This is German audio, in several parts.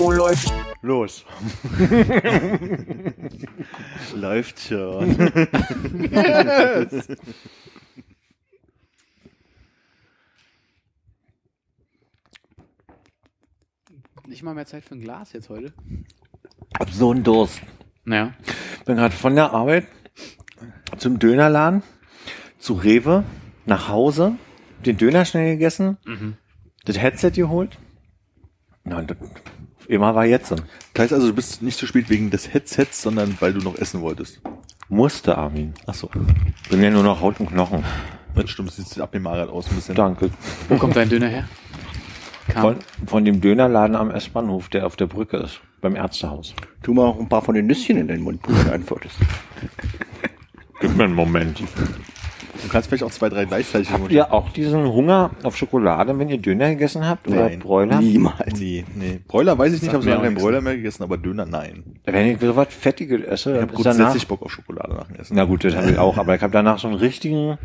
Oh, läuft. Los. Läuft schon. Nicht mal mehr Zeit für ein Glas jetzt heute. Hab so einen Durst. Naja. Bin gerade von der Arbeit zum Dönerladen, zu Rewe, nach Hause, den Döner schnell gegessen, das Headset geholt. Das, immer war jetzt. Das heißt also, du bist nicht zu spät wegen des Headsets, sondern weil du noch essen wolltest. Musste, Armin. Ach so. Bin ja nur noch Haut und Knochen. Das stimmt, sieht abgemagert aus ein bisschen. Danke. Wo kommt dein Döner her? Von, von dem Dönerladen am S-Bahnhof, der auf der Brücke ist, beim Ärztehaus. Tu mal auch ein paar von den Nüsschen in den Mund, wo du antwortest. Gib mir einen Moment. Du kannst vielleicht auch zwei, drei gleichzeitig Habt ihr auch diesen Hunger auf Schokolade, wenn ihr Döner gegessen habt? Oder Nein. Bräuler? Niemals. Nee, nee. Bräuler weiß ich nicht, habe so lange keinen. Bräuler mehr gegessen, aber Döner nein. Wenn ich so was Fettiges esse, Ich dann habe grundsätzlich Bock auf Schokolade nach dem Essen. Na gut, das habe ich auch, aber ich habe danach so einen richtigen,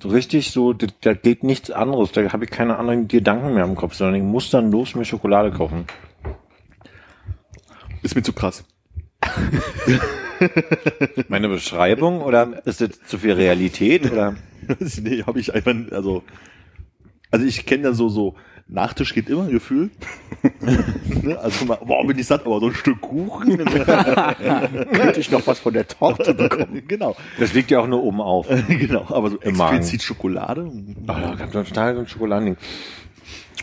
so richtig so, da, da geht nichts anderes, da habe ich keine anderen Gedanken mehr im Kopf, sondern ich muss dann los mir Schokolade kaufen. Ist mir zu krass. Meine Beschreibung oder ist das zu viel Realität oder? nee, habe ich einfach, also, also ich kenne ja so, so, Nachtisch geht immer, Gefühl. ne? Also mal, boah, bin ich satt, aber so ein Stück Kuchen. Könnte ich noch was von der Torte bekommen? genau. Das liegt ja auch nur oben auf. genau, aber so Im Magen. explizit Schokolade. Oh, ja, ich hab total so ein Schokoladending.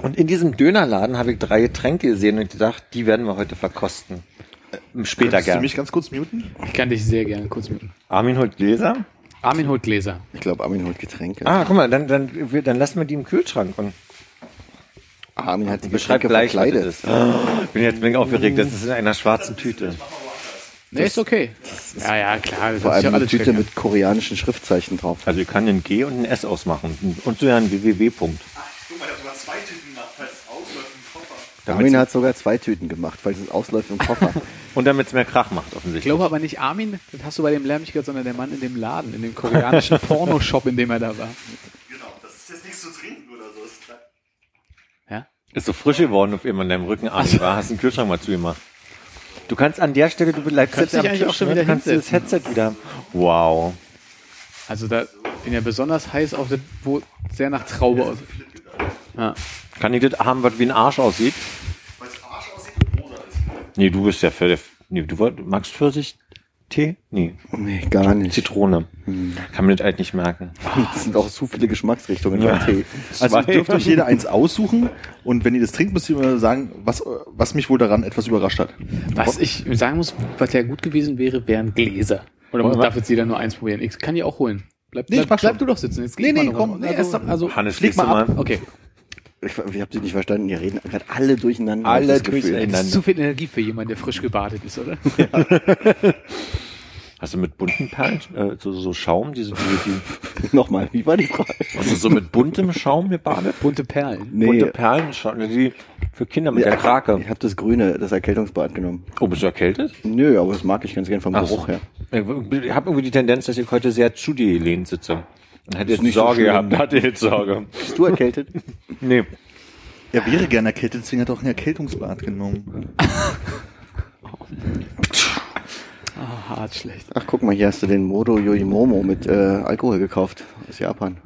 Und in diesem Dönerladen habe ich drei Getränke gesehen und gedacht, die werden wir heute verkosten. Äh, Später Kannst du mich ganz kurz muten? Ich kann dich sehr gerne kurz mit. Armin holt Gläser. Armin holt Gläser. Ich glaube, Armin holt Getränke. Ah, guck mal, dann, dann, dann lassen wir die im Kühlschrank und Armin hat die beschreib Getränke gleich, verkleidet. das ist. Ah, bin jetzt bin ich aufgeregt, das ist in einer schwarzen Tüte. Nee, ist okay. Ja, ja, klar. Das Vor ist ja allem eine Tüte mit koreanischen Schriftzeichen drauf. Also ich kann ein G und ein S ausmachen. Und so ja ein www-Punkt. Guck mal, ich habe sogar zwei Tüten gemacht, falls es ausläuft im Koffer. Armin hat sogar zwei Tüten gemacht, falls es ausläuft im Koffer. Und damit es mehr Krach macht, Ich offensichtlich. glaube aber nicht Armin, das hast du bei dem Lärm nicht gehört, sondern der Mann in dem Laden, in dem koreanischen Pornoshop, in dem er da war. Genau, das ist jetzt nichts zu trinken oder so. Ja? Ist so frisch geworden auf immer in deinem Rücken Armin war, hast den Kühlschrank mal zugemacht. Du kannst an der Stelle, du bleibst Kannst jetzt am eigentlich auch Tisch, schon wieder du kannst das Headset wieder. Wow. Also da bin ja besonders heiß auf das, wo sehr nach Traube aus. Ja. Kann ich das haben, was wie ein Arsch aussieht? Weil es Arsch aussieht und rosa ist. Nee, du bist ja für der, nee, du woll- magst Pfirsich-Tee? Nee, Nee, gar nicht. Zitrone. Kann man das halt nicht merken. Das sind auch zu viele Geschmacksrichtungen beim Tee. Also Zwei. ihr dürft euch jeder eins aussuchen und wenn ihr das trinkt, müsst ihr mir sagen, was, was mich wohl daran etwas überrascht hat. Was ich sagen muss, was ja gut gewesen wäre, wären Gläser. Oder wir- darf jetzt jeder nur eins probieren? Ich kann die auch holen. Bleib, Nee, ich bleib, mach schon. bleib du doch sitzen. Jetzt Nee, mal nee, komm, Runde. also- erst doch- also, Hannes, Leg legst mal ab. okay. Ich, ich habe sie nicht verstanden. Die reden gerade alle durcheinander. Alle durcheinander. Das ist zu viel Energie für jemanden, der frisch gebadet ist, oder? Hast du mit bunten Perlen, äh, so, so Schaum, diese, die, die, Nochmal, wie war die Frage? hast du so mit buntem Schaum gebadet? Bunte Perlen. Nee. Bunte Perlen, die für Kinder mit der Krake. Ich habe das grüne, das Erkältungsbad genommen. Oh, bist du erkältet? Nö, aber das mag ich ganz gern vom Ach Geruch so. her. Ich habe irgendwie die Tendenz, dass ich heute sehr zu dir gelehnt sitze. Und hätte jetzt nicht so Sorge schlimm. gehabt, hatte jetzt Sorge. Bist du erkältet? Nee. Er wäre gerne erkältet, deswegen hat er auch ein Erkältungsbad genommen. Ah, hart schlecht. Ach, guck mal, hier hast du den Modo Yoimomo mit äh, Alkohol gekauft aus Japan.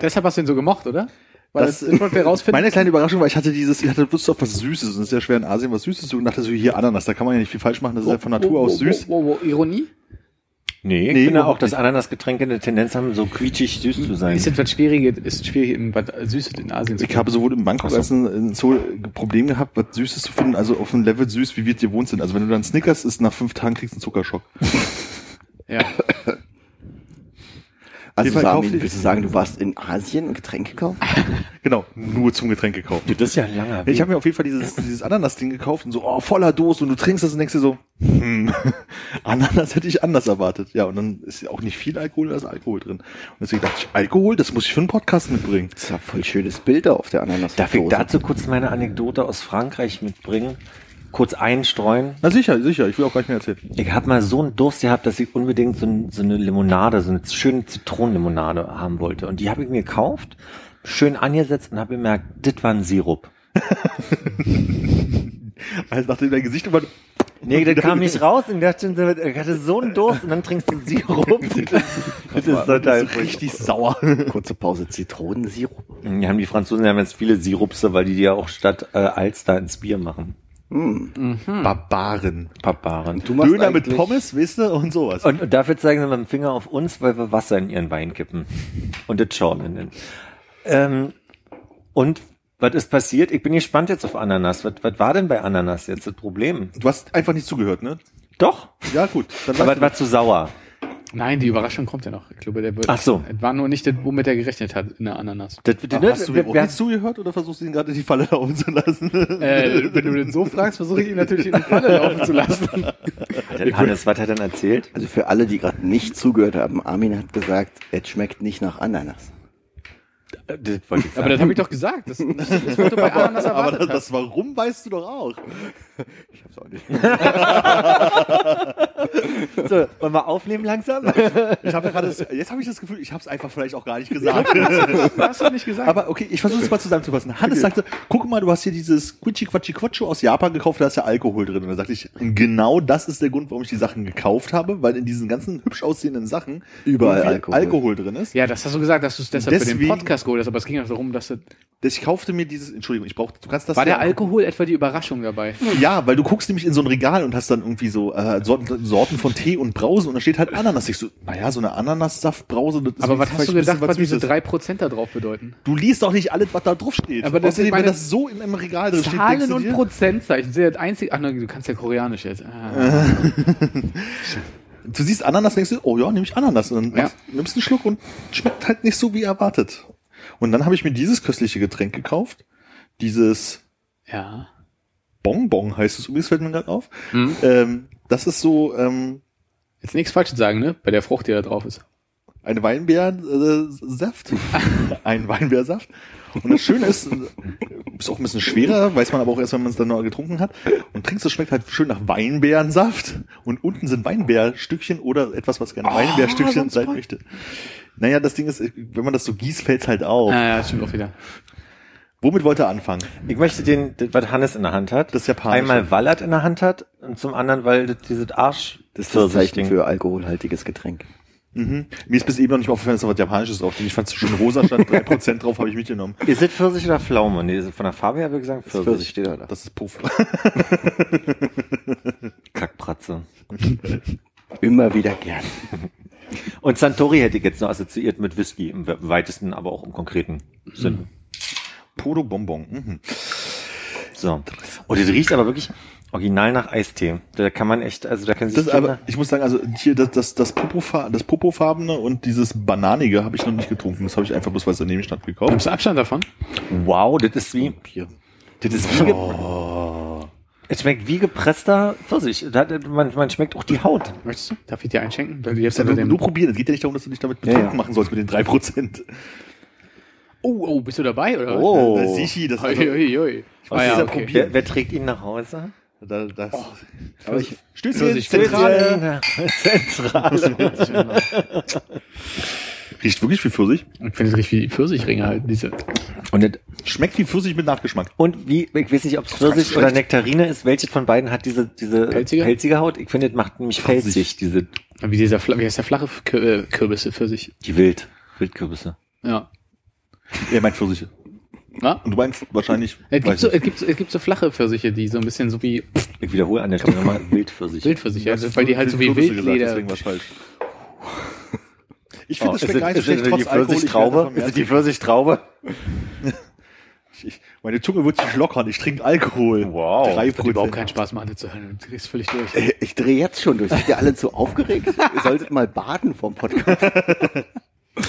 Deshalb hast du ihn so gemocht, oder? Weil das, das wir rausfinden. Meine kleine Überraschung war, ich hatte dieses, ich hatte Lust auf was Süßes und es ist ja schwer in Asien was Süßes zu tun. dachte so, hier Ananas, da kann man ja nicht viel falsch machen, das ist ja von Natur aus süß. Wo, wo, wo, Ironie? Nee, ich Nee, finde auch, dass. Ananasgetränke eine Tendenz haben, so quietschig süß zu sein. Ist etwas schwierig, ist schwierig, in was Süßes in Asien zu Ich habe sowohl in Bangkok als in, in Seoul ein Problem gehabt, was Süßes zu finden, also auf einem Level süß, wie wir es gewohnt sind. Also wenn du dann Snickers isst, nach fünf Tagen kriegst du einen Zuckerschock. Ja. Also Fall Sami, willst du sagen, du warst in Asien ein Getränk gekauft? Genau, nur zum Getränk gekauft. Du, das ist ja ein langer Ich habe mir auf jeden Fall dieses, dieses Ananas-Ding gekauft und so, oh, voller Dose und du trinkst das und denkst dir so, hm, Ananas hätte ich anders erwartet. Ja, und dann ist ja auch nicht viel Alkohol, da ist Alkohol drin. Und deswegen dachte ich, Alkohol, das muss ich für einen Podcast mitbringen. Das war voll schönes Bild da auf der Ananas. Darf ich dazu kurz meine Anekdote aus Frankreich mitbringen? Kurz einstreuen. Na sicher, sicher, ich will auch gar nicht mehr erzählen. Ich habe mal so einen Durst gehabt, dass ich unbedingt so, ein, so eine Limonade, so eine schöne Zitronenlimonade haben wollte. Und die habe ich mir gekauft, schön angesetzt und habe gemerkt, das war ein Sirup. Weil nachdem dein Gesicht immer, Nee, das kam nicht raus und ich dachte, ich hatte so einen Durst und dann trinkst du Sirup. Das ist total ist richtig sauer. Kurze Pause, Zitronensirup. Die haben die Franzosen die haben jetzt viele Sirupse, weil die die ja auch statt äh, Alster ins Bier machen. Barbaren. Paparen. Du machst Döner mit Pommes, weißt du, und sowas. Und, und dafür zeigen sie mit dem Finger auf uns, weil wir Wasser in ihren Wein kippen. Und das Schorlen nennen. Ähm, und was ist passiert? Ich bin gespannt jetzt auf Ananas. Was, was war denn bei Ananas jetzt das Problem? Du hast einfach nicht zugehört, ne? Doch, Ja, gut. Dann aber es war zu sauer. Nein, die Überraschung kommt ja noch. Ich glaube, der wird. Ach so. Es war nur nicht das, womit er gerechnet hat in der Ananas. Das, du, ne, hast du mir auch nicht zugehört oder versuchst du ihn gerade in die Falle laufen zu lassen? Äh, wenn du den so fragst, versuche ich ihn natürlich in die Falle laufen zu lassen. Hannes, was hat er denn erzählt? Also für alle, die gerade nicht zugehört haben, Armin hat gesagt, es schmeckt nicht nach Ananas. Das Aber das habe ich doch gesagt. Das, das, das wurde bei Ananas aber das, das Warum weißt du doch auch. Ich hab's auch nicht. so, wollen wir aufnehmen langsam? Ich habe gerade, das- jetzt habe ich das Gefühl, ich habe es einfach vielleicht auch gar nicht gesagt. hast du nicht gesagt. Aber okay, ich versuche es mal zusammenzufassen. Hannes sagte, guck mal, du hast hier dieses Quichi Quachi Quacho aus Japan gekauft, da ist ja Alkohol drin. Und da sagte ich, genau das ist der Grund, warum ich die Sachen gekauft habe, weil in diesen ganzen hübsch aussehenden Sachen Überall Alkohol. Alkohol drin ist. ja, das hast du gesagt, dass du es deshalb für den Deswegen- Podcast geholt hast. Aber es ging auch darum, dass das, Das- Ich kaufte mir dieses, Entschuldigung, ich brauche, du kannst das war der ja- Alkohol etwa die Überraschung dabei. Ja, weil du guckst nämlich in so ein Regal und hast dann irgendwie so äh, Sorten, Sorten von Tee und Brause und da steht halt Ananas. Ich so, naja, so eine Ananassaftbrause. das ist Aber was hast du gedacht, was diese Süßes. drei Prozent da drauf bedeuten? Du liest doch nicht alles, was da drauf steht. Aber das Außerdem, sind wenn das so in einem Regal drin steht, Zahlen und dir, Prozentzeichen. Sehr das einzige. Ach nein, du kannst ja Koreanisch jetzt. Ah. du siehst Ananas, denkst du, oh ja, nehme ich Ananas. Und dann Ja. nimmst einen Schluck und schmeckt halt nicht so wie erwartet. Und dann habe ich mir dieses köstliche Getränk gekauft. Dieses Ja. Bonbon heißt es übrigens, fällt mir gerade auf. Hm. Ähm, das ist so ähm, Jetzt nichts Falsches sagen, ne? Bei der Frucht, die da drauf ist. eine Weinbeersaft. ein Weinbeersaft. Und das Schöne ist, äh, ist auch ein bisschen schwerer, weiß man aber auch erst, wenn man es dann noch getrunken hat. Und trinkst es schmeckt halt schön nach Weinbeerensaft. Und unten sind Weinbeerstückchen oder etwas, was gerne Weinbeerstückchen sein möchte. Naja, das Ding ist, wenn man das so gießt, fällt's halt auf. Ah, ja, stimmt auch wieder. Womit wollte er anfangen? Ich möchte den, das, was Hannes in der Hand hat. Das Japanische. Einmal Wallert in der Hand hat und zum anderen, weil das, dieses Arsch Das ist das Zeichen für alkoholhaltiges Getränk. Mhm. Mir ist bis eben noch nicht mal aufgefallen, dass da was Japanisches drauf steht. Ich fand es schön rosa, stand 3% drauf, habe ich mitgenommen. Ist es Pfirsich oder Pflaume? Nee, von der Farbe her würde ich sagen Das Pfirsich. Pfirsich steht da. Das ist Puff. Kackpratze. Immer wieder gern. Und Santori hätte ich jetzt noch assoziiert mit Whisky, im weitesten, aber auch im konkreten Sinn. Podo Bonbon. Mhm. So. Und das riecht aber wirklich original nach Eistee. Da kann man echt, also da können sich Das, aber ich muss sagen, also hier das, das, das, Popofa das Popofarbene und dieses Bananige habe ich noch nicht getrunken. Das habe ich einfach bloß, weil es daneben stand, gekauft. Nimmst du Abstand davon? wow, das ist wie, das ist wie, ge es schmeckt wie gepresster Pfirsich. Man, man schmeckt auch die Haut. Möchtest du? Darf ich dir einschenken? Weil du jetzt Ja, dem... nur probieren. Es geht ja nicht darum, dass du dich damit Ja, betrunken ja. machen sollst mit den 3%. Oh, oh, bist du dabei, oder? Oh. Das Sichi, das also, ui. Was Ah, ist ja, okay. wer, wer trägt ihn nach Hause? da, das, Aber ich, Stößchen, Pfirsich, Zentrale. Zentrale. Riecht wirklich wie Pfirsich. Ich finde es richtig wie Pfirsichringe halt. Diese. Und, das, Schmeckt wie Pfirsich mit Nachgeschmack. und wie, ich weiß nicht, ob es Pfirsich oder Nektarine ist, welches von beiden hat diese, diese Pelzige? Haut? Ich finde, das macht nämlich pelzig, diese, Wie dieser, wie heißt der flache äh, Kürbisse Pfirsich? die Wild, Wildkürbisse. Ja. Er meint Pfirsiche. Na? Und du meinst wahrscheinlich. Es gibt, so, es, gibt, es gibt so flache Pfirsiche, die so ein bisschen so wie Ich wiederhole an der Stelle nochmal Wildpfirsich. Wildpfirsiche, Du also, weil die halt so wie Kürbisse gesagt, Wildleder. Deswegen war's falsch. Ich Oh, finde, das ist schmeckt es, gar nicht es schlecht, trotz Pfirsichtraube? Ist es die. Pfirsichtraube? Ich, ich, meine Zunge wird sich lockern. Ich trinke Alkohol. Wow. Drei Das überhaupt keinen Spaß machen, zu hören. Du drehst völlig durch. Äh, ich drehe jetzt schon durch. Seid ihr alle so aufgeregt? Ihr solltet mal baden vom Podcast.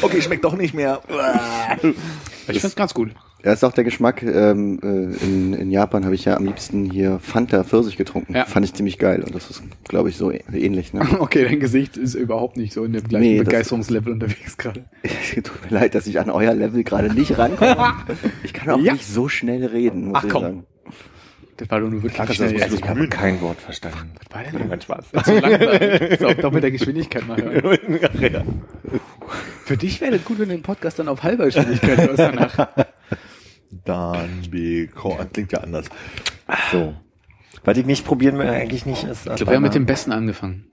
Okay, schmeckt doch nicht mehr. Ich find's ganz gut. Ja, ist auch der Geschmack. Ähm, äh, in, in Japan habe ich ja am liebsten hier Fanta Pfirsich getrunken. Ja. Fand ich ziemlich geil. Und das ist, glaube ich, so ä- ähnlich. Ne? Okay, dein Gesicht ist überhaupt nicht so in dem gleichen Nee, das- Begeisterungslevel unterwegs gerade. Tut mir leid, dass ich an euer Level gerade nicht rankomme. Ich kann auch Ja. nicht so schnell reden, muss Ach, ich komm. sagen. Das war doch nur wirklich Klar, das schnell. ist jetzt. Ich habe kein Wort verstanden. Was war denn? Mein Spaß. Zu langsam. So auf doppelte Geschwindigkeit mal hören. Für dich wäre das gut, wenn du den Podcast dann auf halber Geschwindigkeit hörst danach. Dann bekommen. Klingt ja anders. So. Was ich nicht probieren will, eigentlich nicht ist. Ich glaube, wir haben mit dem Besten angefangen.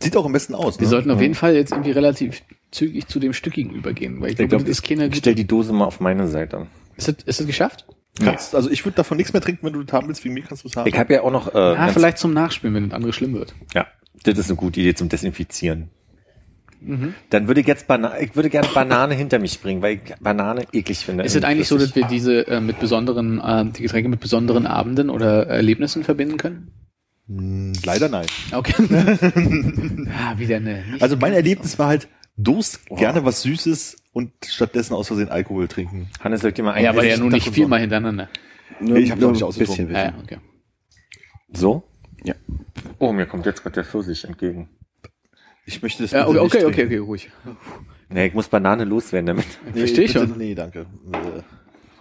Sieht auch am besten aus. Wir Ne? sollten auf jeden Fall jetzt irgendwie relativ zügig zu dem Stückigen übergehen, weil ich Ich glaube, das ist keine ich stell die Dose mal auf meine Seite. Ist das, ist das geschafft? Kannst, also ich würde davon nichts mehr trinken, wenn du das haben willst. Wegen mir kannst du es haben. Ich habe ja auch noch. Äh, ganz- vielleicht zum Nachspielen, wenn das andere schlimm wird. Ja, das ist eine gute Idee zum Desinfizieren. Dann würde ich jetzt Banane, ich würde gerne Banane hinter mich bringen, weil ich Banane eklig finde. Ist es eigentlich so, dass wir diese äh, mit besonderen, äh, die Getränke mit besonderen Abenden oder Erlebnissen verbinden können? Hm, Leider nein. Okay. ah, wieder eine. Also mein Erlebnis war halt, Durst, gerne was Süßes und stattdessen aus Versehen Alkohol trinken. Hannes, dir mal so. Ja, aber ja ein nur nicht viermal hintereinander. Nur, Ich hab's nur auch nicht ein ausgetrunken. bisschen, Ja, ja, bisschen. okay. So? Ja. Oh, mir kommt jetzt gerade der Pfirsich entgegen. Ich möchte das Ja, okay, nicht okay, okay, okay, ruhig. Nee, ich muss Banane loswerden damit. Nee, Verstehe ich schon. Nee, danke.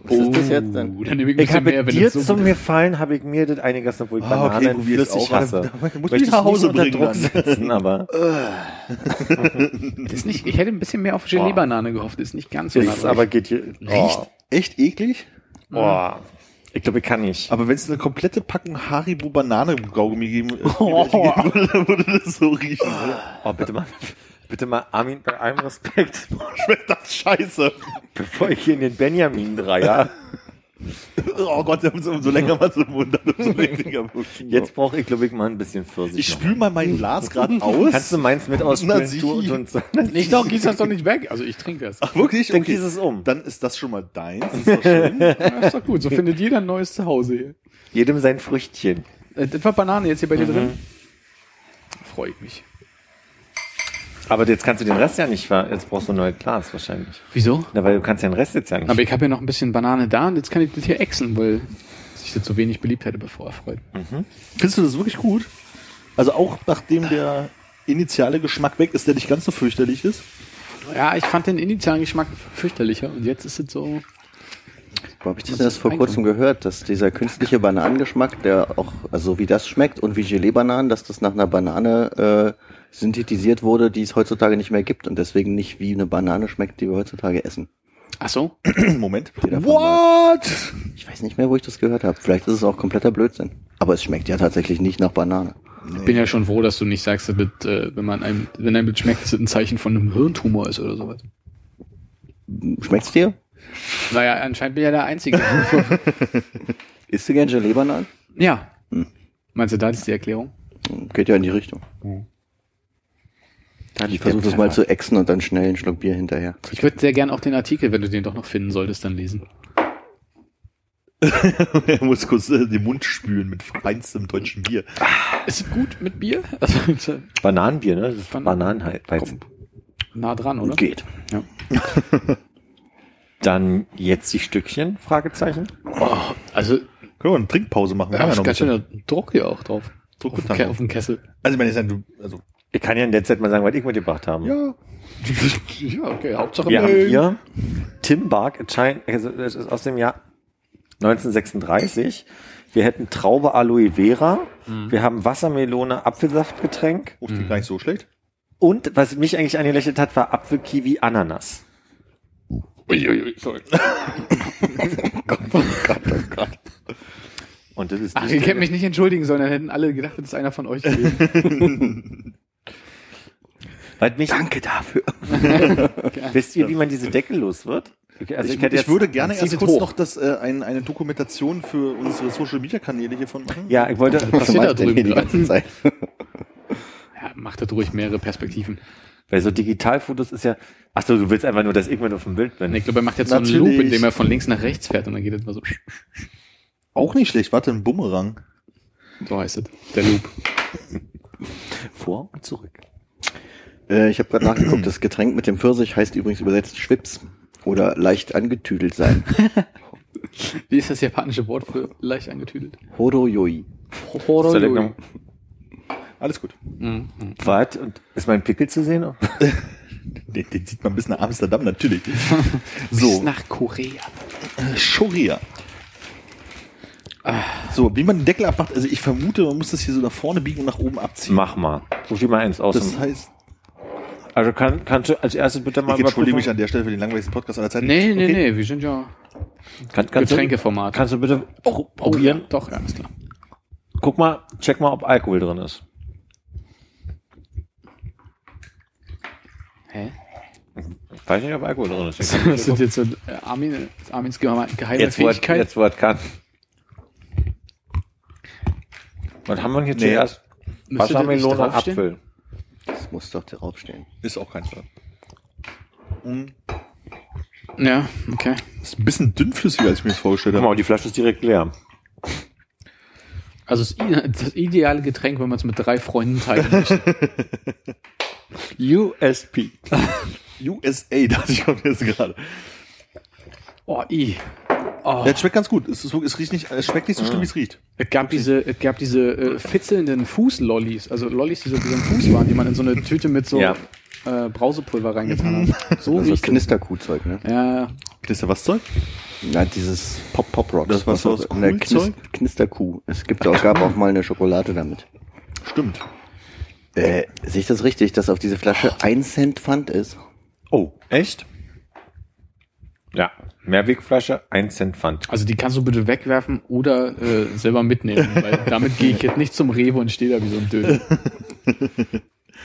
Was ist das jetzt denn? Uh, dann nehme ich Ich habe mehr, wenn dir das so zum gut mir ist. fallen, habe ich mir das einiges, obwohl ich Ah, okay, Banane probier es flüssig auch. hasse. Da- da musst du Möchte die ich nach Hause unter bringen Druck setzen, aber Ist nicht, ich hätte ein bisschen mehr auf Gelee-Banane gehofft. Ist nicht ganz so ist aber geht hier. Riecht Oh, echt eklig. oh. Ich glaube, ich kann nicht. Aber wenn es eine komplette Packung Haribo Banane Kaugummi geben, Oh. würde, dann würde das so riechen. Oh, bitte mal, bitte mal, Armin, bei allem Respekt, Schmeckt das scheiße. bevor ich hier in den Benjamin dreier. Oh Gott, umso, umso länger man so hat, umso weniger. Jetzt brauche ich, glaube ich, mal ein bisschen Pfirsich. Ich spül mal mein Glas gerade aus. Kannst du meins mit ausspülen? und. Nicht doch, gieß das doch nicht weg. Also ich trinke das. Ach, wirklich? Dann gieß es um. Dann ist das schon mal deins. Das ist doch schön. Ja, ist doch gut. So findet jeder ein neues Zuhause hier. Jedem sein Früchtchen. Äh, Das war Banane jetzt hier bei dir Mhm. drin? Freue ich mich. Aber jetzt kannst du den Rest ja nicht ver... Jetzt brauchst du ein neues Glas wahrscheinlich. Wieso? Na, weil du kannst ja den Rest jetzt ja nicht. Aber ich habe ja noch ein bisschen Banane da und jetzt kann ich das hier exen, weil sich das so wenig beliebt hätte bevor erfreut. Findest du das wirklich gut? Also auch nachdem der initiale Geschmack weg ist, der nicht ganz so fürchterlich ist? Ja, ich fand den initialen Geschmack fürchterlicher und jetzt ist es so. Wo habe ich das ist vor kurzem gehört, dass dieser künstliche Bananengeschmack, der auch, also wie das schmeckt und wie Gelee-Bananen, dass das nach einer Banane äh, synthetisiert wurde, die es heutzutage nicht mehr gibt und deswegen nicht wie eine Banane schmeckt, die wir heutzutage essen. Ach so? Moment. What? Ich weiß nicht mehr, wo ich das gehört habe. Vielleicht ist es auch kompletter Blödsinn. Aber es schmeckt ja tatsächlich nicht nach Banane. Ich bin ja schon froh, dass du nicht sagst, dass das, äh, wenn man einem, wenn einem schmeckt, dass das ein Zeichen von einem Hirntumor ist oder sowas. Schmeckt's dir? Naja, anscheinend bin ich ja der Einzige. Isst du gern Gelee-Bananen? ja. Hm. Meinst du, da ist die Erklärung? Geht ja in die Richtung. Ich versuche das mal zu exen und dann schnell einen Schluck Bier hinterher. Ich würde sehr gern auch den Artikel, wenn du den doch noch finden solltest, dann lesen. er muss kurz äh, den Mund spülen mit feinstem deutschen Bier. Ist es gut mit Bier? Also, Bananenbier, ne? Ist Ban- Bananenweizen. nah dran, oder? Geht. Ja. Dann jetzt die Stückchen? Fragezeichen. Oh, also, Können wir eine Trinkpause machen? Ja, ist ganz schöner Druck hier auch drauf. Druck Auf. Ke- auf dem Kessel. Also, ich meine, ich sag, du, also, Ich kann ja in der Zeit mal sagen, was ich mitgebracht habe. ja. ja, okay, Hauptsache Wir haben hier Tim Bark, also das ist aus dem Jahr 1936. Wir hätten Traube Aloe Vera. Wir haben Wassermelone Apfelsaftgetränk. Oh, klingt gar nicht so schlecht. Und was mich eigentlich angelächelt hat, war Apfel, Kiwi, Ananas. Uiuiui, sorry. Und das ist Ach, ihr hättet mich nicht entschuldigen sollen, dann hätten alle gedacht, das ist einer von euch gewesen. Weil mich, Danke dafür. wisst ihr, wie man diese Deckel los wird? Okay, Also ich, hätte ich jetzt- würde gerne erst kurz hoch. noch das, äh, ein, eine Dokumentation für unsere Social Media Kanäle hiervon machen. Ja, ich wollte, Was passiert da ich drüben die ganze Zeit? Ja, macht das ruhig mehrere Perspektiven. weil so Digitalfotos ist ja, ach so, du willst einfach nur, dass ich mit auf dem Bild bin. Ich glaube, er macht jetzt so einen Natürlich. Loop, indem er von links nach rechts fährt und dann geht es mal so. Auch nicht schlecht. Warte, ein Bumerang. So heißt es. Der Loop. Vor und zurück. Äh, ich habe gerade nachgeguckt, das Getränk mit dem Pfirsich heißt übrigens übersetzt Schwips oder leicht angetüdelt sein. Wie ist das japanische Wort für leicht angetüdelt? Horoyoi. Select Alles gut. Was? Und ist mein Pickel zu sehen? Den, den sieht man bis nach Amsterdam natürlich. So, Nach Korea. Shoria. So, wie man den Deckel abmacht, also ich vermute, man muss das hier so nach vorne biegen und nach oben abziehen. Mach mal. Such dir mal eins aus. Das heißt, also kann, kannst du als erstes bitte mal ich entschuldige mich an der Stelle für den langweiligsten Podcast aller Zeiten. Nee, nee, Okay. nee, wir sind ja Kann, kannst, du, Getränkeformat. kannst du bitte oh, probieren? ja, doch, ja, alles klar. Guck mal, check mal, ob Alkohol drin ist. Hä? Ich weiß nicht, ob Alkohol drin ist. Das sind jetzt so äh, Armin, Armins geheime, jetzt, wo er, jetzt, wo er kann. Was haben wir hier Nee. zuerst? Wassermelone? Apfel. Das muss doch draufstehen. Ist auch keins dran. Hm, Ja, okay. Ist ein bisschen dünnflüssiger, als ich mir das vorgestellt Guck habe. mal, die Flasche ist direkt leer. Also das, ideale Getränk, wenn man es mit drei Freunden teilen möchte. USP. USA, dachte ich, kommt jetzt gerade. Oh, i. Oh. Ja, es schmeckt ganz gut. Es, ist, es, riecht nicht, es schmeckt nicht so schlimm, wie es riecht. Es gab diese, es gab diese äh, fitzelnden Fußlollis, also Lollis, die so wie so ein Fuß waren, die man in so eine Tüte mit so Ja. äh, Brausepulver reingetan hat. So Das ist. Knisterkuhzeug, ne? Ja, Knister was Zeug? Na, dieses Pop Pop Rock. Das war so das Kuhzeug? Knisterkuh. Es gibt auch, gab auch mal eine Schokolade damit. Stimmt. Äh, sehe ich das richtig, dass auf diese Flasche ein Cent Pfand ist? Oh, echt? Ja, Mehrwegflasche, 1 Cent Pfand. also die kannst du bitte wegwerfen oder äh, selber mitnehmen, weil damit gehe ich jetzt nicht zum Rewe und stehe da wie so ein Döner.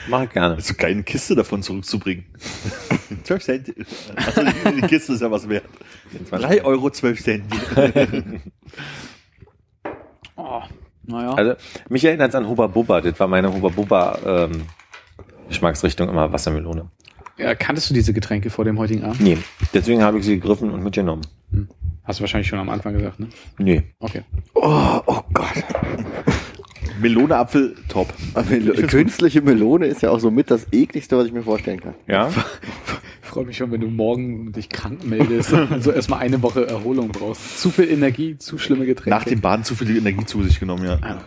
Mach ich gerne. ist so geil, eine Kiste davon zurückzubringen. 12 Cent. Also die, die Kiste ist ja was wert. 3 Euro 12 Cent. Oh, naja. Also, mich erinnert es an Huba Bubba. Das war meine Huba Bubba ähm, Geschmacksrichtung immer Wassermelone. Ja, kanntest du diese Getränke vor dem heutigen Abend? Nee, deswegen habe ich sie gegriffen und mitgenommen. Hast du wahrscheinlich schon am Anfang gesagt, ne? Nee. Okay. Oh, oh Gott. Melone, Apfel, top. Mel künstliche Melone ist ja auch so mit das ekligste, was ich mir vorstellen kann. Ja? Ich freue mich schon, wenn du morgen dich krank meldest und also erstmal eine Woche Erholung brauchst. Zu viel Energie, zu schlimme Getränke. Nach dem Baden zu viel Energie zu sich genommen, ja. Ah.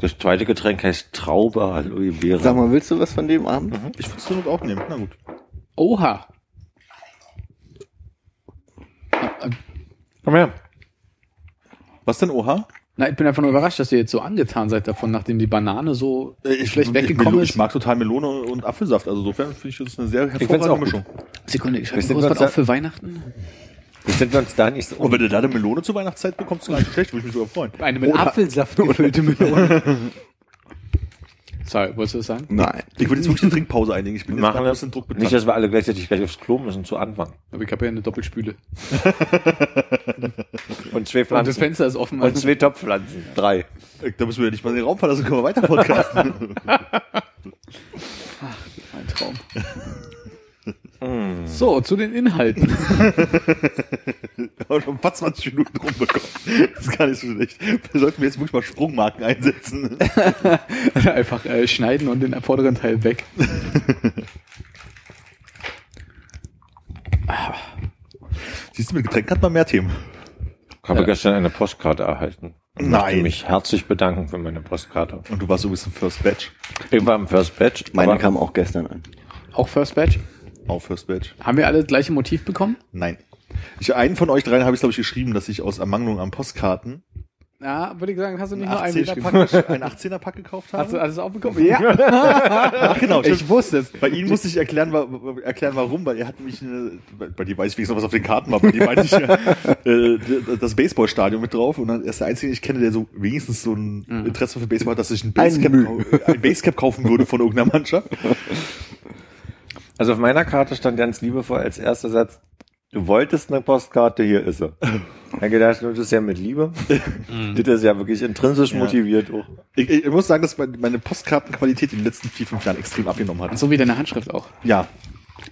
Das zweite Getränk heißt Traube Aloe Vera. Sag mal, willst du was von dem Abend? Ich würde es Not auch nehmen. Na gut. Oha. Komm her. Was denn, Oha? Na, ich bin einfach nur überrascht, dass ihr jetzt so angetan seid davon, nachdem die Banane so schlecht weggekommen ich, ist. mag total Melone und Apfelsaft. Also insofern finde ich das eine sehr hervorragende auch gut. Mischung. Sekunde, ich schreibe was auf für Weihnachten. Wir sind uns da nicht so Und wenn du da eine Melone zur Weihnachtszeit bekommst, ist gar nicht schlecht, würde ich mich sogar freuen. Eine mit Oder- Apfelsaft gefüllte Melone. Sorry, wolltest du das sagen? Nein. Ich würde jetzt wirklich eine Trinkpause einlegen. Ich bin jetzt machen gerade wir bisschen Druck Nicht, dass wir alle gleichzeitig gleich aufs Klo müssen zu Anfang. Aber ich habe ja eine Doppelspüle. Und zwei Und das Pflanzen. Fenster ist offen. Und zwei Topfpflanzen. Drei. Da müssen wir ja nicht mal den Raum verlassen, können wir weiter podcasten. Ein Traum. So, zu den Inhalten. Wir haben schon fast 20 Minuten rumbekommen. Das ist gar nicht so schlecht. Wir sollten jetzt wirklich mal Sprungmarken einsetzen. Einfach äh, schneiden und den vorderen Teil weg. Siehst du, mit Getränk hat man mehr Themen. Ich habe gestern eine Postkarte erhalten. Ich Nein. möchte mich herzlich bedanken für meine Postkarte. Und du warst so ein bisschen First Batch. Ich war im First Batch. Meine kam auch gestern an. Auch First Batch. Auch First Batch. Haben wir alle das gleiche Motiv bekommen? Nein. Ich, einen von euch dreien habe ich, glaube ich, geschrieben, dass ich aus Ermangelung an Postkarten Ja, würde ich sagen, hast du nicht nur einen 18er geschrieben. Pack, einen 18er Pack gekauft Hast du alles auch bekommen? Ja. Ach, genau. stimmt. Ich wusste es. Bei Ihnen musste ich erklären, wa erklären warum, weil er hat mich, eine, bei- dir weiß ich wenigstens was auf den Karten war, bei dir meinte ich äh, das Baseballstadion mit drauf und dann ist der Einzige, den ich kenne, der so wenigstens so ein Interesse für Baseball hat, dass ich ein Basecap, kau- ein Basecap kaufen würde von irgendeiner Mannschaft. Also auf meiner Karte stand ganz liebevoll als erster Satz, du wolltest eine Postkarte, hier ist sie. Ich hab gedacht, das ist ja mit Liebe. das ist ja wirklich intrinsisch Ja. motiviert. auch. Ich, ich muss sagen, dass meine meine Postkartenqualität in den letzten vier, fünf Jahren extrem abgenommen hat. So wie deine Handschrift auch. Ja,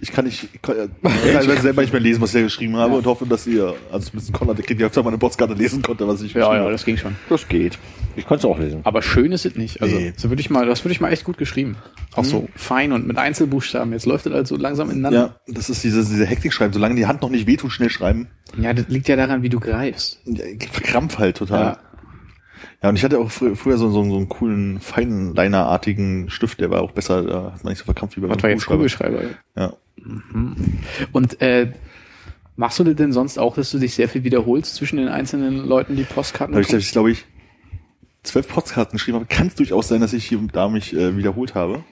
Ich kann nicht, ich kann, äh, ich kann selber nicht mehr lesen, was ich da geschrieben habe und hoffe, dass ihr, also zumindest Konrad, der kriegt, öfter meine Postkarte lesen konnte, was ich Ja, geschrieben ja, habe. das ging schon. Das geht. Ich konnte es auch lesen. Aber schön ist es nicht. Also, Nee. so würde ich mal, das würde ich mal echt gut geschrieben. Auch so fein und mit Einzelbuchstaben. Jetzt läuft das halt so langsam ineinander. Ja, das ist diese, diese Hektik schreiben, solange die Hand noch nicht wehtut, schnell schreiben. Ja. das liegt ja daran, wie du greifst. Ja, ich verkrampf halt total. Ja. Ja. und ich hatte auch frü früher so, so, so einen coolen, Feinliner-artigen Stift, der war auch besser, da hat man nicht so verkrampft wie bei jetzt Kugelschreiber. Ja. Und äh, machst du denn sonst auch, dass du dich sehr viel wiederholst zwischen den einzelnen Leuten, die Postkarten Da ich, ich glaube ich, zwölf Postkarten geschrieben habe. Kann es durchaus sein, dass ich hier und da mich äh, wiederholt habe.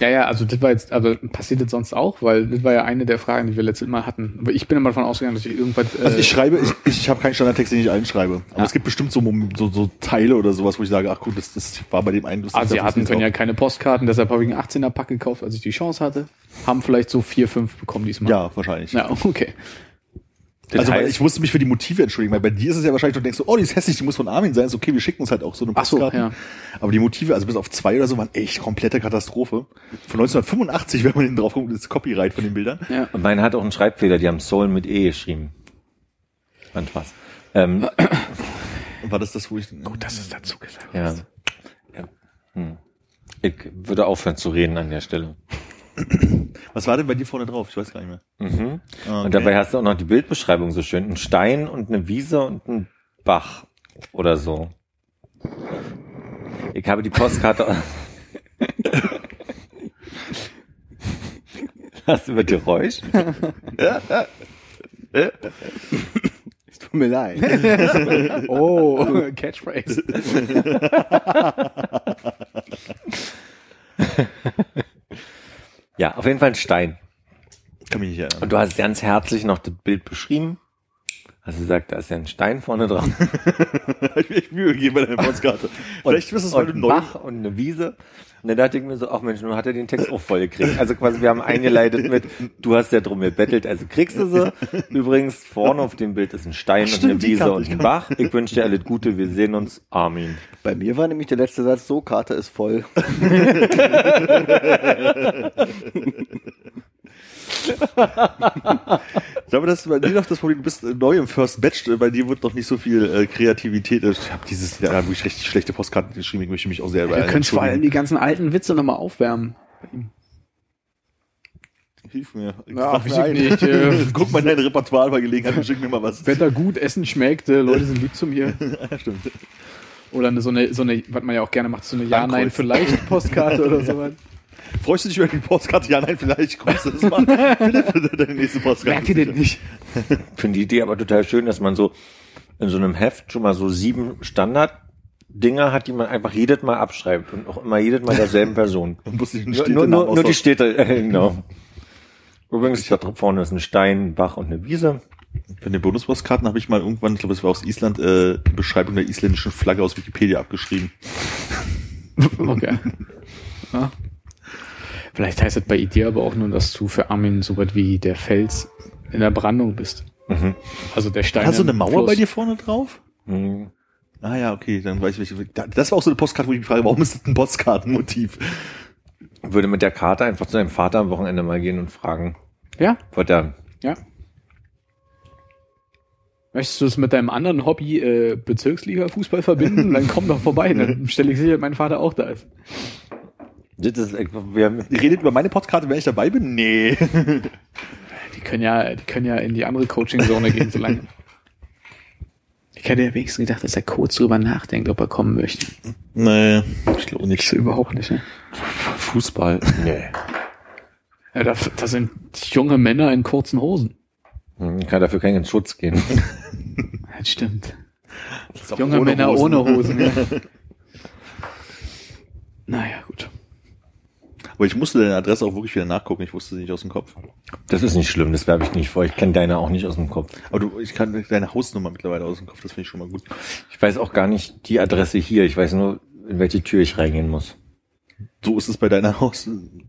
Ja, ja, also das war jetzt, also passiert das sonst auch, weil das war ja eine der Fragen, die wir letztes Mal hatten. Aber ich bin immer davon ausgegangen, dass ich irgendwas. Äh, Also ich schreibe, ich, ich habe keinen Standardtext, den ich allen schreibe. Aber Ja. es gibt bestimmt so, so, so Teile oder sowas, wo ich sage, ach gut, das, das war bei dem einen lustig. das Asiaten ist können auch- ja keine Postkarten, deshalb habe ich einen 18er Pack gekauft, als ich die Chance hatte. Haben vielleicht so vier, fünf bekommen diesmal. Ja, wahrscheinlich. Ja, okay. Also weil ich musste mich für die Motive entschuldigen, weil bei dir ist es ja wahrscheinlich, du denkst so, oh, die ist hässlich, die muss von Armin sein. Ist okay, wir schicken uns halt auch so eine Ach so, Postkarte. ja. Aber die Motive, also bis auf zwei oder so, waren echt komplette Katastrophe. Von 1985, wenn man hinten drauf kommt, das Copyright von den Bildern. Ja. Und meine hat auch einen Schreibfehler, die haben Soul mit E geschrieben. War Spaß. Ähm, Und war das das, wo ich... Gut, dass es dazu gesagt ja. ja. Hm. Ich würde aufhören zu reden an der Stelle. Was war denn bei dir vorne drauf? Ich weiß gar nicht mehr. Mhm. Ah, Und dabei hast du auch noch die Bildbeschreibung so schön. Ein Stein und eine Wiese und ein Bach oder so. Ich habe die Postkarte. Hast du mit Geräusch? Tut mir leid. Oh, Catchphrase. Ja, auf jeden Fall ein Stein. kann mich nicht erinnern. Und du hast ganz herzlich noch das Bild beschrieben. Hast gesagt, da ist ja ein Stein vorne drauf. ich Mühe gegeben bei deiner Postkarte. Vielleicht du es, du ein. Bach und eine Wiese. Und dann dachte ich mir so, ach Mensch, nun hat er den Text auch voll gekriegt. Also quasi, wir haben eingeleitet mit, du hast ja drum gebettelt, also kriegst du sie. Übrigens, vorne auf dem Bild ist ein Stein und stimmt, eine Wiese und ein Bach. Ich wünsche dir alles Gute, wir sehen uns. Armin. Bei mir war nämlich der letzte Satz so, Karte ist voll. Ich glaube, das ist bei dir noch das Problem, du bist äh, neu im First Batch, äh, bei dir wird noch nicht so viel äh, Kreativität. Ich habe dieses Jahr hab ich richtig schlechte Postkarten geschrieben, ich möchte mich auch sehr Du könntest vor allem die ganzen alten Witze nochmal aufwärmen. Hilf mir. Ja, Sag mir ein. ich nicht, äh, Guck mal in dein Repertoire bei Gelegenheit und schick mir mal was. Wetter gut, Essen schmeckt, äh, Leute sind lieb zu mir. Ja, stimmt. Oder eine, so eine, so eine, was man ja auch gerne macht, so eine Ja, Ankreuzen. Nein, vielleicht Postkarte oder sowas. Freust du dich über die Postkarte? Ja, nein, vielleicht kommst du das mal. Philipp, deine nächste Postkarte. Merkt ihr das nicht? Finde die Idee aber total schön, dass man so in so einem Heft schon mal so sieben Standard-Dinger hat, die man einfach jedes Mal abschreibt und auch immer jedes Mal derselben Person. Man muss einen Nur, Städtenamen nur, nur die. Städte, äh, genau. Übrigens, da vorne ist ein Stein, ein Bach und eine Wiese. Von den Bonuspostkarten habe ich mal irgendwann, ich glaube, es war aus Island, äh, die Beschreibung der isländischen Flagge aus Wikipedia abgeschrieben. Okay. Ja. Vielleicht heißt es bei dir aber auch nur, dass du für Armin so was wie der Fels in der Brandung bist. Mhm. Also der Stein. Hast du eine Mauer Fluss. bei dir vorne drauf? Mhm. Ah ja, okay, dann weiß ich, welche. Das war auch so eine Postkarte, wo ich mich frage, warum ist das ein Postkartenmotiv? Würde mit der Karte einfach zu deinem Vater am Wochenende mal gehen und fragen, Ja, was der ja. Möchtest du es mit deinem anderen Hobby äh, Bezirksliga-Fußball verbinden? Dann komm doch vorbei. Dann stelle ich sicher, dass mein Vater auch da ist. Das ist, haben, Ihr redet über meine Postkarte, wenn ich dabei bin? Nee. Die können ja, die können ja in die andere Coaching-Zone gehen, solange. Ich hätte ja wenigstens gedacht, dass er kurz drüber nachdenkt, ob er kommen möchte. nee, ich glaube nicht. So überhaupt nicht, ne? Fußball. Nee. Ja, da, da sind junge Männer in kurzen Hosen. Hm, Ich kann dafür keinen Schutz gehen. Das stimmt. Das Junge Männer Hosen. ohne Hosen. Ja. naja, gut. Aber ich musste deine Adresse auch wirklich wieder nachgucken, ich wusste sie nicht aus dem Kopf. Das ist nicht schlimm, das werbe ich nicht vor. Ich kenne deine auch nicht aus dem Kopf. Aber du, ich kann deine Hausnummer mittlerweile aus dem Kopf, das finde ich schon mal gut. Ich weiß auch gar nicht die Adresse hier. Ich weiß nur, in welche Tür ich reingehen muss. So ist es bei deiner Hausnummer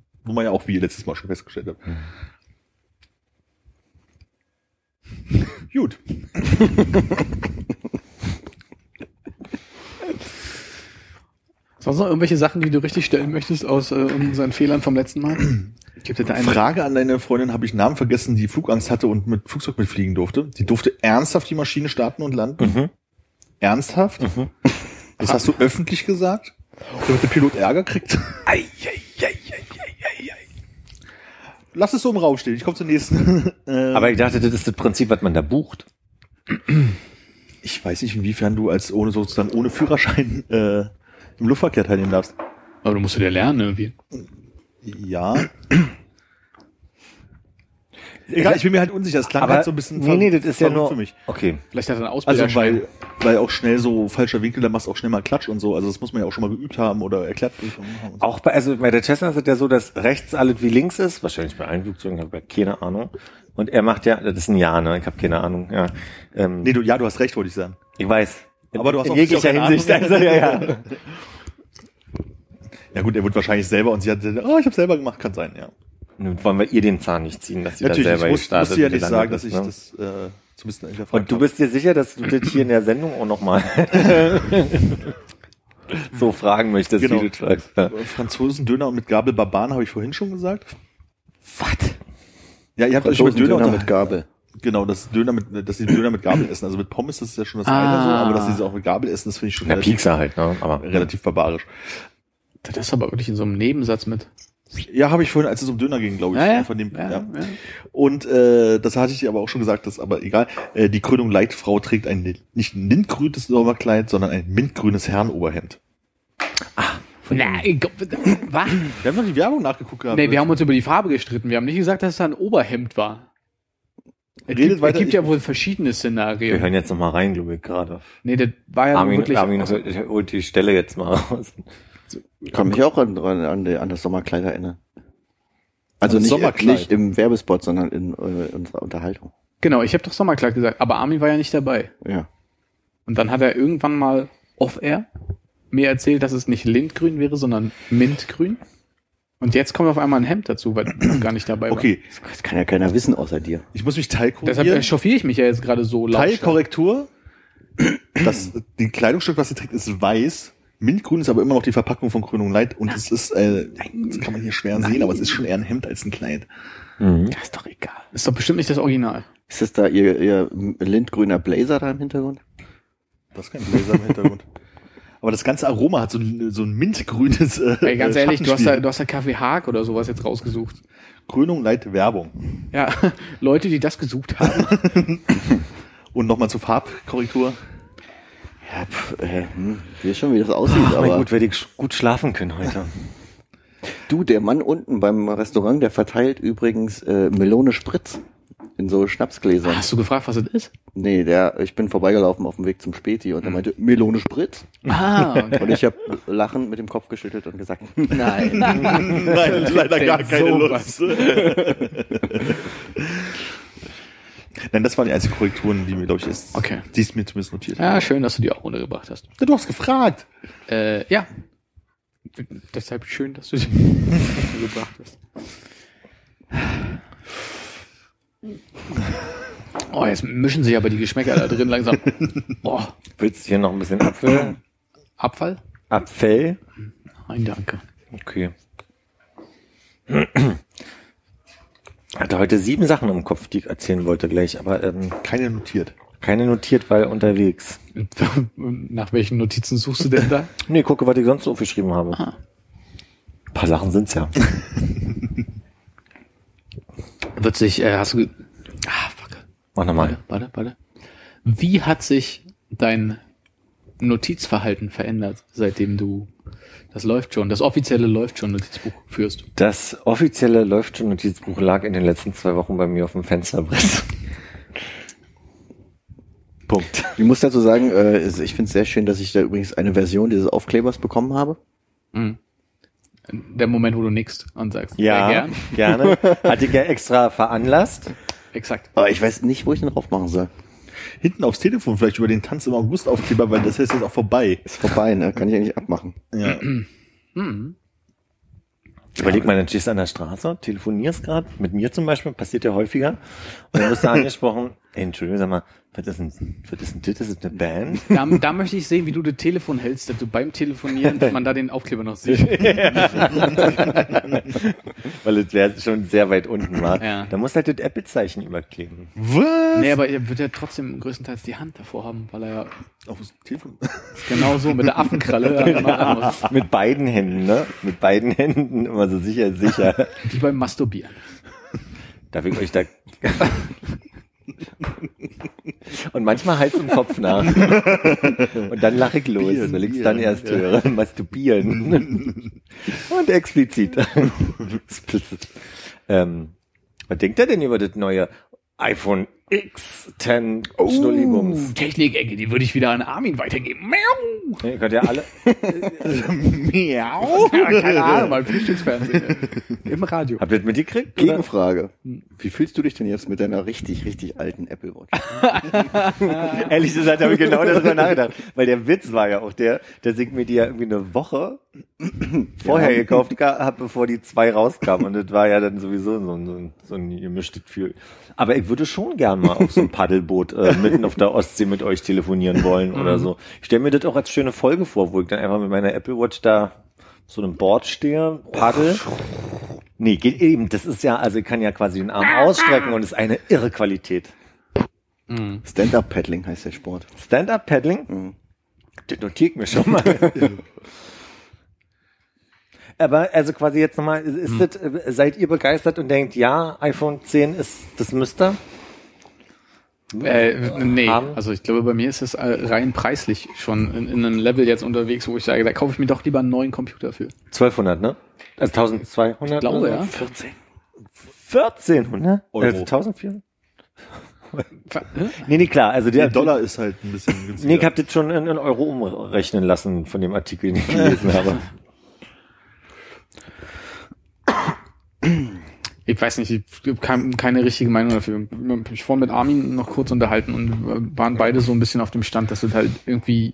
ja auch, wie ihr letztes Mal schon festgestellt habt. Gut. Sonst noch irgendwelche Sachen, die du richtig stellen möchtest aus äh, unseren Fehlern vom letzten Mal? Gibt es da einen? Frage an deine Freundin, habe ich Namen vergessen, die Flugangst hatte und mit Flugzeug mitfliegen durfte. Die durfte ernsthaft die Maschine starten und landen. Mhm. Ernsthaft? Das hast du öffentlich gesagt? Damit der Pilot Ärger kriegt? Ei, ei, ei, ei, ei, ei, ei. Lass es so im Raum stehen. Ich komme zur nächsten. äh, Aber ich dachte, das ist das Prinzip, was man da bucht. ich weiß nicht, inwiefern du als ohne sozusagen ohne Führerschein äh, im Luftverkehr teilnehmen darfst. Aber du musst ja lernen irgendwie. Ja. Egal, ich bin mir halt unsicher. Das klang Aber halt so ein bisschen nee, nee, das ist ja nur für mich. Okay. Vielleicht hat er einen Ausbilder Also weil, weil auch schnell so falscher Winkel, da machst du auch schnell mal Klatsch und so. Also das muss man ja auch schon mal geübt haben oder erklärt bekommen haben. und so. Auch bei, also bei der Cessna ist es ja so, dass rechts alles wie links ist. Wahrscheinlich bei allen Flugzeugen, habe ich keine Ahnung. Und er macht ja, das ist ein Ja, ne? Ich habe keine Ahnung. Ja. Ähm, Nee, du, ja, du hast recht, wollte ich sagen. ich weiß. Aber du hast in auch jeglicher Hinsicht. Also, ja, ja. Ja gut, er wird wahrscheinlich selber und sie hat, oh, ich habe selber gemacht, kann sein, ja. Nun wollen wir ihr den Zahn nicht ziehen, dass sie Natürlich, da ich selber muss, gestartet musste ja und nicht sagen, dass ich ne? das äh, zumindest hinterfragt Und du bist dir sicher, dass du das hier in der Sendung auch nochmal so fragen möchtest, Genau. wie du sagst. Ja. Franzosen Döner mit Gabel Barbaren habe ich vorhin schon gesagt. Was? Ja, ihr habt euch über Döner, Döner mit Gabel. Genau, das Döner mit, dass sie Döner mit Gabel essen. Also mit Pommes das ist ja schon das eine so, Ah. aber dass sie sie auch mit Gabel essen, das finde ich schon Na, relativ, Piekser halt, ne? Aber relativ barbarisch. Das ist aber wirklich in so einem Nebensatz mit. Ja, habe ich vorhin, als es um Döner ging, glaube ich. Ja, ja. Von dem, Ja, ja. ja. Und äh, das hatte ich dir aber auch schon gesagt, das ist aber egal. Äh, die Krönung Leitfrau trägt ein nicht ein lindgrünes Sommerkleid, sondern ein mintgrünes Herrenoberhemd. Na, ich glaub, was? Wir haben doch die Werbung nachgeguckt gehabt. Nee, wir haben uns über die Farbe gestritten. Wir haben nicht gesagt, dass es ein Oberhemd war. Es Redet gibt, weiter, es gibt ich- ja wohl verschiedene wir Szenarien. hören jetzt nochmal rein, glaube ich, gerade. Nee, das war ja Armin, wirklich. Armin holt holt die Stelle jetzt mal raus. Kann mich auch an, an, an, das Sommerkleid erinnern. Also nicht, Sommerkleid? nicht im Werbespot, sondern in äh, unserer Unterhaltung. Genau, ich habe doch Sommerkleid gesagt, aber Armin war ja nicht dabei. Ja. Und dann hat er irgendwann mal off-air mir erzählt, dass es nicht Lindgrün wäre, sondern Mintgrün. Und jetzt kommt auf einmal ein Hemd dazu, weil er gar nicht dabei war. Okay, Das kann ja keiner wissen außer dir. ich muss mich Deshalb teilkorrigieren. echauffiere ich mich ja jetzt gerade so laut. Teilkorrektur. Das die Kleidungsstück, was sie trägt, ist weiß. Mintgrün ist aber immer noch die Verpackung von Krönung Light und es ist, äh, das kann man hier schwer sehen, aber es ist schon eher ein Hemd als ein Kleid. Mhm. Das ist doch egal. Ist doch bestimmt nicht das Original. Ist das da ihr, ihr lindgrüner Blazer da im Hintergrund? Das ist kein Blazer im Hintergrund. Aber das ganze Aroma hat so ein, so ein mintgrünes äh, Ey, ganz ehrlich, du hast, da, du hast da Kaffee Haag oder sowas jetzt rausgesucht. Krönung Light Werbung. Ja, Leute, die das gesucht haben. Und nochmal zur Farbkorrektur. Ja, pf, äh, hm, ich weiß schon, wie das aussieht, Ach, mein aber gut, werde ich gut schlafen können heute. du, der Mann unten beim Restaurant, der verteilt übrigens äh, Melone Spritz in so Schnapsgläsern. Hast du gefragt, was es ist? Nee, der, ich bin vorbeigelaufen auf dem Weg zum Späti und er meinte, Melone Spritz? Ah, okay. Und ich habe lachend mit dem Kopf geschüttelt und gesagt, nein. Nein, leider gar keine sowas? Lust. Nein, das waren die einzigen Korrekturen, die mir, glaube ich, ist, Okay. die ist mir zumindest notiert. Ja, schön, dass du die auch untergebracht hast. Ja, Du hast gefragt. Äh, ja. Deshalb schön, dass du sie untergebracht hast. Oh, jetzt mischen sich aber die Geschmäcker da drin langsam. Oh, Willst du hier noch ein bisschen Apfel? Abfall? Apfel? Nein, danke. Okay. Hatte heute sieben Sachen im Kopf, die ich erzählen wollte gleich, aber ähm, Keine notiert. keine notiert, weil unterwegs. Nach welchen Notizen suchst du denn da? Nee, gucke, was ich sonst so aufgeschrieben habe. Ah. Ein paar Sachen sind's ja. Wird sich, äh, hast du, ge- ah, fuck. Mach nochmal. Warte, warte, warte. Wie hat sich dein Notizverhalten verändert, seitdem du, das läuft schon, das offizielle läuft schon Notizbuch führst? Das offizielle läuft schon Notizbuch lag in den letzten zwei Wochen bei mir auf dem Fensterbrett. Punkt. Ich muss dazu sagen, äh, ich finde es sehr schön, dass ich da übrigens eine Version dieses Aufklebers bekommen habe. Mhm. Der Moment, wo du nickst und sagst, Ja, gern. gerne. Hatte ich ja extra veranlasst. Exakt. Aber ich weiß nicht, wo ich den drauf machen soll. Hinten aufs Telefon vielleicht über den Tanz im August Aufkleber, weil das ist jetzt auch vorbei. Ist vorbei, ne? Kann ich eigentlich abmachen. Ja. Mhm. Überleg mal, dann stehst du an der Straße, telefonierst gerade, mit mir zum Beispiel, passiert ja häufiger. Und dann wirst du angesprochen, Entschuldigung, sag mal, was ist denn, was ist denn das? Ist das eine Band? Da, da möchte ich sehen, wie du das Telefon hältst, dass du beim Telefonieren, dass man da den Aufkleber noch sieht. Weil es wäre schon sehr weit unten war. Ja. Da muss halt das Apple-Zeichen überkleben. Was? Nee, aber er wird ja trotzdem größtenteils die Hand davor haben, weil er ja Auf das Telefon. genau so mit der Affenkralle ja. Mit beiden Händen, ne? Mit beiden Händen immer so sicher, sicher. Wie beim Masturbieren. Darf ich euch da... Und manchmal halt im Kopf nach. Und dann lache ich los, Bieren, weil ich es dann erst ja. höre. Masturbieren. Und explizit. Ähm, was denkt er denn über das neue iPhone X10 Schnullibums? Technik-Ecke, die würde ich wieder an Armin weitergeben. Miau! Ihr könnt ja alle... Miau. Ja, keine Ahnung, mal Frühstücksfernsehen. Im Radio. Habt ihr das mitgekriegt? oder? Gegenfrage. Wie fühlst du dich denn jetzt mit deiner richtig, richtig alten Apple Watch? Ehrlich gesagt habe ich genau darüber nachgedacht. Weil der Witz war ja auch der, dass ich mir die ja irgendwie eine Woche vorher gekauft habe, bevor die zwei rauskamen. Und das war ja dann sowieso so ein, so ein, so ein gemischtes Gefühl. Aber ich würde schon gern mal auf so ein Paddelboot äh, mitten auf der Ostsee mit euch telefonieren wollen oder so. Ich stelle mir das auch als schöne Folge vor, wo ich dann einfach mit meiner Apple Watch da so einem Board stehe, paddel. Nee, geht eben, das ist ja, also ich kann ja quasi den Arm ausstrecken und ist eine irre Qualität. Stand-Up-Paddling heißt der Sport. Stand-up-Paddling? Mhm. Das notiere ich mir schon mal. Aber also quasi jetzt nochmal, ist das, äh, seid ihr begeistert und denkt, ja, iPhone 10 ist das Müster? Äh, nee, Haben? also ich glaube, bei mir ist es äh, rein preislich schon in, in einem Level jetzt unterwegs, wo ich sage, da kaufe ich mir doch lieber einen neuen Computer für. 1200, ne? Also 1200? Ich glaube, oder ja. so? 14. 1400? Euro. Also 1400? Ver- Hä? Nee, nee, klar, also der, Der Dollar ist halt ein bisschen günstiger. Nee, ich hab das schon in, in Euro umrechnen lassen von dem Artikel, den ich gelesen habe. Ich weiß nicht, ich habe kein, keine richtige Meinung dafür. Ich habe mich vorhin mit Armin noch kurz unterhalten und waren beide so ein bisschen auf dem Stand, dass es halt irgendwie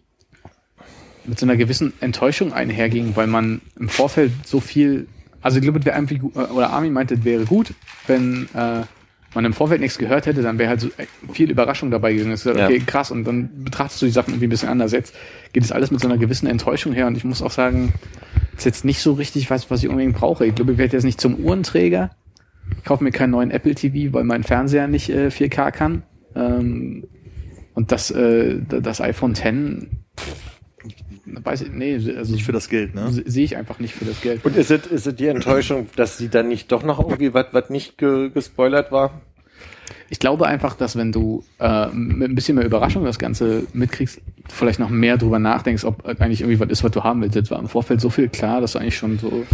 mit so einer gewissen Enttäuschung einherging, weil man im Vorfeld so viel, also ich glaube, es wäre einfach, gu- äh, oder Armin meinte, es wäre gut, wenn äh, man im Vorfeld nichts gehört hätte, dann wäre halt so äh, viel Überraschung dabei gewesen. Es ist halt, Ja. Okay, krass, und dann betrachtest du die Sachen irgendwie ein bisschen anders. Jetzt geht es alles mit so einer gewissen Enttäuschung her und ich muss auch sagen, ist jetzt nicht so richtig was, was ich unbedingt brauche. Ich glaube, ich werde jetzt nicht zum Uhrenträger. Ich kaufe mir keinen neuen Apple TV, weil mein Fernseher nicht äh, 4K kann. Ähm, und das, äh, das iPhone X, weiß ich, nee, also Nicht für das Geld, ne? se- sehe ich einfach nicht für das Geld. Und ist es, ist es die Enttäuschung, dass sie dann nicht doch noch irgendwie was, was nicht ge, gespoilert war? Ich glaube einfach, dass wenn du äh, mit ein bisschen mehr Überraschung das Ganze mitkriegst, vielleicht noch mehr drüber nachdenkst, ob eigentlich irgendwie was ist, was du haben willst. Jetzt war im Vorfeld so viel klar, dass du eigentlich schon so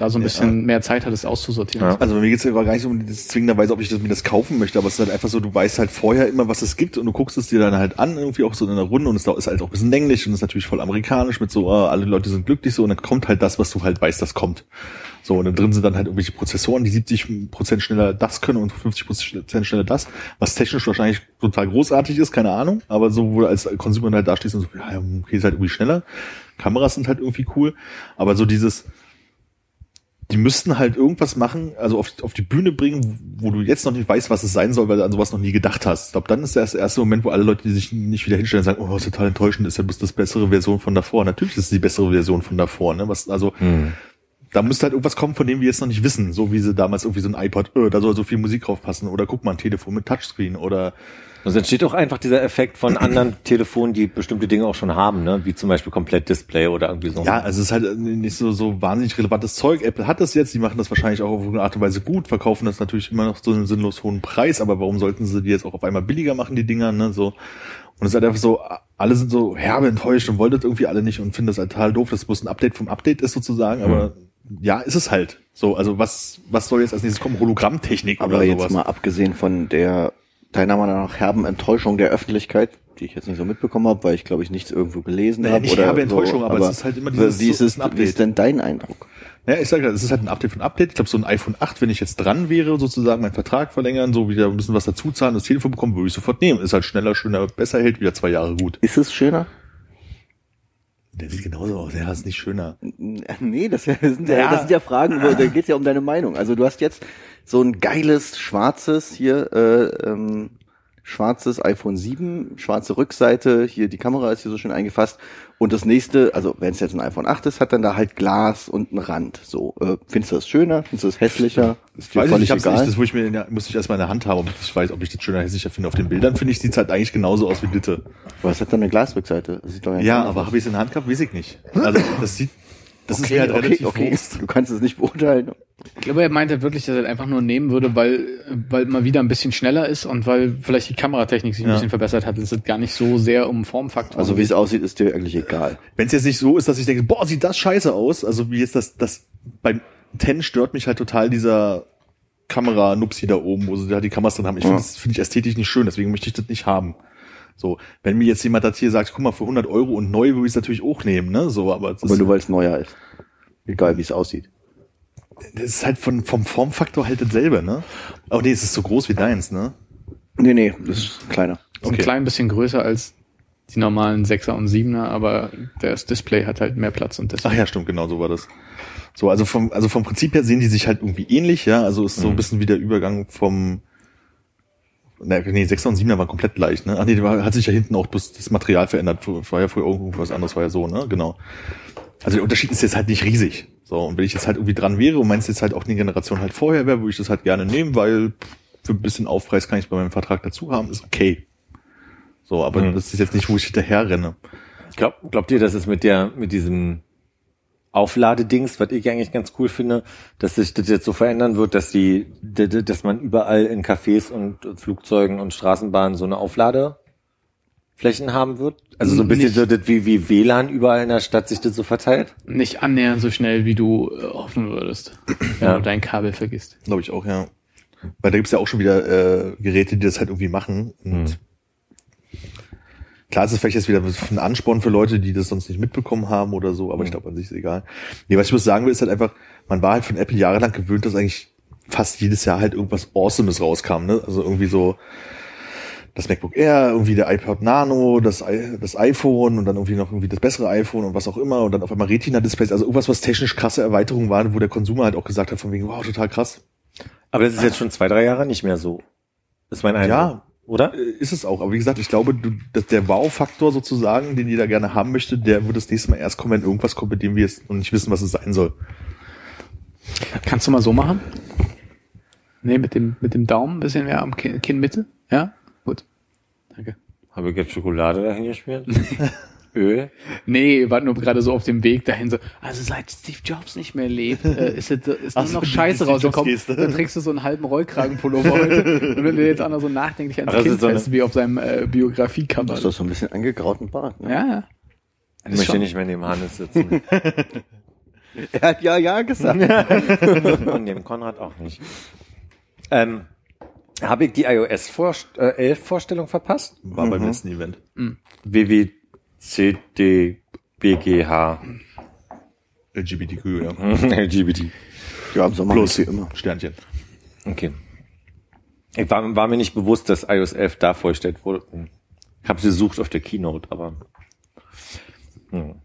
da so ein bisschen mehr Zeit hattest auszusortieren. Ja. Also mir geht's ja gar nicht so um das zwingenderweise, ob ich das, mir das kaufen möchte, aber es ist halt einfach so, du weißt halt vorher immer, was es gibt und du guckst es dir dann halt an, irgendwie auch so in einer Runde und es ist halt auch ein bisschen englisch und ist natürlich voll amerikanisch mit so, äh, alle Leute sind glücklich so und dann kommt halt das, was du halt weißt, das kommt. So, und dann drin sind dann halt irgendwelche Prozessoren, die 70% schneller das können und 50% schneller das, was technisch wahrscheinlich total großartig ist, keine Ahnung, aber so, wo du als Consumer halt da stehst und so, ja, okay, ist halt irgendwie schneller. Kameras sind halt irgendwie cool, aber so dieses, die müssten halt irgendwas machen, also auf, auf die Bühne bringen, wo du jetzt noch nicht weißt, was es sein soll, weil du an sowas noch nie gedacht hast. Ich glaube, dann ist das erste Moment, wo alle Leute, die sich nicht wieder hinstellen, sagen, oh, ist total enttäuschend, ist ja bloß das bessere Version von davor. Natürlich ist es die bessere Version von davor, ne? Was, also, da müsste halt irgendwas kommen, von dem wir jetzt noch nicht wissen. So wie sie damals irgendwie so ein iPod, äh, da soll so viel Musik drauf passen. Oder guck mal, ein Telefon mit Touchscreen oder Also entsteht auch einfach dieser Effekt von anderen Telefonen, die bestimmte Dinge auch schon haben, ne? Wie zum Beispiel Komplettdisplay oder irgendwie so. Ja, also es ist halt nicht so, so wahnsinnig relevantes Zeug. Apple hat das jetzt, die machen das wahrscheinlich auch auf eine Art und Weise gut, verkaufen das natürlich immer noch so einen sinnlos hohen Preis, aber warum sollten sie die jetzt auch auf einmal billiger machen, die Dinger, ne, so. Und es ist halt einfach so, alle sind so herbe enttäuscht und wollen das irgendwie alle nicht und finden das halt total doof, dass es bloß ein Update vom Update ist sozusagen, aber ja, ist es halt. So, also was, was soll jetzt als nächstes kommen? Hologrammtechnik Aber oder jetzt sowas. mal abgesehen von der deiner Meinung nach herben Enttäuschung der Öffentlichkeit, die ich jetzt nicht so mitbekommen habe, weil ich glaube ich nichts irgendwo gelesen Naja, habe. nicht oder herbe Enttäuschung, so, aber es ist halt immer dieses- wie ist, es, Update. wie ist denn dein Eindruck? Ja, ich sage ja, es ist halt ein Update von Update. Ich glaube, so ein iPhone 8, wenn ich jetzt dran wäre, sozusagen meinen Vertrag verlängern, so wieder ein bisschen was dazu zahlen, das Telefon bekommen, würde ich sofort nehmen. Ist halt schneller, schöner, besser, hält wieder zwei Jahre gut. Ist es schöner? Der sieht genauso aus. Ja, ist nicht schöner. Nee, das, das, sind, ja, Ja. das sind ja Fragen, wo, da geht's ja um deine Meinung. Also du hast jetzt so ein geiles, schwarzes hier, äh, ähm, schwarzes iPhone 7, schwarze Rückseite, hier die Kamera ist hier so schön eingefasst. Und das nächste, also wenn es jetzt ein iPhone 8 ist, hat dann da halt Glas und einen Rand. So, äh, findest du das schöner? Findest du das hässlicher? Ist dir Weiß ich völlig nicht, ich hab's egal? nicht, das wo ich mir, der- muss ich erstmal in der Hand haben, ob ich weiß, ob ich das schöner hässlicher finde. Auf den Bildern finde ich, sieht's halt eigentlich genauso aus wie Ditte. Aber es hat dann eine Glasrückseite. Das sieht doch Ja, aber habe ich es in der Hand gehabt, weiß ich nicht. Also das sieht, das ist okay, mir halt okay, relativ okay. Wurst. Du kannst es nicht beurteilen. Ich glaube, er meinte wirklich, dass er einfach nur nehmen würde, weil, weil mal wieder ein bisschen schneller ist und weil vielleicht die Kameratechnik sich ein Ja. bisschen verbessert hat. Es ist gar nicht so sehr um Formfaktoren. Also wie es aussieht, ist dir eigentlich egal. Wenn es jetzt nicht so ist, dass ich denke, boah, sieht das scheiße aus. Also wie jetzt das, das beim Ten stört mich halt total dieser Kamera-Nupsi da oben, wo sie da die Kameras drin haben. Ich finde Ja. das finde ich ästhetisch nicht schön, deswegen möchte ich das nicht haben. So, wenn mir jetzt jemand das hier sagt, guck mal, für 100 Euro und neu würde ich es natürlich auch nehmen, ne? So, aber das Aber ist, nur weil es neuer ist. Egal wie es aussieht. das ist halt von, vom Formfaktor halt dasselbe, ne? Oh nee, es ist so groß wie deins, ne? Nee, nee, das ist kleiner. ist ein okay. klein bisschen größer als die normalen 6er und 7er, aber das Display hat halt mehr Platz und Ach deswegen. ja, stimmt, genau so war das. So, also vom, also vom Prinzip her sehen die sich halt irgendwie ähnlich, ja. Also ist so ein bisschen wie der Übergang vom, ne, nee, 6er und 7er waren komplett gleich, ne? Ach nee, war, hat sich ja hinten auch bloß das Material verändert. War ja früher irgendwas anderes, war ja so, ne? Genau. Also der Unterschied ist jetzt halt nicht riesig. So, und wenn ich jetzt halt irgendwie dran wäre und meins jetzt halt auch eine Generation halt vorher wäre, würde ich das halt gerne nehmen, weil für ein bisschen Aufpreis kann ich es bei meinem Vertrag dazu haben, ist okay. So, aber Mhm. das ist jetzt nicht, wo ich hinterher renne. Glaub, glaubt ihr, dass es mit der, mit diesem Aufladedings, was ich eigentlich ganz cool finde, dass sich das jetzt so verändern wird, dass die, dass man überall in Cafés und Flugzeugen und Straßenbahnen so eine Aufladeflächen haben wird? Also so ein bisschen Nicht. so das wie, wie WLAN überall in der Stadt sich das so verteilt? Nicht annähernd so schnell, wie du äh, hoffen würdest, wenn Ja. du dein Kabel vergisst. Glaube ich auch, ja. Weil da gibt's ja auch schon wieder äh, Geräte, die das halt irgendwie machen. Und Hm. Klar ist es vielleicht jetzt wieder ein Ansporn für Leute, die das sonst nicht mitbekommen haben oder so, aber ich glaube an sich ist egal. Nee, was ich muss sagen will, ist halt einfach, man war halt von Apple jahrelang gewöhnt, dass eigentlich fast jedes Jahr halt irgendwas Awesomes rauskam, ne? Also irgendwie so das MacBook Air, irgendwie der iPod Nano, das, I das iPhone und dann irgendwie noch irgendwie das bessere iPhone und was auch immer und dann auf einmal Retina-Displays, also irgendwas, was technisch krasse Erweiterungen waren, wo der Konsumer halt auch gesagt hat, von wegen, wow, total krass. Aber das ist jetzt schon zwei, drei Jahre nicht mehr so. Ist mein Eindruck. Ja. Oder? Äh, Ist es auch. Aber wie gesagt, ich glaube, du, dass der Wow-Faktor sozusagen, den jeder gerne haben möchte, der wird das nächste Mal erst kommen, wenn irgendwas kommt, mit dem wir jetzt noch nicht wissen, was es sein soll. Kannst du mal so machen? Nee, mit dem, mit dem Daumen ein bisschen mehr am Kinn, Kinnmitte? Ja? Gut. Danke. Habe ich jetzt Schokolade dahin geschmiert? Öl? Nee, war nur gerade so auf dem Weg dahin so, also seit Steve Jobs nicht mehr lebt, äh, ist, es, ist nur so, noch Scheiße rausgekommen. Geste. Dann trägst du so einen halben Rollkragenpullover heute. Und wenn du jetzt auch noch so nachdenklich ans Ach, das Kind so eine- fest, wie auf seinem äh, Biografie-Cover. Du hast doch so ein bisschen angegrauten Bart. Ne? Ja, ja. Ich möchte nicht mehr neben Hannes sitzen. Er hat ja, ja gesagt. Und neben Konrad auch nicht. Ähm, habe ich die iOS -Vor äh, 11 Vorstellung verpasst? War beim letzten Event. WWCDBGH LGBTQ, ja. LGBT. Ja, im Sommer Plus wie immer. Sternchen. Okay. Ich war, war mir nicht bewusst, dass iOS 11 da vorgestellt wurde. Ich habe sie gesucht auf der Keynote, aber hm.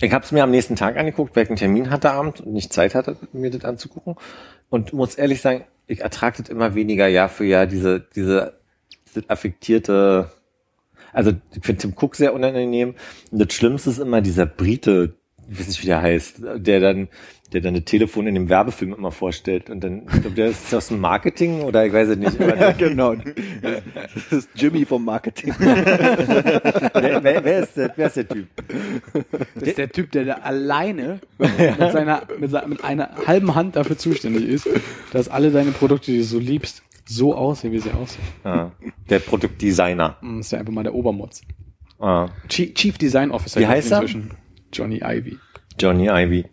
ich habe es mir am nächsten Tag angeguckt, weil ich einen Termin hatte abend und nicht Zeit hatte, mir das anzugucken. Und muss ehrlich sagen, ich ertrage das immer weniger Jahr für Jahr, diese, diese, diese affektierte, also ich finde Tim Cook sehr unangenehm. Und das Schlimmste ist immer dieser Brite, ich weiß nicht, wie der heißt, der dann, der dann das Telefon in dem Werbefilm immer vorstellt. Und dann, ich glaube, der ist aus dem Marketing oder ich weiß es nicht. Aber Ja, genau. Das ist Jimmy vom Marketing. wer, wer, wer, ist der, wer ist der Typ? Das ist der Typ, der da alleine mit seiner, mit, seiner, mit einer halben Hand dafür zuständig ist, dass alle deine Produkte, die du so liebst, so aussehen, wie sie aussehen. Ah, der Produktdesigner. Das ist ja einfach mal der Obermotz. Ah, Chief, Chief Design Officer. Wie heißt er? inzwischen. Johnny Ivy. Johnny Ivy.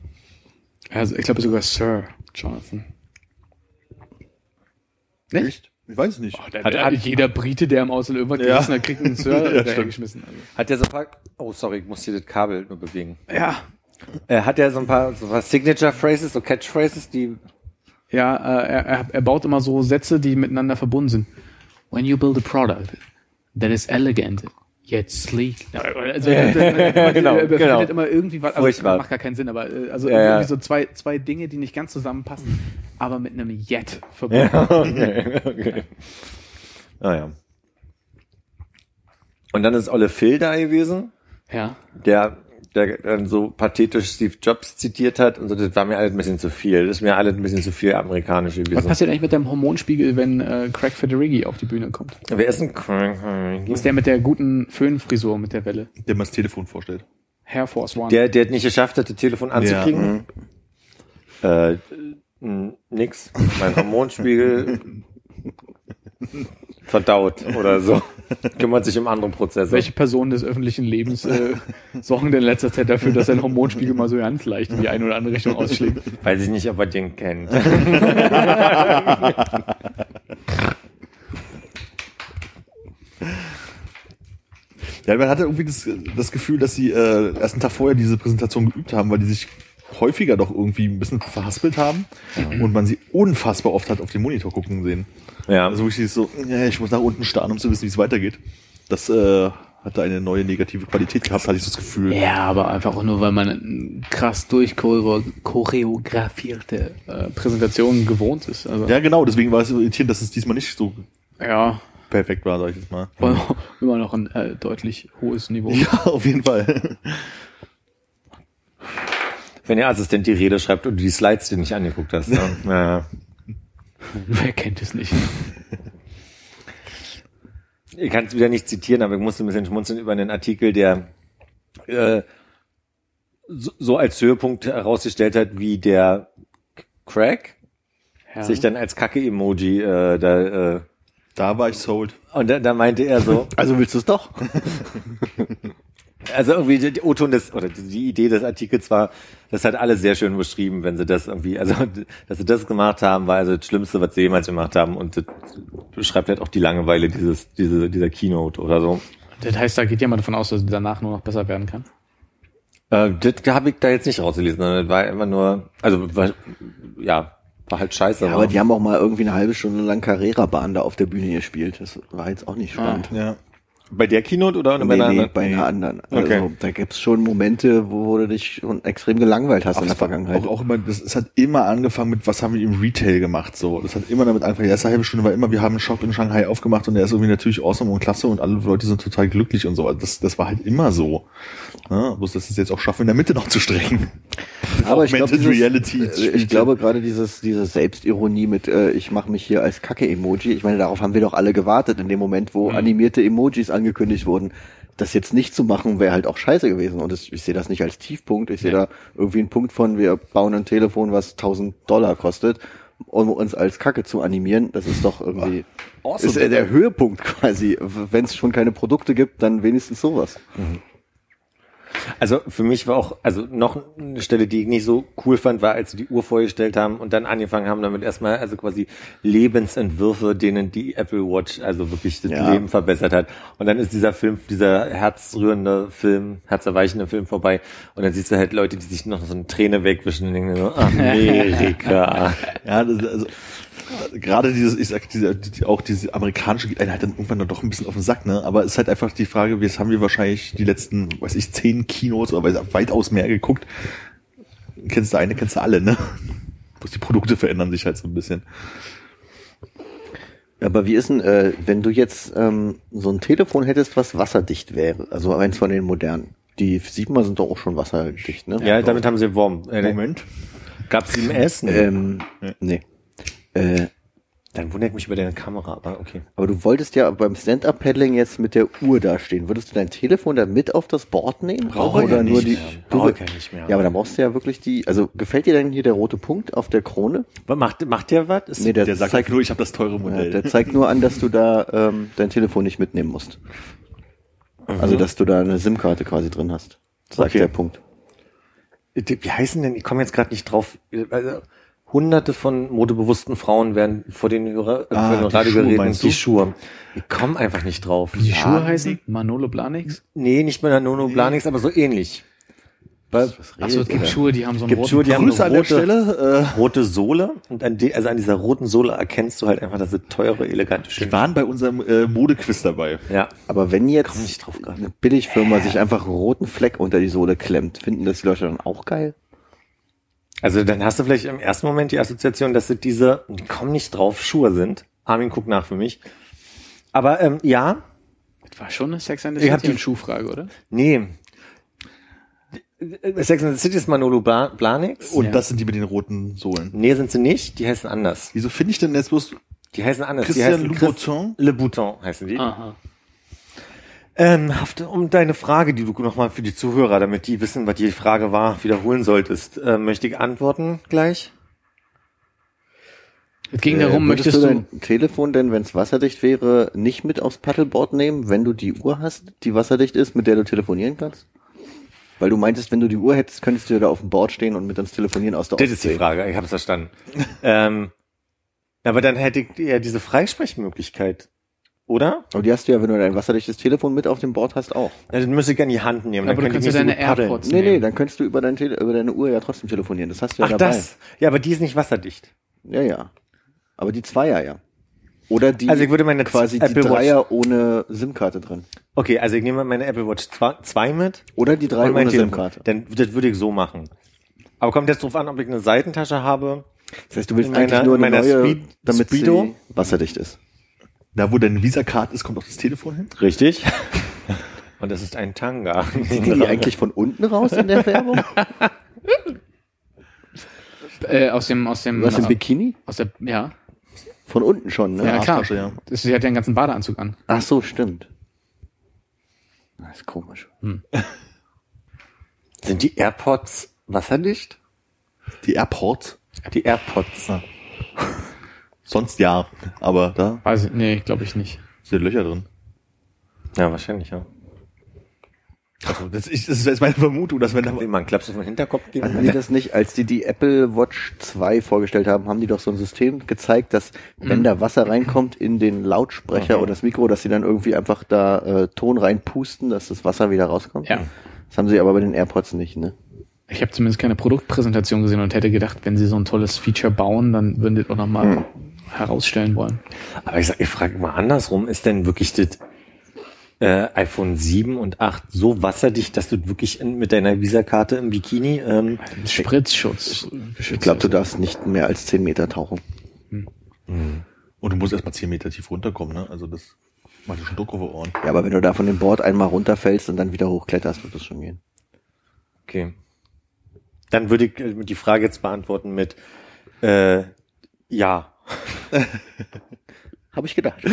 Also, ich glaube sogar Sir Jonathan. Echt? Ich weiß es nicht. Der, Hat- der, hat- jeder Brite, der im Ausland irgendwas Ja. gerissen hat, kriegt einen Sir Ja, stimmt. dahergeschmissen. Also. Hat der so ein paar, oh sorry, ich muss hier das Kabel nur bewegen. Ja, Äh, hat er so ein paar, so ein paar Signature Phrases, so Catchphrases, die, ja äh, er, er, er baut immer so Sätze, die miteinander verbunden sind. When you build a product that is elegant, yet sleek. Ja, Also, er, er, Genau, er, genau. immer irgendwie was, also Furchtbar. macht gar keinen Sinn, aber äh, also Ja, ja. irgendwie so zwei, zwei Dinge, die nicht ganz zusammenpassen, aber mit einem Yet verbunden. okay, okay. Ah ja. Und dann ist Olle Phil da gewesen, Ja. der, der dann so pathetisch Steve Jobs zitiert hat und so, das war mir alles ein bisschen zu viel. Das ist mir alles ein bisschen zu viel amerikanisch Was gewesen. passiert eigentlich mit deinem Hormonspiegel, wenn äh, Craig Federighi auf die Bühne kommt? Wer ist ein Das ist der mit der guten Föhnfrisur mit der Welle. Der man das Telefon vorstellt. Air Force One. Der, der hat nicht geschafft hat, das Telefon anzukriegen? Äh, n- nix. Mein Hormonspiegel verdaut oder so. Kümmert sich um andere Prozesse. Welche Personen des öffentlichen Lebens äh, sorgen denn in letzter Zeit dafür, dass sein Hormonspiegel mal so ganz leicht in die eine oder andere Richtung ausschlägt? Weiß ich nicht, ob er den kennt. Ja, man hatte irgendwie das, das Gefühl, dass sie äh, erst einen Tag vorher diese Präsentation geübt haben, weil die sich häufiger doch irgendwie ein bisschen verhaspelt haben und man sie unfassbar oft hat auf dem Monitor gucken sehen. Ja. Also wirklich so, ich muss nach unten starren, um zu wissen, wie es weitergeht. Das äh, hatte eine neue negative Qualität gehabt, hatte ich so das Gefühl. Ja, aber einfach auch nur, weil man krass durchchoreografierte äh, Präsentationen gewohnt ist. Also, Ja, genau, deswegen war es so irritierend, dass es diesmal nicht so ja perfekt war, sag ich jetzt mal. war immer noch ein äh, deutlich hohes Niveau. Ja, auf jeden Fall. Wenn der Assistent die Rede schreibt und du die Slides dir nicht angeguckt hast. Ne? Ja. Wer kennt es nicht? Ich kann es wieder nicht zitieren, aber ich musste ein bisschen schmunzeln über einen Artikel, der äh, so, so als Höhepunkt herausgestellt hat, wie der Craig Ja. sich dann als Kacke-Emoji äh, da äh, Da war ich sold. und da, da meinte er so, Also willst du es doch? also irgendwie die, die O-Ton des oder die, die Idee des Artikels war, das hat alles sehr schön beschrieben, wenn sie das irgendwie, also dass sie das gemacht haben, war also das Schlimmste, was sie jemals gemacht haben und das beschreibt halt auch die Langeweile dieses diese dieser Keynote oder so. Das heißt, da geht jemand davon aus, dass es danach nur noch besser werden kann. Äh, das habe ich da jetzt nicht rausgelesen, sondern das war immer nur, also war, ja, war halt scheiße. Ja, aber die haben auch mal irgendwie eine halbe Stunde lang Carrera-Bahn da auf der Bühne gespielt. Das war jetzt auch nicht spannend. Ja. Bei der Keynote oder Nee, bei einer nee, anderen? bei einer anderen. Also, Okay. da gibt's schon Momente, wo du dich schon extrem gelangweilt hast in der Vergangenheit. Auch, auch immer, das, es hat immer angefangen mit, was haben wir im Retail gemacht, so. Das hat immer damit angefangen. Die erste halbe Stunde war immer, wir haben einen Shop in Shanghai aufgemacht und der ist irgendwie natürlich awesome und klasse und alle Leute sind total glücklich und so. Also Das, das war halt immer so. Ja, dass es jetzt auch schaffen, in der Mitte noch zu strecken. Aber ich glaube, Augmented dieses, Reality äh, ich glaube gerade dieses, diese Selbstironie mit, äh, ich mache mich hier als Kacke-Emoji, ich meine, darauf haben wir doch alle gewartet in dem Moment, wo animierte Emojis angekündigt wurden. Das jetzt nicht zu machen, wäre halt auch scheiße gewesen. Und das, ich sehe das nicht als Tiefpunkt. Ich sehe da irgendwie einen Punkt von, wir bauen ein Telefon, was 1000 Dollar kostet, um uns als Kacke zu animieren. Das ist doch irgendwie, ist äh, der Höhepunkt quasi. Wenn es schon keine Produkte gibt, dann wenigstens sowas. Also für mich war auch, also noch eine Stelle, die ich nicht so cool fand, war, als sie die Uhr vorgestellt haben und dann angefangen haben, damit erstmal also quasi Lebensentwürfe, denen die Apple Watch also wirklich das Ja. Leben verbessert hat. Und dann ist dieser Film, dieser herzrührende Film, herzerweichende Film vorbei und dann siehst du halt Leute, die sich noch so eine Träne wegwischen und denken so, Amerika. Ja, das, also gerade dieses, ich sag, diese, die, auch diese amerikanische geht einen halt dann irgendwann dann doch ein bisschen auf den Sack, ne? Aber es ist halt einfach die Frage, jetzt haben wir wahrscheinlich die letzten, weiß ich, zehn Kinos oder weiß- weitaus mehr geguckt. Kennst du eine, kennst du alle, ne? Bloß die Produkte verändern sich halt so ein bisschen. Aber wie ist denn, äh, wenn du jetzt ähm, so ein Telefon hättest, was wasserdicht wäre, also eins von den modernen. Die Siebener sind doch auch schon wasserdicht, ne? Ja, damit haben sie Wurm. Äh, Moment. Gab's die im Essen? Ähm, nee. Äh, Dann wundert mich über deine Kamera, aber okay. aber du wolltest ja beim Stand-Up-Paddling jetzt mit der Uhr dastehen. Würdest du dein Telefon dann mit auf das Board nehmen? Brauche Oder ja nur nicht die? mehr. Brauche ich ja nicht mehr. Ja, aber dann brauchst du ja wirklich die. Also gefällt dir denn hier der rote Punkt auf der Krone? Was macht, macht der was? Ist Nee, der, Der sagt zeigt nur, ich habe das teure Ja, Modell. der zeigt nur an, dass du da ähm, dein Telefon nicht mitnehmen musst. Also, dass du da eine SIM-Karte quasi drin hast. Sagt Okay. der Punkt. Die- Wie heißen denn, ich komme jetzt gerade nicht drauf, also hunderte von modebewussten Frauen werden vor den, Hörer, äh, Ah, den die Radiogeräten Schuhe die. Ich komme einfach nicht drauf. Die Schuhe heißen Manolo Blahniks? Nee, nicht mehr Nono Blanix, aber so ähnlich. Weil, Achso, es gibt Schuhe, die haben so einen gibt roten Schuhe, die haben Grüße eine an der rote, Stelle. Äh, rote Sohle und an, de, also an dieser roten Sohle erkennst du halt einfach, dass sie teure, elegante die Schuhe waren bei unserem äh, Modequiz dabei. Ja. Aber wenn jetzt Komm nicht drauf gerade. eine Billigfirma sich einfach einen roten Fleck unter die Sohle klemmt, finden das die Leute dann auch geil? Also dann hast du vielleicht im ersten Moment die Assoziation, dass es diese, die kommen nicht drauf, Schuhe sind. Armin guckt nach für mich. Aber ähm, ja, Das war schon eine Sex and the City die- und Schuhfrage, oder? Nee. Sex and the City ist Manolo Bla- Blahniks. Und Ja. das sind die mit den roten Sohlen. Nee, sind sie nicht. Die heißen anders. Wieso finde ich denn jetzt bloß Die heißen anders. Christian die heißen Louboutin? Le Bouton heißen die. Aha. Ähm, Haft, um deine Frage, die du nochmal für die Zuhörer, damit die wissen, was die Frage war, wiederholen solltest, äh, möchte ich antworten gleich. Es ging Äh, darum, würdest möchtest du du, dein Telefon denn, wenn es wasserdicht wäre, nicht mit aufs Paddleboard nehmen, wenn du die Uhr hast, die wasserdicht ist, mit der du telefonieren kannst? Weil du meintest, wenn du die Uhr hättest, könntest du ja da auf dem Board stehen und mit uns telefonieren aus der Das ist die Frage, ich habe es verstanden. ähm, aber dann hätte ich ja diese Freisprechmöglichkeit, oder? Aber die hast du ja, wenn du dein wasserdichtes Telefon mit auf dem Board hast, auch. Ja, dann müsste ich an die Hand nehmen. Aber du dann kannst ich ja deine paddeln. AirPods Nee, nee, nehmen. dann könntest du über, dein Tele über deine Uhr ja trotzdem telefonieren. Das hast du ja Ach, dabei. das. Ja, aber die ist nicht wasserdicht. Ja, ja. Aber die Zweier, ja. Oder die Also ich würde meine quasi die Apple Watch- Dreier ohne SIM-Karte drin. Okay, also ich nehme meine Apple Watch 2 mit Oder die drei ohne. SIM-Karte. Dann das würde ich so machen. Aber kommt jetzt drauf an, ob ich eine Seitentasche habe. Das heißt, du willst In meiner- eigentlich nur eine meiner neue, Speed- damit Speedo? sie wasserdicht ist. Da, wo deine Visa-Card ist, kommt auch das Telefon hin? Richtig. Und das ist ein Tanga. Sieht die eigentlich von unten raus in der Werbung? äh, aus dem, aus dem, Was im äh, Bikini? aus der, ja, Von unten schon, ne? ja, klar. Ja. Das, sie hat ja einen ganzen Badeanzug an. Ach so, stimmt. Das ist komisch. Sind die AirPods wasserdicht? Die Airports? Die AirPods. Sonst ja, aber da Weiß ich, nee, glaube ich nicht. sind Löcher drin. Ja, wahrscheinlich, ja. Also, das ist, das ist meine Vermutung, dass wenn da Will man Klaps auf den Hinterkopf Hatten geben? die das nicht, als die die Apple Watch 2 vorgestellt haben, haben die doch so ein System gezeigt, dass wenn da Wasser reinkommt in den Lautsprecher oder das Mikro, dass sie dann irgendwie einfach da äh, Ton reinpusten, dass das Wasser wieder rauskommt? Ja. Das haben sie aber bei den AirPods nicht, ne? Ich habe zumindest keine Produktpräsentation gesehen und hätte gedacht, wenn sie so ein tolles Feature bauen, dann würden die auch nochmal herausstellen wollen. Aber ich, sag, ich frage mal andersrum, ist denn wirklich das äh, iPhone 7 und 8 so wasserdicht, dass du wirklich in, mit deiner Visakarte im Bikini ähm, Spritzschutz. Ich glaube, du darfst nicht mehr als 10 Meter tauchen. Und du musst erst mal 10 Meter tief runterkommen, ne? Also das macht dir schon Druck auf die Ohren. Ja, aber wenn du da von dem Board einmal runterfällst und dann wieder hochkletterst, wird das schon gehen. Okay. Dann würde ich äh, die Frage jetzt beantworten mit äh, ja. Habe ich gedacht.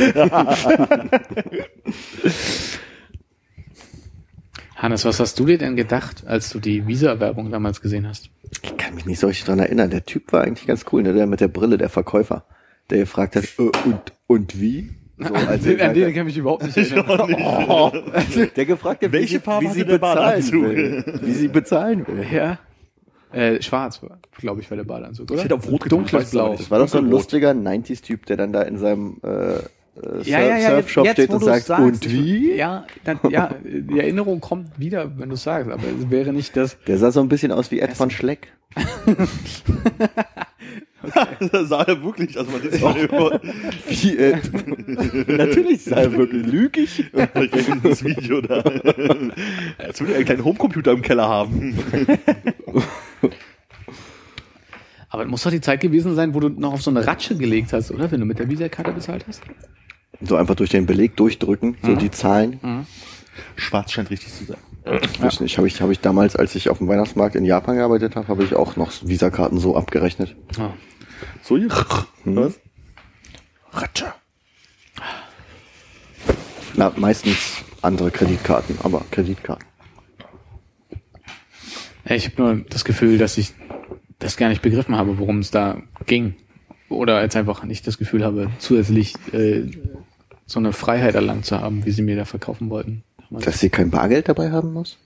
Hannes, was hast du dir denn gedacht, als du die Visa-Werbung damals gesehen hast? Ich kann mich nicht so richtig dran erinnern. Der Typ war eigentlich ganz cool, ne? Der mit der Brille, der Verkäufer, der gefragt hat, äh, und, und wie? So, als er gesagt hat- kann ich mich überhaupt nicht erinnern. Oh, der gefragt hat, wie Welche sie, Farbe wie sie bezahlen will. Wie sie bezahlen will. ja. Äh, schwarz, glaube ich, war der Badeanzug, oder? Ich hätte auf Rot Dunkles Blau. Das war doch so ein lustiger 90s-Typ, der dann da in seinem äh, äh, Ja, ja, ja, Surfshop jetzt, steht und sagt, sagst, und wie? Ja, dann, ja, die Erinnerung kommt wieder, wenn du sagst, aber es wäre nicht das. Der sah so ein bisschen aus wie Ed von Schleck. das sah er wirklich, also man sieht es über Wie, äh, natürlich sah er wirklich lügig. das Video da. Als würde er einen kleinen Homecomputer im Keller haben. Aber es muss doch die Zeit gewesen sein, wo du noch auf so eine Ratsche gelegt hast, oder? Wenn du mit der Visa-Karte bezahlt hast? So einfach durch den Beleg durchdrücken, so die Zahlen. Schwarz scheint richtig zu sein. Ich weiß nicht, habe ich, hab ich damals, als ich auf dem Weihnachtsmarkt in Japan gearbeitet habe, habe ich auch noch Visakarten so abgerechnet. Ah. So hier? Was? Ratscher. Na, meistens andere Kreditkarten, aber Kreditkarten. Ich habe nur das Gefühl, dass ich das gar nicht begriffen habe, worum es da ging. Oder jetzt einfach nicht das Gefühl habe, zusätzlich äh, so eine Freiheit erlangt zu haben, wie sie mir da verkaufen wollten. Dass sie kein Bargeld dabei haben muss?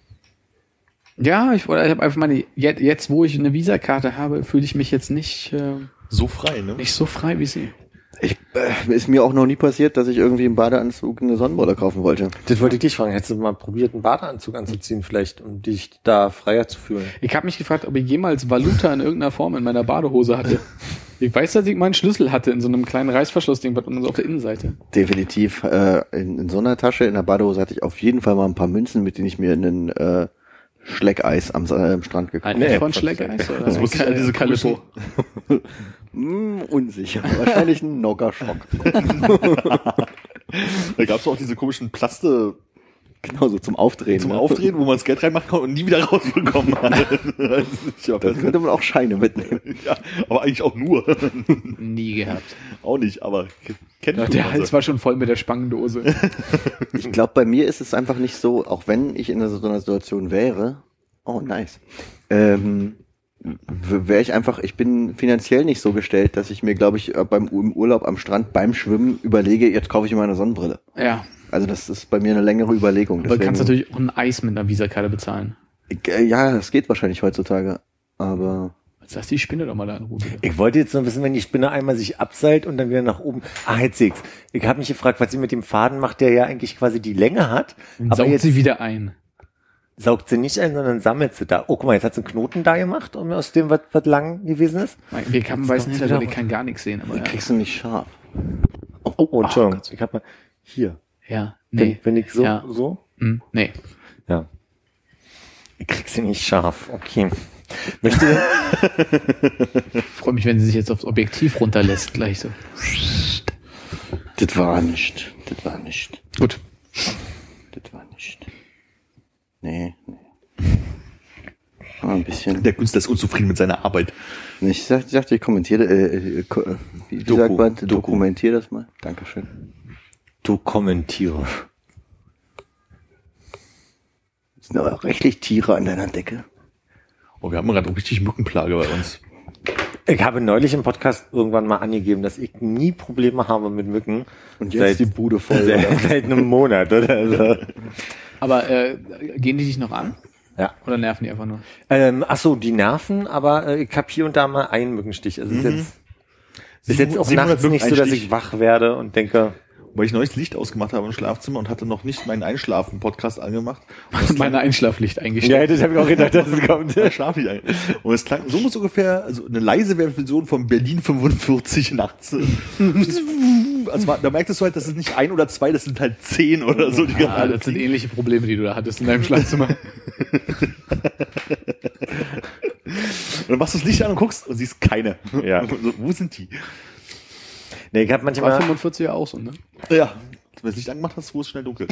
Ja, ich, oder ich habe einfach meine, jetzt, jetzt wo ich eine Visakarte habe, fühle ich mich jetzt nicht, äh, So frei, ne? nicht so frei wie sie. Ich, äh, ist mir auch noch nie passiert, dass ich irgendwie im Badeanzug eine Sonnenbrille kaufen wollte. Das wollte ich dich fragen. Hättest du mal probiert, einen Badeanzug anzuziehen vielleicht, um dich da freier zu fühlen? Ich habe mich gefragt, ob ich jemals Valuta in irgendeiner Form in meiner Badehose hatte. Ich weiß, dass ich meinen Schlüssel hatte in so einem kleinen Reißverschlussding, was unten so auf der Innenseite. Definitiv. Äh, in, in so einer Tasche, in der Badehose hatte ich auf jeden Fall mal ein paar Münzen, mit denen ich mir einen äh, Schleckeis am, äh, Strand gekauft nee, von Schleckeis oder Das muss ich an diese Calippo. Hm, unsicher. Wahrscheinlich ein Noggerschock. Da gab es auch diese komischen Plaste Genau so zum Aufdrehen. zum ne? Aufdrehen, wo man das Geld reinmachen kann und nie wieder rausbekommen hat. Da das, könnte man auch Scheine mitnehmen. ja, aber eigentlich auch nur. Nie gehabt. auch nicht, aber ke- kennt Ja, du der. Hals war schon voll mit der Spangendose. Ich glaube, bei mir ist es einfach nicht so, auch wenn ich in so einer Situation wäre. Oh, nice. Ähm, wäre ich einfach, ich bin finanziell nicht so gestellt, dass ich mir, glaube ich, äh, beim im Urlaub am Strand beim Schwimmen überlege, jetzt kaufe ich mir eine Sonnenbrille. ja. Also das ist bei mir eine längere Überlegung. Aber du Deswegen- kannst natürlich auch ein Eis mit einer Visakarte bezahlen. Ja, das geht wahrscheinlich heutzutage. Aber Jetzt lass die Spinne doch mal da in Ruhe. bitte. Ich wollte jetzt nur wissen, wenn die Spinne einmal sich abseilt und dann wieder nach oben. Ah, jetzt sehe ich's. Ich habe mich gefragt, was sie mit dem Faden macht, der ja eigentlich quasi die Länge hat. Dann aber saugt jetzt sie wieder ein. saugt sie nicht ein, sondern sammelt sie da. Oh, guck mal, jetzt hat sie einen Knoten da gemacht, um aus dem, was, was lang gewesen ist. Wir haben weißen Hintergrund, ich kann gar nichts sehen. Aber ja. kriegst du nicht scharf. Oh, oh Entschuldigung. ich habe mal hier. Ja, Wenn, nee. wenn ich so, Ja. so. Hm, nee. Ja. Ich krieg sie nicht scharf. Okay. Möchte denn, Freue mich, wenn sie sich jetzt aufs Objektiv runterlässt, gleich so. Das war nicht. Das war nicht. Gut. Das war nicht. Nee, nee. Ein bisschen. Der Künstler ist unzufrieden mit seiner Arbeit. Ich ich dachte, ich kommentiere, äh, äh, ko- wie, wie Doku. sagt man? Doku. Dokumentiere das mal. Dankeschön. Du kommentiere. Sind aber rechtlich Tiere an deiner Decke. Oh, wir haben gerade richtig Mückenplage bei uns. Ich habe neulich im Podcast irgendwann mal angegeben, dass ich nie Probleme habe mit Mücken. Und jetzt die Bude voll, Seit, seit einem Monat, oder? so. Aber äh, gehen die dich noch an? Ja. Oder nerven die einfach nur? Ähm, ach so, die nerven, aber äh, ich habe hier und da mal einen Mückenstich. Also ist jetzt, ist jetzt auch 700 nachts nicht so, dass ich wach werde und denke, Weil ich neulich das Licht ausgemacht habe im Schlafzimmer und hatte noch nicht meinen Einschlafen-Podcast angemacht. Und Und meine Einschlaflicht eingestellt. ja, das habe ich auch gedacht, dass es kommt. Da schlafe ich eigentlich. Und es klang so muss ungefähr, also eine leise Version von Berlin 45 nachts. Also man- da merktest du halt, das ist nicht ein oder zwei, das sind halt zehn oder so. Die Ah, das sind ähnliche Probleme, die du da hattest in deinem Schlafzimmer. und dann machst du das Licht an und guckst und siehst keine. Ja. So, wo sind die? Nee, ich habe War manchmal, 45 ja auch so, ne? Ja. Wenn du das Licht angemacht hast, wurde es schnell dunkel.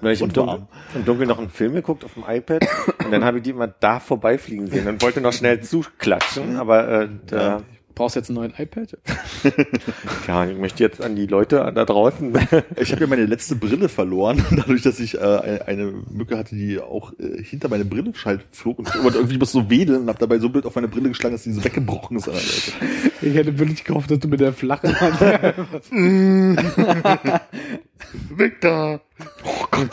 neulich im und Dunkeln, im Dunkeln noch einen Film geguckt auf dem iPad und dann habe ich die immer da vorbeifliegen sehen und wollte noch schnell zuklatschen, aber äh, da, Brauchst du jetzt einen neuen iPad? ja, ich möchte jetzt an die Leute da draußen. Ich habe ja meine letzte Brille verloren, dadurch, dass ich äh, eine Mücke hatte, die auch äh, hinter meine Brille halt flog und irgendwie muss so wedeln und habe dabei so blöd auf meine Brille geschlagen, dass die so weggebrochen ist an der Seite. Ich hätte wirklich gehofft, dass du mit der flachen Hand. Da! Oh Gott.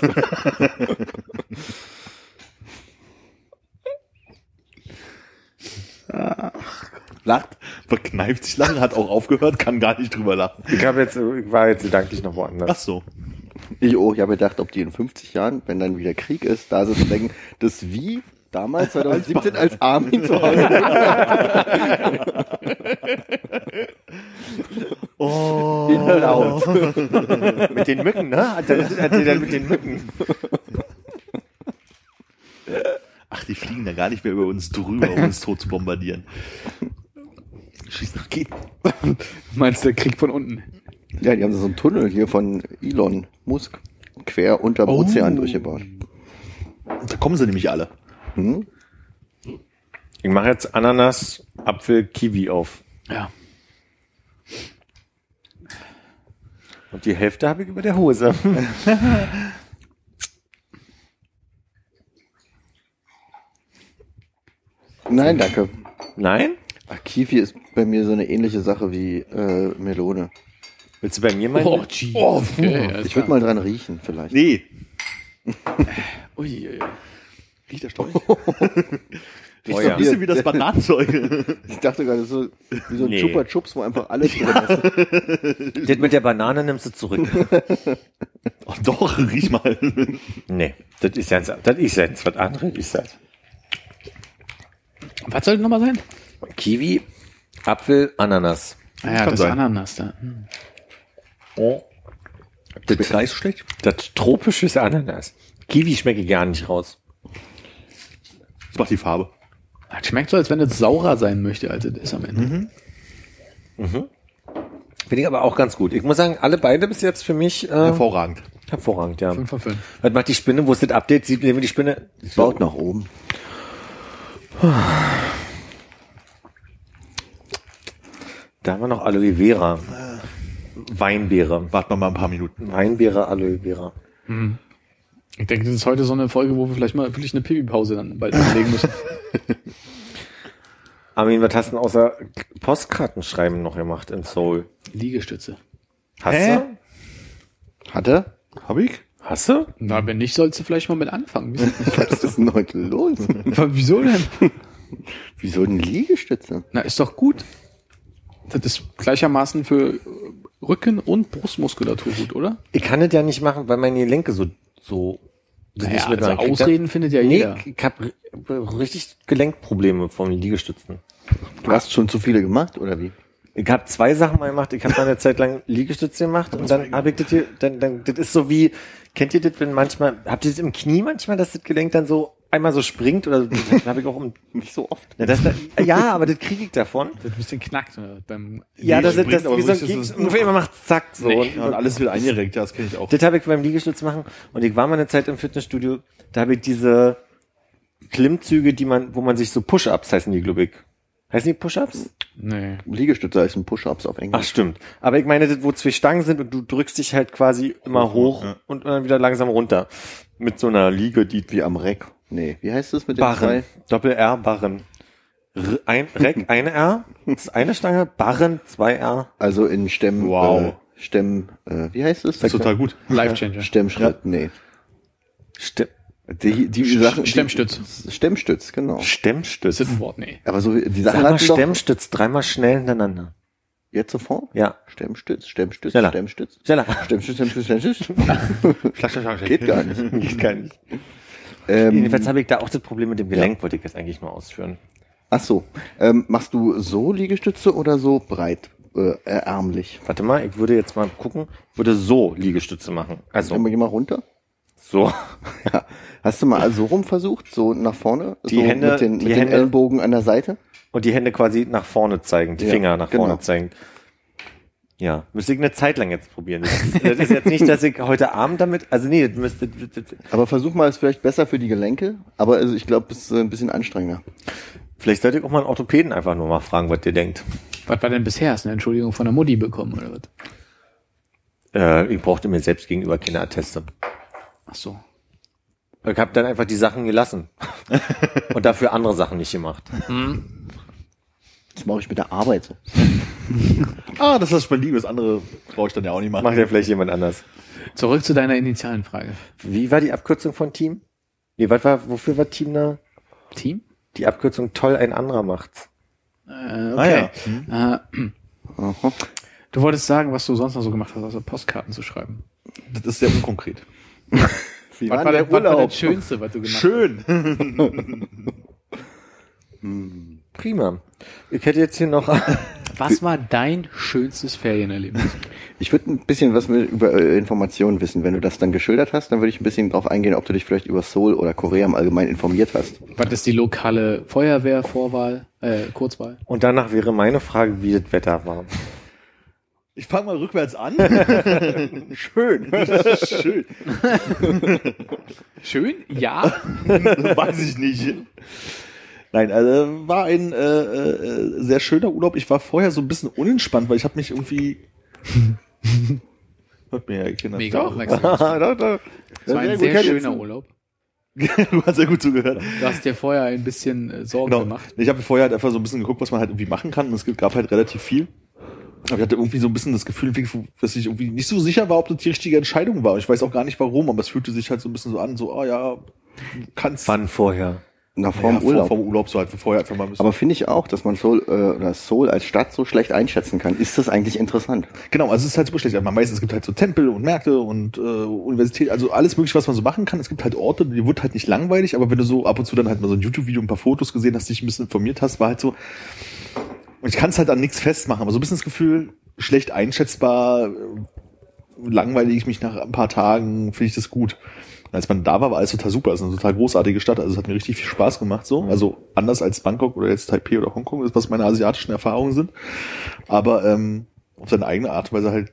Lacht, verkneift sich lachen, hat auch aufgehört, kann gar nicht drüber lachen. Ich habe jetzt, ich war jetzt gedanklich noch woanders. Ach so. Ich, oh, ich habe gedacht, ob die in 50 Jahren, wenn dann wieder Krieg ist, da sitzen und denken, das wie damals 2017 als Armin zu Hause. Oh. Laut. Mit den Mücken, ne? Hat er, hat er dann mit den Mücken. Ach, die fliegen da gar nicht mehr über uns drüber, um uns tot zu bombardieren. Schieß nach Raketen. Meinst du der Krieg von unten? Ja, die haben so einen Tunnel hier von Elon Musk quer unterm Oh. Ozean durchgebaut. Da kommen sie nämlich alle. Hm? Ich mache jetzt Ananas, Apfel, Kiwi auf. Ja. Und die Hälfte habe ich über der Hose. Nein, danke. Nein? Ach, Kiwi ist bei mir so eine ähnliche Sache wie äh, Melone. Willst du bei mir mal? Oh, gee. okay, alles Ich würde mal dran riechen, vielleicht. Nee. Ui, ui, ui. Riecht erstaunlich. Oh, Riecht so ja. ein bisschen wie das Bananenzeug. Ich dachte gerade, so wie so ein Nee. Chupa Chups, wo einfach alles drin ist. Das mit der Banane nimmst du zurück. Ach doch, riech mal. nee, das ist jetzt, das ist jetzt was anderes ist das. Was soll das nochmal sein? Kiwi, Apfel, Ananas. Ah ja, Kann das sein. Ananas da. Hm. Oh. Das ist gar nicht so schlecht. Das tropische ist Ananas. Kiwi schmecke ich gar nicht raus. Das macht die Farbe. Das schmeckt so, als wenn es saurer sein möchte, als es ist am Ende. Wer Finde ich aber auch ganz gut. Ich muss sagen, alle beide bis jetzt für mich äh, Hervorragend. hervorragend, ja. 5 von 5. Was macht die Spinne? Wo ist das Update? Sieht die Spinne? Baut nach oben. Da haben wir noch Aloe Vera. Weinbeere. Warten wir mal ein paar Minuten. Weinbeere, Aloe Vera. Ich denke, das ist heute so eine Folge, wo wir vielleicht mal wirklich eine Pipi-Pause dann bald anlegen müssen. Armin, was hast du denn außer Postkartenschreiben noch gemacht in Seoul? Liegestütze. Hast Hä? du? Hat er? Hab ich? Hast du? Na, wenn nicht, sollst du vielleicht mal mit anfangen. Was ist denn heute los? Wieso denn? Wieso denn Liegestütze? Na, ist doch gut. Das ist gleichermaßen für Rücken- und Brustmuskulatur gut, oder? Ich kann das ja nicht machen, weil meine Gelenke so, so, Naja, also Ausreden findet ja Nee, jeder. ich hab r- richtig Gelenkprobleme vom Liegestützen. Du hast schon zu viele gemacht, oder wie? Ich habe zwei Sachen mal gemacht. Ich habe mal eine Zeit lang Liegestütze gemacht und dann habe ich das hier, dann, dann, das ist so wie, kennt ihr das, wenn manchmal, habt ihr das im Knie manchmal, dass das Gelenk dann so einmal so springt oder das habe ich auch im, Nicht so oft. ja, das, ja, aber das kriege ich davon. Das ein bisschen knackt äh, beim Ja, das, das, aber wie so ein das ist- ungefähr immer macht zack, so. Nee. Und, Ja, und alles wird eingerenkt, ja, das kenne ich auch. Das habe ich beim Liegestütz machen und ich war mal eine Zeit im Fitnessstudio, da habe ich diese Klimmzüge, die man, wo man sich so Push-Ups heißen die, glaube ich. Heißen die Push-Ups? Nee. Liegestütze heißen Push-Ups auf Ach, Englisch. stimmt. Aber ich meine, das, wo zwei Stangen sind und du drückst dich halt quasi immer hoch ja. und dann wieder langsam runter. Mit so einer Liege, die Wie am Reck. Nee, wie heißt das mit den Barren. zwei? Doppel-R, Barren. R, ein, Reck, eine R, das ist eine Stange, Barren, zwei R. Also in Stemm, Wow. äh, Stemm, äh, wie heißt es? Das ist total gut. Life Changer. Stemmschritt, nee. Sti Die, die Sachen, Stemmstütz. Die, Stemmstütz, genau. Stemmstütz. Das ist ein Wort, nee. Aber so, die Sachen Sag mal Stemmstütz, dreimal schnell hintereinander. jetzt sofort? Ja. Stemmstütz, Stemmstütz, Schneller. Stemmstütz. Schneller. Stemmstütz, Stemmstütz, Stemmstütz. Schlag, schlag, schlag. Geht gar nicht. Geht gar nicht. Ähm, Jedenfalls habe ich da auch das Problem mit dem Gelenk, wollte ich jetzt eigentlich nur ausführen. ach so. Ähm, machst du so Liegestütze oder so breit, äh, ärmlich? Warte mal, ich würde jetzt mal gucken, ich würde so Liegestütze machen. Also Geh mal runter. So. Ja. Hast du mal so rum versucht, so nach vorne? Die so Hände- mit den, die mit den Hände- Ellbogen an der Seite? Und die Hände quasi nach vorne zeigen, die Ja, Finger nach genau. vorne zeigen. Ja, müsste ich eine Zeit lang jetzt probieren. Das ist, das ist jetzt nicht, dass ich heute Abend damit, also nee, das müsste, das, das, Aber versuch mal, ist vielleicht besser für die Gelenke, aber also ich glaube, es ist äh, ein bisschen anstrengender. vielleicht sollte ich auch mal einen Orthopäden einfach nur mal fragen, was der denkt. Was war denn bisher? Hast du eine Entschuldigung von der Mutti bekommen, oder was? Äh, ich brauchte mir selbst gegenüber keine Atteste. Ach so. Ich habe dann einfach die Sachen gelassen. Und dafür andere Sachen nicht gemacht. Das mache ich mit der Arbeit so. Ah, das ist bei Liebe, das andere brauche ich dann ja auch nicht machen. Macht ja vielleicht jemand anders. Zurück zu deiner initialen Frage. Wie war die Abkürzung von Team? Nee, was war, wofür war Team da? Team? Die Abkürzung toll, ein anderer macht's. Äh, Ah, okay. ja. Äh, Aha. du wolltest sagen, was du sonst noch so gemacht hast, außer Postkarten zu schreiben. Das ist sehr unkonkret. Wie Was war der, der was war Urlaub? das Schönste, was du gemacht Schön. Prima. Ich hätte jetzt hier noch, hast? Was war dein schönstes Ferienerlebnis? Ich würde ein bisschen was über äh, Informationen wissen. Wenn du das dann geschildert hast, dann würde ich ein bisschen drauf eingehen, ob du dich vielleicht über Seoul oder Korea im Allgemeinen informiert hast. Was ist die lokale Feuerwehr, Vorwahl, äh, Kurzwahl? und danach wäre meine Frage, wie das Wetter war. Ich fange mal rückwärts an. Schön. Schön. Schön? Ja. Weiß ich nicht. Nein, also war ein äh, äh, sehr schöner Urlaub. Ich war vorher so ein bisschen unentspannt, weil ich habe mich irgendwie. Hört mir ja, Kinder. Mega aufmerksam. Doch, doch. Das war ein sehr sehr schöner Urlaub. du hast sehr gut zugehört. Du hast dir vorher ein bisschen äh, Sorgen Genau. gemacht. Ich habe vorher halt einfach so ein bisschen geguckt, was man halt irgendwie machen kann. Und es gab halt relativ viel. Aber ich hatte irgendwie so ein bisschen das Gefühl, dass ich irgendwie nicht so sicher war, ob das die richtige Entscheidung war. Ich weiß auch gar nicht warum, aber es fühlte sich halt so ein bisschen so an, so, ah ja, du kannst. Wann vorher? Na, vor ja, dem Urlaub. Vor, vom Urlaub so halt vorher einfach mal ein. Aber finde ich auch, dass man Seoul, äh, oder Seoul als Stadt so schlecht einschätzen kann. Ist das eigentlich interessant? Genau, also es ist halt super schlecht. Man weiß, es gibt halt so Tempel und Märkte und äh, Universität, also alles mögliche, was man so machen kann. Es gibt halt Orte, die wird halt nicht langweilig, aber wenn du so ab und zu dann halt mal so ein YouTube-Video, ein paar Fotos gesehen hast, dich ein bisschen informiert hast, war halt so. Und ich kann es halt an nichts festmachen, aber so ein bisschen das Gefühl, schlecht einschätzbar, langweile ich mich nach ein paar Tagen, finde ich das gut. Und als man da war, war alles total super. Es ist eine total großartige Stadt. Also es hat mir richtig viel Spaß gemacht. So, also anders als Bangkok oder jetzt Taipei oder Hongkong, ist was meine asiatischen Erfahrungen sind. Aber ähm, auf seine eigene Art und Weise halt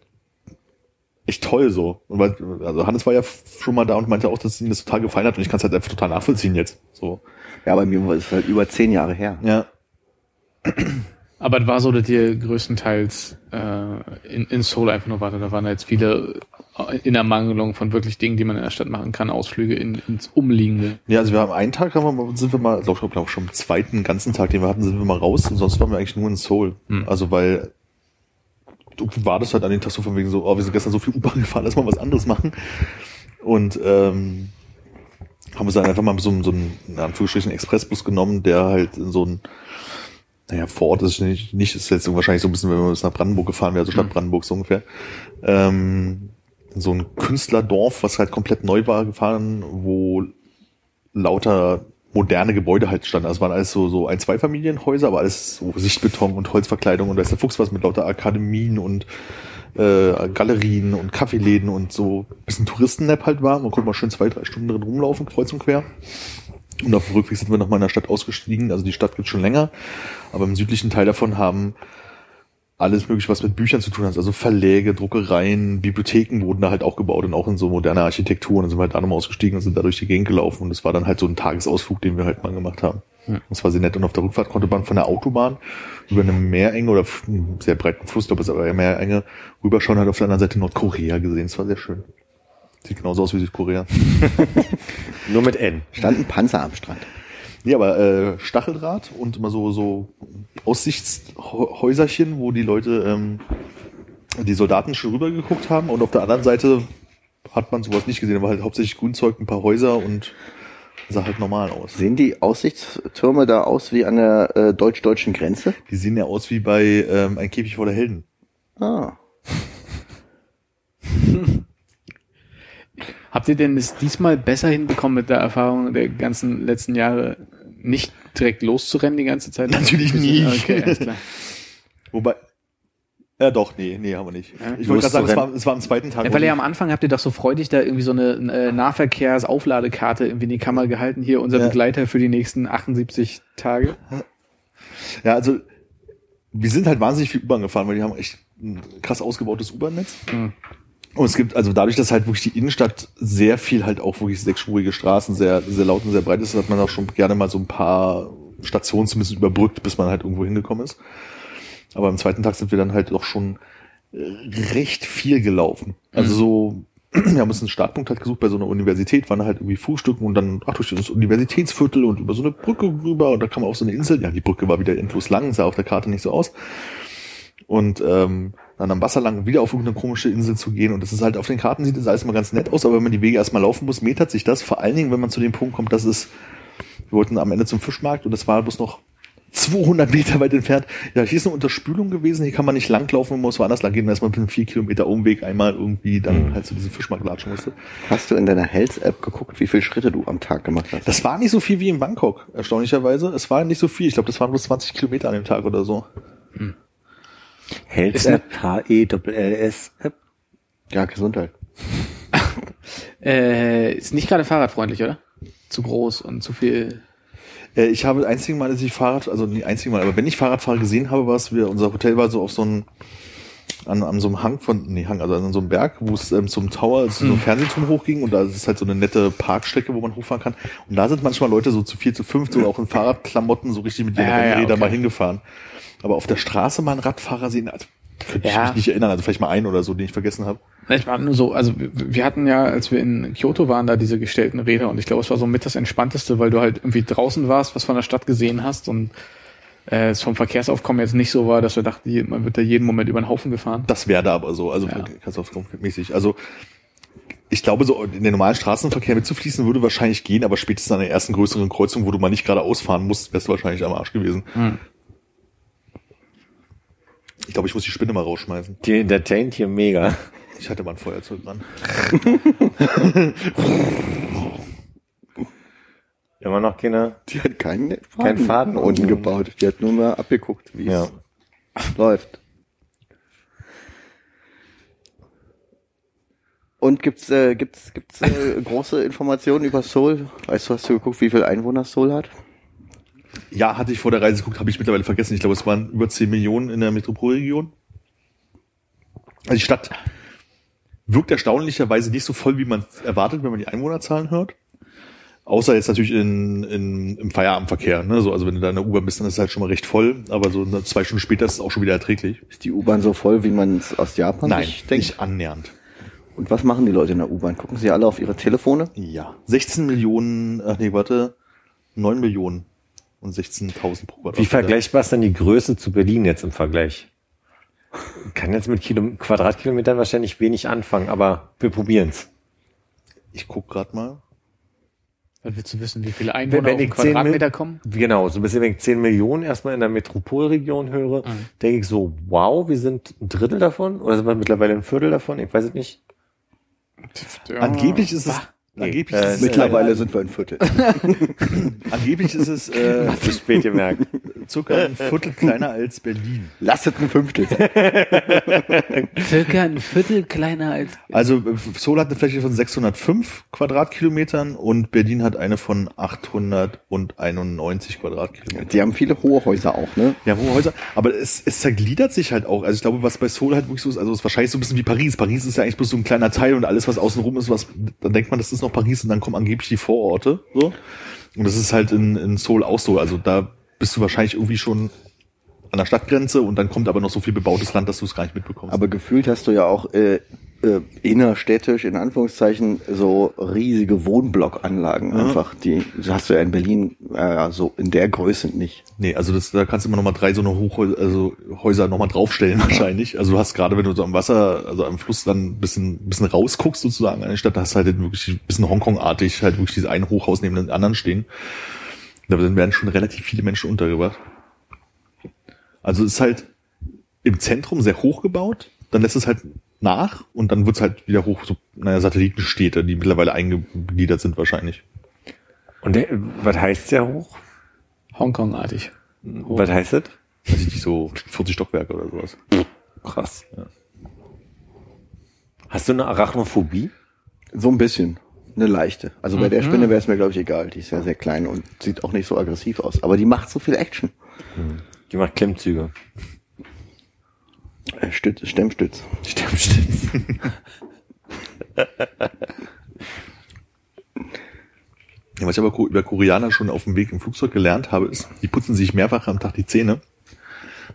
echt toll so. Und weil, also Hannes war ja schon mal da und meinte auch, dass ihm das total gefallen hat und ich kann es halt einfach total nachvollziehen jetzt. So. Ja, bei mir war es halt über zehn Jahre her. Ja. Aber es war so, dass ihr größtenteils äh, in, in Seoul einfach nur warte. Da waren jetzt viele äh, in Ermangelung von wirklich Dingen, die man in der Stadt machen kann, Ausflüge in, ins Umliegende. Ja, also wir haben einen Tag, haben wir, mal- sind wir mal, glaube glaub, schon am zweiten ganzen Tag, den wir hatten, sind wir mal raus und sonst waren wir eigentlich nur in Seoul. Hm. Also weil du war das halt an den Tag so von wegen so, oh, wir sind gestern so viel U-Bahn gefahren, lass mal was anderes machen. Und ähm, haben wir dann einfach mal so, einen- so einen, in Anführungsstrichen, Expressbus genommen, der halt in so ein, naja, vor Ort ist es nicht, nicht ist jetzt wahrscheinlich so ein bisschen, wenn wir bis nach Brandenburg gefahren wäre, also Stadt Brandenburg so ungefähr. Ähm, so ein Künstlerdorf, was halt komplett neu war, gefahren, wo lauter moderne Gebäude halt standen. Also es waren alles so, so ein, zwei Familienhäuser, aber alles so Sichtbeton und Holzverkleidung und da ist der Fuchs was mit lauter Akademien und äh, Galerien und Kaffeeläden und so ein bisschen Touristennap halt war. Man konnte mal schön zwei, drei Stunden drin rumlaufen, kreuz und quer. Und auf dem Rückweg sind wir nochmal in der Stadt ausgestiegen. Also die Stadt gibt schon länger, aber im südlichen Teil davon haben alles mögliche, was mit Büchern zu tun hat. Also Verläge, Druckereien, Bibliotheken wurden da halt auch gebaut und auch in so moderner Architektur. Und dann sind wir halt da nochmal ausgestiegen und sind da durch die Gegend gelaufen. Und das war dann halt so ein Tagesausflug, den wir halt mal gemacht haben. Das war sehr nett. Und auf der Rückfahrt konnte man von der Autobahn über eine Meerenge oder einen sehr breiten Fluss, glaube ich, aber eher Meerenge, rüberschauen, halt auf der anderen Seite Nordkorea gesehen. Das war sehr schön. Sieht genauso aus wie Südkorea. Nur mit N. Stand ein Panzer am Strand. Nee, aber äh, Stacheldraht und immer so, so Aussichtshäuserchen, wo die Leute, ähm, die Soldaten schon rübergeguckt haben und auf der anderen Seite hat man sowas nicht gesehen, aber halt hauptsächlich Grünzeug, ein paar Häuser und sah halt normal aus. Sehen die Aussichtstürme da aus wie an der äh, deutsch-deutschen Grenze? Die sehen ja aus wie bei ähm, Ein Käfig voller Helden. Ah. Habt ihr denn es diesmal besser hinbekommen mit der Erfahrung der ganzen letzten Jahre, nicht direkt loszurennen die ganze Zeit? Natürlich nie. Okay, alles klar. Wobei, ja doch, nee, nee, haben wir nicht. Ja? Ich wollte gerade sagen, es war, es war am zweiten Tag. Ja, weil ja am Anfang habt ihr doch so freudig da irgendwie so eine äh, Nahverkehrsaufladekarte irgendwie in die Kamera gehalten. Hier unser Ja. Begleiter für die nächsten 78 Tage. Ja, also wir sind halt wahnsinnig viel U-Bahn gefahren, weil die haben echt ein krass ausgebautes U-Bahn-Netz. Mhm. Und es gibt, also dadurch, dass halt wirklich die Innenstadt sehr viel halt auch wirklich sechsspurige Straßen, sehr, sehr laut und sehr breit ist, hat man auch schon gerne mal so ein paar Stationen zumindest überbrückt, bis man halt irgendwo hingekommen ist. Aber am zweiten Tag sind wir dann halt doch schon äh, recht viel gelaufen. Also so, wir haben uns einen Startpunkt halt gesucht bei so einer Universität, waren halt irgendwie Frühstücken und dann ach, durch das Universitätsviertel und über so eine Brücke rüber und da kam man auf so eine Insel. Ja, die Brücke war wieder endlos lang, sah auf der Karte nicht so aus. Und ähm, dann am Wasser lang wieder auf irgendeine komische Insel zu gehen. Und das ist halt auf den Karten sieht das alles mal ganz nett aus, aber wenn man die Wege erstmal laufen muss, metert sich das. Vor allen Dingen, wenn man zu dem Punkt kommt, dass es, wir wollten am Ende zum Fischmarkt und das war bloß noch 200 Meter weit entfernt. Ja, hier ist eine Unterspülung gewesen, hier kann man nicht langlaufen, man muss woanders lang gehen, da ist man mit einem 4 Kilometer Umweg einmal irgendwie dann halt zu diesem Fischmarkt latschen musste. Hast du in deiner Health-App geguckt, wie viele Schritte du am Tag gemacht hast? Das war nicht so viel wie in Bangkok, erstaunlicherweise. Es war nicht so viel. Ich glaube, das waren bloß 20 Kilometer an dem Tag oder so. Health App, H-E-L-L-S App. Ja, Gesundheit. Äh, ist nicht gerade fahrradfreundlich, oder? Zu groß und zu viel. Äh, ich habe das einzige Mal, dass ich Fahrrad, also nicht einzige Mal, aber wenn ich Fahrradfahrer gesehen habe, war es, wir, unser Hotel war so auf so einem, an, an so einem Hang von, nee, Hang, also an so einem Berg, wo es ähm, zum Tower, also so ein Fernsehturm hochging und da ist halt so eine nette Parkstrecke, wo man hochfahren kann. Und da sind manchmal Leute so zu vier, zu fünf, so auch in Fahrradklamotten, so richtig mit ihren Ja, ja, Rennrädern okay. mal hingefahren. Aber auf der Straße mal einen Radfahrer sehen, also, könnte ich Ja. mich nicht erinnern, also vielleicht mal einen oder so, den ich vergessen habe. Ich war nur so, also wir- hatten ja, als wir in Kyoto waren, da diese gestellten Räder und ich glaube, es war so mit das Entspannteste, weil du halt irgendwie draußen warst, was von der Stadt gesehen hast und äh, es vom Verkehrsaufkommen jetzt nicht so war, dass wir dachten, man wird da jeden Moment über den Haufen gefahren. Das wäre da aber so, also Ja. verkehrsaufkommmäßig. Also ich glaube, so in den normalen Straßenverkehr mitzufließen würde wahrscheinlich gehen, aber spätestens an der ersten größeren Kreuzung, wo du mal nicht gerade ausfahren musst, wärst du wahrscheinlich am Arsch gewesen. Hm. Ich glaube, ich muss die Spinne mal rausschmeißen. Die entertaint hier mega. Ich hatte mal ein Feuerzeug dran. Immer noch keine. Die hat keinen Faden, Keinen Faden unten gebaut. Die hat nur mal abgeguckt, wie Ja. es läuft. Und gibt's äh, gibt's gibt's äh, große Informationen über Seoul? Weißt du, hast du geguckt, wie viel Einwohner Seoul hat? Ja, hatte ich vor der Reise geguckt, habe ich mittlerweile vergessen. Ich glaube, es waren über 10 Millionen in der Metropolregion. Also die Stadt wirkt erstaunlicherweise nicht so voll, wie man erwartet, wenn man die Einwohnerzahlen hört. Außer jetzt natürlich in, in, im Feierabendverkehr. Ne? So, also wenn du da in der U-Bahn bist, dann ist es halt schon mal recht voll. Aber so zwei Stunden später ist es auch schon wieder erträglich. Ist die U-Bahn so voll, wie man es aus Japan Nein, sich denkt? nicht annähernd. Und was machen die Leute in der U-Bahn? Gucken sie alle auf ihre Telefone? Ja. 16 Millionen, ach nee, warte, 9 Millionen und 16.000 pro Quadratmeter. Wie vergleichbar ist denn die Größe zu Berlin jetzt im Vergleich? Kann jetzt mit Kilo, Quadratkilometern wahrscheinlich wenig anfangen, aber wir probieren's. Ich guck grad mal. Was willst du wissen, wie viele Einwohner Wenn auf den ich 10 Quadratmeter Mil- kommen? Genau, so ein bisschen, wenn ich 10 Millionen erstmal in der Metropolregion höre, Mhm. denke ich so, wow, wir sind ein Drittel davon oder sind wir mittlerweile ein Viertel davon? Ich weiß es nicht. Ja. Angeblich ist es, angeblich, äh, ist es Mittlerweile sind wir ein Viertel. angeblich ist es äh, Zu spät gemerkt. circa ein Viertel kleiner als Berlin. Lasset ein Fünftel. sein. Circa ein Viertel kleiner als. Also äh, Seoul hat eine Fläche von 605 Quadratkilometern und Berlin hat eine von 891 Quadratkilometern. Die haben viele hohe Häuser auch, ne? Ja, wo Häuser, aber es, es zergliedert sich halt auch. Also ich glaube, was bei Seoul halt wirklich so ist, also es ist wahrscheinlich so ein bisschen wie Paris. Paris ist ja eigentlich bloß so ein kleiner Teil und alles, was außenrum ist, was, dann denkt man, das ist noch Paris und dann kommen angeblich die Vororte, so. Und das ist halt in, in Seoul auch so. Also da bist du wahrscheinlich irgendwie schon an der Stadtgrenze und dann kommt aber noch so viel bebautes Land, dass du es gar nicht mitbekommst. Aber gefühlt hast du ja auch äh, äh, innerstädtisch, in Anführungszeichen, so riesige Wohnblockanlagen einfach. Die hast du ja in Berlin äh, so in der Größe nicht. Nee, also das, da kannst du immer noch mal drei so eine Hochhäuser, also Häuser noch mal draufstellen wahrscheinlich. Also du hast gerade, wenn du so am Wasser, also am Fluss dann ein bisschen, bisschen rausguckst sozusagen an die Stadt, da hast du halt wirklich ein bisschen Hongkong-artig halt wirklich dieses ein Hochhaus neben den anderen stehen. Da werden schon relativ viele Menschen untergebracht. Also es ist halt im Zentrum sehr hoch gebaut, dann lässt es halt nach und dann wird es halt wieder hoch, so, naja, Satellitenstädte, die mittlerweile eingegliedert sind wahrscheinlich. Und der, was heißt der hoch? Hongkong-artig. Was heißt das? Weiß ich nicht, so 40 Stockwerke oder sowas. Krass. Hast du eine Arachnophobie? So ein bisschen. Eine leichte. Also bei der Spinne wäre es mir, glaube ich, egal. Die ist ja sehr klein und sieht auch nicht so aggressiv aus. Aber die macht so viel Action. Die macht Klimmzüge. Äh, Stütz, Stemmstütz. Stimmstütz. Ja, was ich aber über Koreaner schon auf dem Weg im Flugzeug gelernt habe, ist, die putzen sich mehrfach am Tag die Zähne.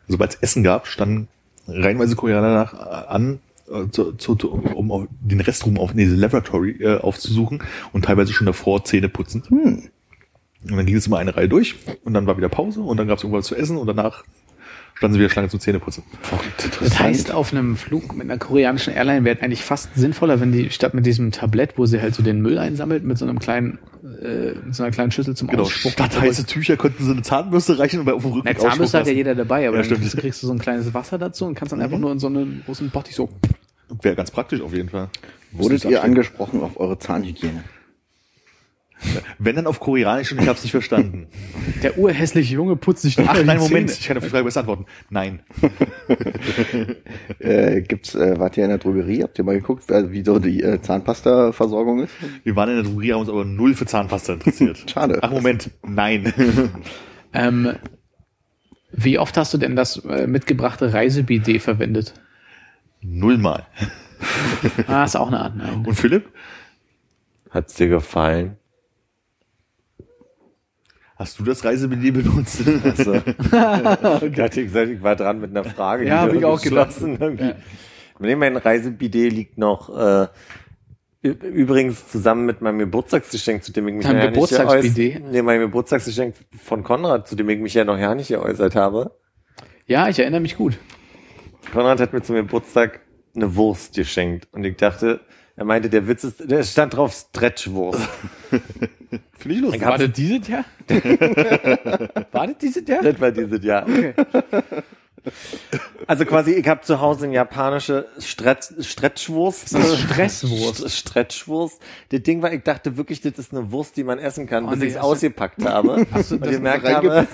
Sobald es Essen gab, standen reihenweise Koreaner nach, äh, an, äh, zu, zu, um den Restroom auf nee, Laboratory äh, aufzusuchen und teilweise schon davor Zähne putzen. Und dann ging es immer eine Reihe durch und dann war wieder Pause und dann gab es irgendwas zu essen und danach standen sie wieder Schlange zum Zähneputzen. Das heißt, auf einem Flug mit einer koreanischen Airline wäre eigentlich fast sinnvoller, wenn die statt mit diesem Tablett, wo sie halt so den Müll einsammelt, mit so einem kleinen, äh, mit so einer kleinen Schüssel zum Genau, Ausspucken. statt heiße Tücher könnten sie eine Zahnbürste reichen und bei auf dem Rückweg Na, Zahnbürste hat ja jeder dabei, aber Ja, dann stimmt. kriegst du so ein kleines Wasser dazu und kannst dann einfach nur in so einen großen Bottich so. Wäre ganz praktisch auf jeden Fall. Wurdet ihr abstellen. angesprochen auf eure Zahnhygiene? Wenn dann auf Koreanisch und ich habe es nicht verstanden. Der urhässliche Junge putzt sich Ach die nein, Moment, Zähne. ich kann auf die Frage besser antworten. Nein. Äh, gibt's, äh, wart ihr in der Drogerie? Habt ihr mal geguckt, wer- wie so die äh, Zahnpasta-Versorgung ist? Wir waren in der Drogerie, haben uns aber null für Zahnpasta interessiert. Schade. Ach Moment, nein. Ähm, wie oft hast du denn das äh, mitgebrachte Reisebidet verwendet? Nullmal. Ah, ist auch eine Art. Nein. Und Philipp, Hat's dir gefallen? Hast du das Reisebidet benutzt? Also, ich hatte gesagt, ich war dran mit einer Frage. Ja, die hab ich auch gedacht. irgendwie. Nee, mein Reisebidet liegt noch äh, übrigens zusammen mit meinem Geburtstagsgeschenk, zu dem ich mich Dein ja nicht geäußert- Nee, mein Geburtstagsgeschenk von Konrad, zu dem ich mich ja noch ja nicht geäußert habe. Ja, ich erinnere mich gut. Konrad hat mir zum Geburtstag eine Wurst geschenkt und ich dachte, er meinte, der Witz ist, der stand drauf Stretchwurst. Finde ich lustig. War das dieses Jahr? War das dieses Jahr? Das war dieses Jahr. Also quasi, ich habe zu Hause eine japanische Stretch, Stretchwurst. Stresswurst. St- Stretchwurst. Das Ding war, ich dachte wirklich, das ist eine Wurst, die man essen kann, Oh, bis nee, ich es ausgepackt habe. Hast du und das gemerkt habe,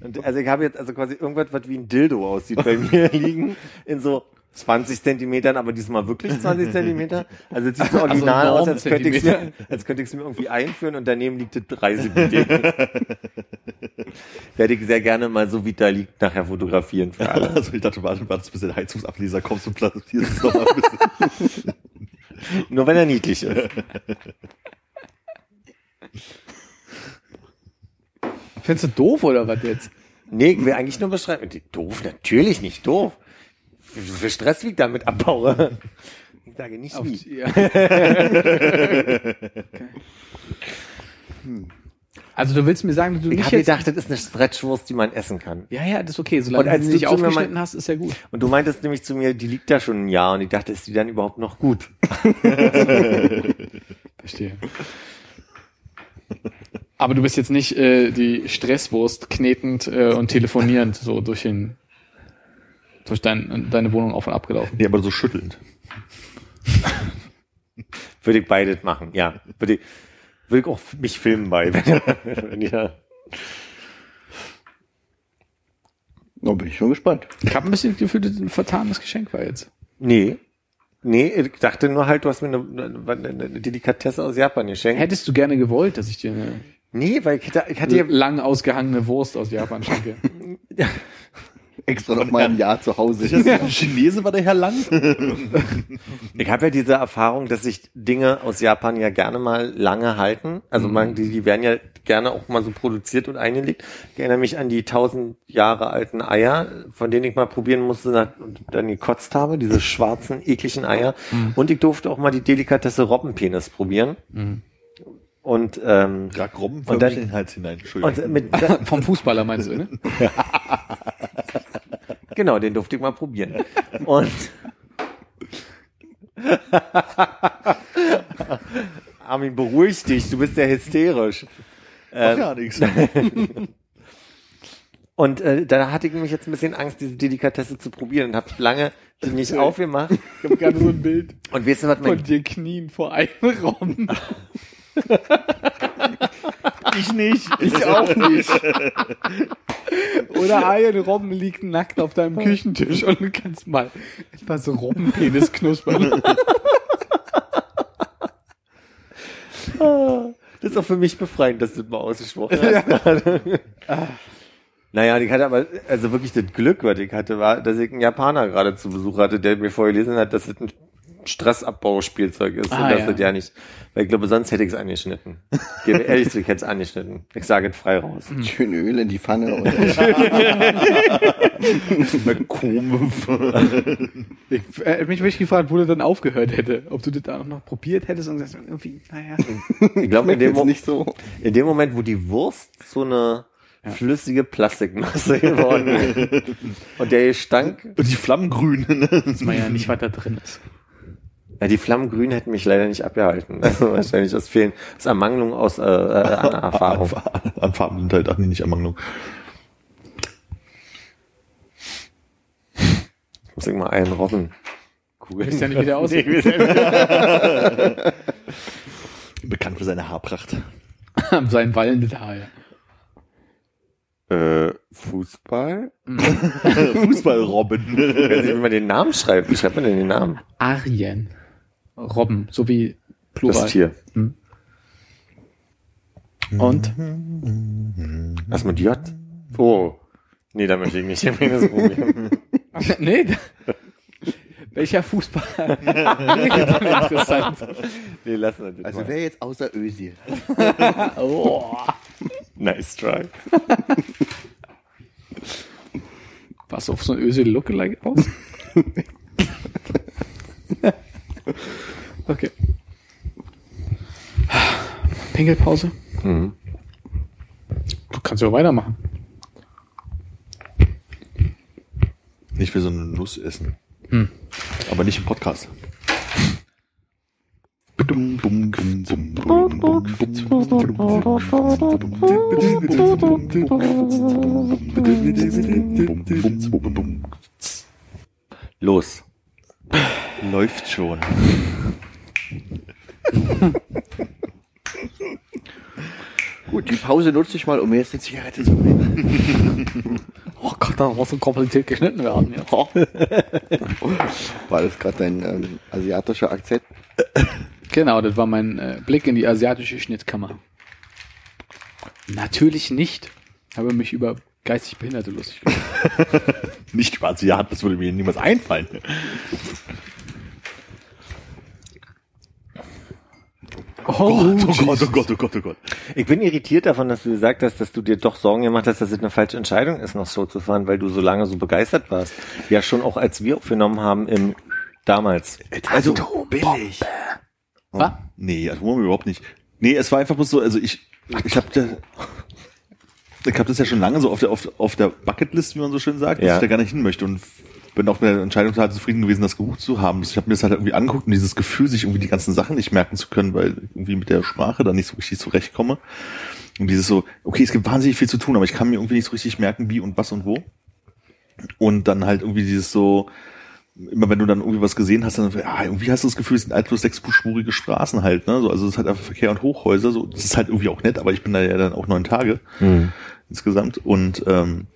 und also ich habe jetzt also quasi irgendwas, was wie ein Dildo aussieht bei mir liegen, in so 20 Zentimetern, aber diesmal wirklich 20 Zentimeter. Also es sieht so original Also aus, als könnte ich Normzentimeter. mir, es mir irgendwie einführen und daneben liegt das Reisebidet. Werde ich sehr gerne mal so wie da liegt nachher fotografieren für alle. Also ich dachte, warte, warte, bis der Heizungsableser kommt und platzierst es nochmal ein bisschen. Nur wenn er niedlich ist. Findest du doof oder was jetzt? Nee, ich will eigentlich nur beschreiben. Doof, natürlich nicht doof. Wie viel Stress liegt damit abbaue? Ich sage nicht Auf, wie. ja. Also du willst mir sagen, dass du Ich nicht habe jetzt... gedacht, das ist eine Stretchwurst, die man essen kann. ja, ja, das ist okay. Solange Und als du sie nicht aufgeschnitten mein- hast, ist ja gut. Und du meintest nämlich zu mir, die liegt da schon ein Jahr und ich dachte, ist die dann überhaupt noch gut? Verstehe. Aber du bist jetzt nicht äh, die Stresswurst knetend äh, und telefonierend so durch den durch dein, deine Wohnung auf und ab gelaufen. Nee, aber so schüttelnd. Würde ich beides machen, ja. Würde ich, würde ich auch mich filmen bei. Wenn, wenn ja. Da bin ich schon gespannt. Ich habe ein bisschen das Gefühl, dass es ein vertanes Geschenk war jetzt. Nee. Nee, ich dachte nur halt, du hast mir eine, eine, eine Delikatesse aus Japan geschenkt. Hättest du gerne gewollt, dass ich dir eine Nee, weil ich hatte, ich hatte ja, lang ausgehangene Wurst aus Japan schenke? Extra noch mal ein Jahr zu Hause. Chinese war der Herr Lang. ich habe ja diese Erfahrung, dass sich Dinge aus Japan ja gerne mal lange halten. Also man, die, die werden ja gerne auch mal so produziert und eingelegt. Ich erinnere mich an die tausend Jahre alten Eier, von denen ich mal probieren musste und dann gekotzt habe, diese schwarzen, ekligen Eier. Und ich durfte auch mal die Delikatesse Robbenpenis probieren. Und, ähm, Grag Robben Und dann- in den Hals hinein. Entschuldigung. und mit, Vom Fußballer meinst du, ne? Genau, den durfte ich mal probieren. Und Armin, beruhig dich, du bist ja hysterisch. Ach ja, nix. Und äh, da hatte ich nämlich jetzt ein bisschen Angst, diese Delikatesse zu probieren und habe lange die nicht aufgemacht. Ich habe gerade so ein Bild Und weißt du, was mein von dir knien vor einem Raum. Ich nicht. Ich auch nicht. Oder Ian Robben liegt nackt auf deinem Küchentisch und du kannst mal etwas Robbenpenis knuspern. Das ist auch für mich befreiend, dass du das mal ausgesprochen hast. Naja, und ich hatte aber, also wirklich das Glück, was ich hatte, war, dass ich einen Japaner gerade zu Besuch hatte, der mir vorgelesen hat, dass es ein Stressabbauspielzeug ist Ah, und dass ja. das ja nicht, weil ich glaube, sonst hätte ich es angeschnitten. Ich gebe ehrlich zu, ich hätte es angeschnitten. Ich sage es frei raus. Schön Öl in die Pfanne und. Ich äh, mich wirklich gefragt, wo du dann aufgehört hätte. Ob du das da auch noch probiert hättest und gesagt, irgendwie, naja. Ich glaube, in, dem jetzt Mo- nicht so. in dem Moment, wo die Wurst so eine flüssige Plastikmasse geworden ist und der Gestank, Und die Flammengrün. Ne? Weiß man ja nicht, was da drin ist. Ja, die Flammengrün hätten mich leider nicht abgehalten. Also wahrscheinlich aus Fehlen, aus Ermangelung aus äh, äh, an Erfahrung. An Farben sind halt, ach nee, nicht Ermangelung. Muss ich mal einen Robben. Cool. Wisst ja nicht, wie der aussieht. Nee. Bekannt für seine Haarpracht. Sein wallendes Haar, ja. äh, Fußball? Fußballrobben. Ich weiß nicht, wie man den Namen schreibt. Wie schreibt man denn den Namen? Arjen. Robben, so wie Plural. Das Tier. Und? Was mit J? Oh. Nee, da möchte ich nicht. Das Problem. nee. Welcher Fußball? Interessant. Nee, lassen wir das Also mal. wer jetzt außer Özil? Oh. Nice try. Was auf so ein Ösel Lookalike aus? Okay. Pinkelpause. Mhm. Du kannst ja weitermachen. Ich will so eine Nuss essen. Hm. Aber nicht im Podcast. Los. Läuft schon. Gut, die Pause nutze ich mal, um mir jetzt eine Zigarette zu nehmen. Oh Gott, da muss so kompliziert geschnitten werden. Jetzt. War das gerade dein ähm, asiatischer Akzent? Genau, das war mein äh, Blick in die asiatische Schnittkammer. Natürlich nicht. Habe mich über geistig Behinderte lustig gemacht. Nicht über Asiaten, das würde mir niemals einfallen. Oh, oh Gott, oh Gott, oh Gott, oh Gott. Ich bin irritiert davon, dass du gesagt hast, dass du dir doch Sorgen gemacht hast, dass es eine falsche Entscheidung ist, noch Show zu fahren, weil du so lange so begeistert warst. Ja, schon auch als wir aufgenommen haben im damals. Also billig. Was? Nee, Atom überhaupt nicht. Nee, es war einfach bloß so, also ich, ich habe da, ich habe das ja schon lange so auf der auf, auf der Bucketlist, wie man so schön sagt, dass Ja. ich da gar nicht hin möchte und bin auch mit der Entscheidung total zufrieden gewesen, das gebucht zu haben. Ich habe mir das halt irgendwie angeguckt und dieses Gefühl, sich irgendwie die ganzen Sachen nicht merken zu können, weil ich irgendwie mit der Sprache da nicht so richtig zurechtkomme. Und dieses so, okay, es gibt wahnsinnig viel zu tun, aber ich kann mir irgendwie nicht so richtig merken, wie und was und wo. Und dann halt irgendwie dieses so, immer wenn du dann irgendwie was gesehen hast, dann ja, irgendwie hast du das Gefühl, es sind einfach sechsspurige Straßen halt, ne? So, also es ist halt einfach Verkehr und Hochhäuser, so das ist halt irgendwie auch nett, aber ich bin da ja dann auch neun Tage insgesamt und ähm,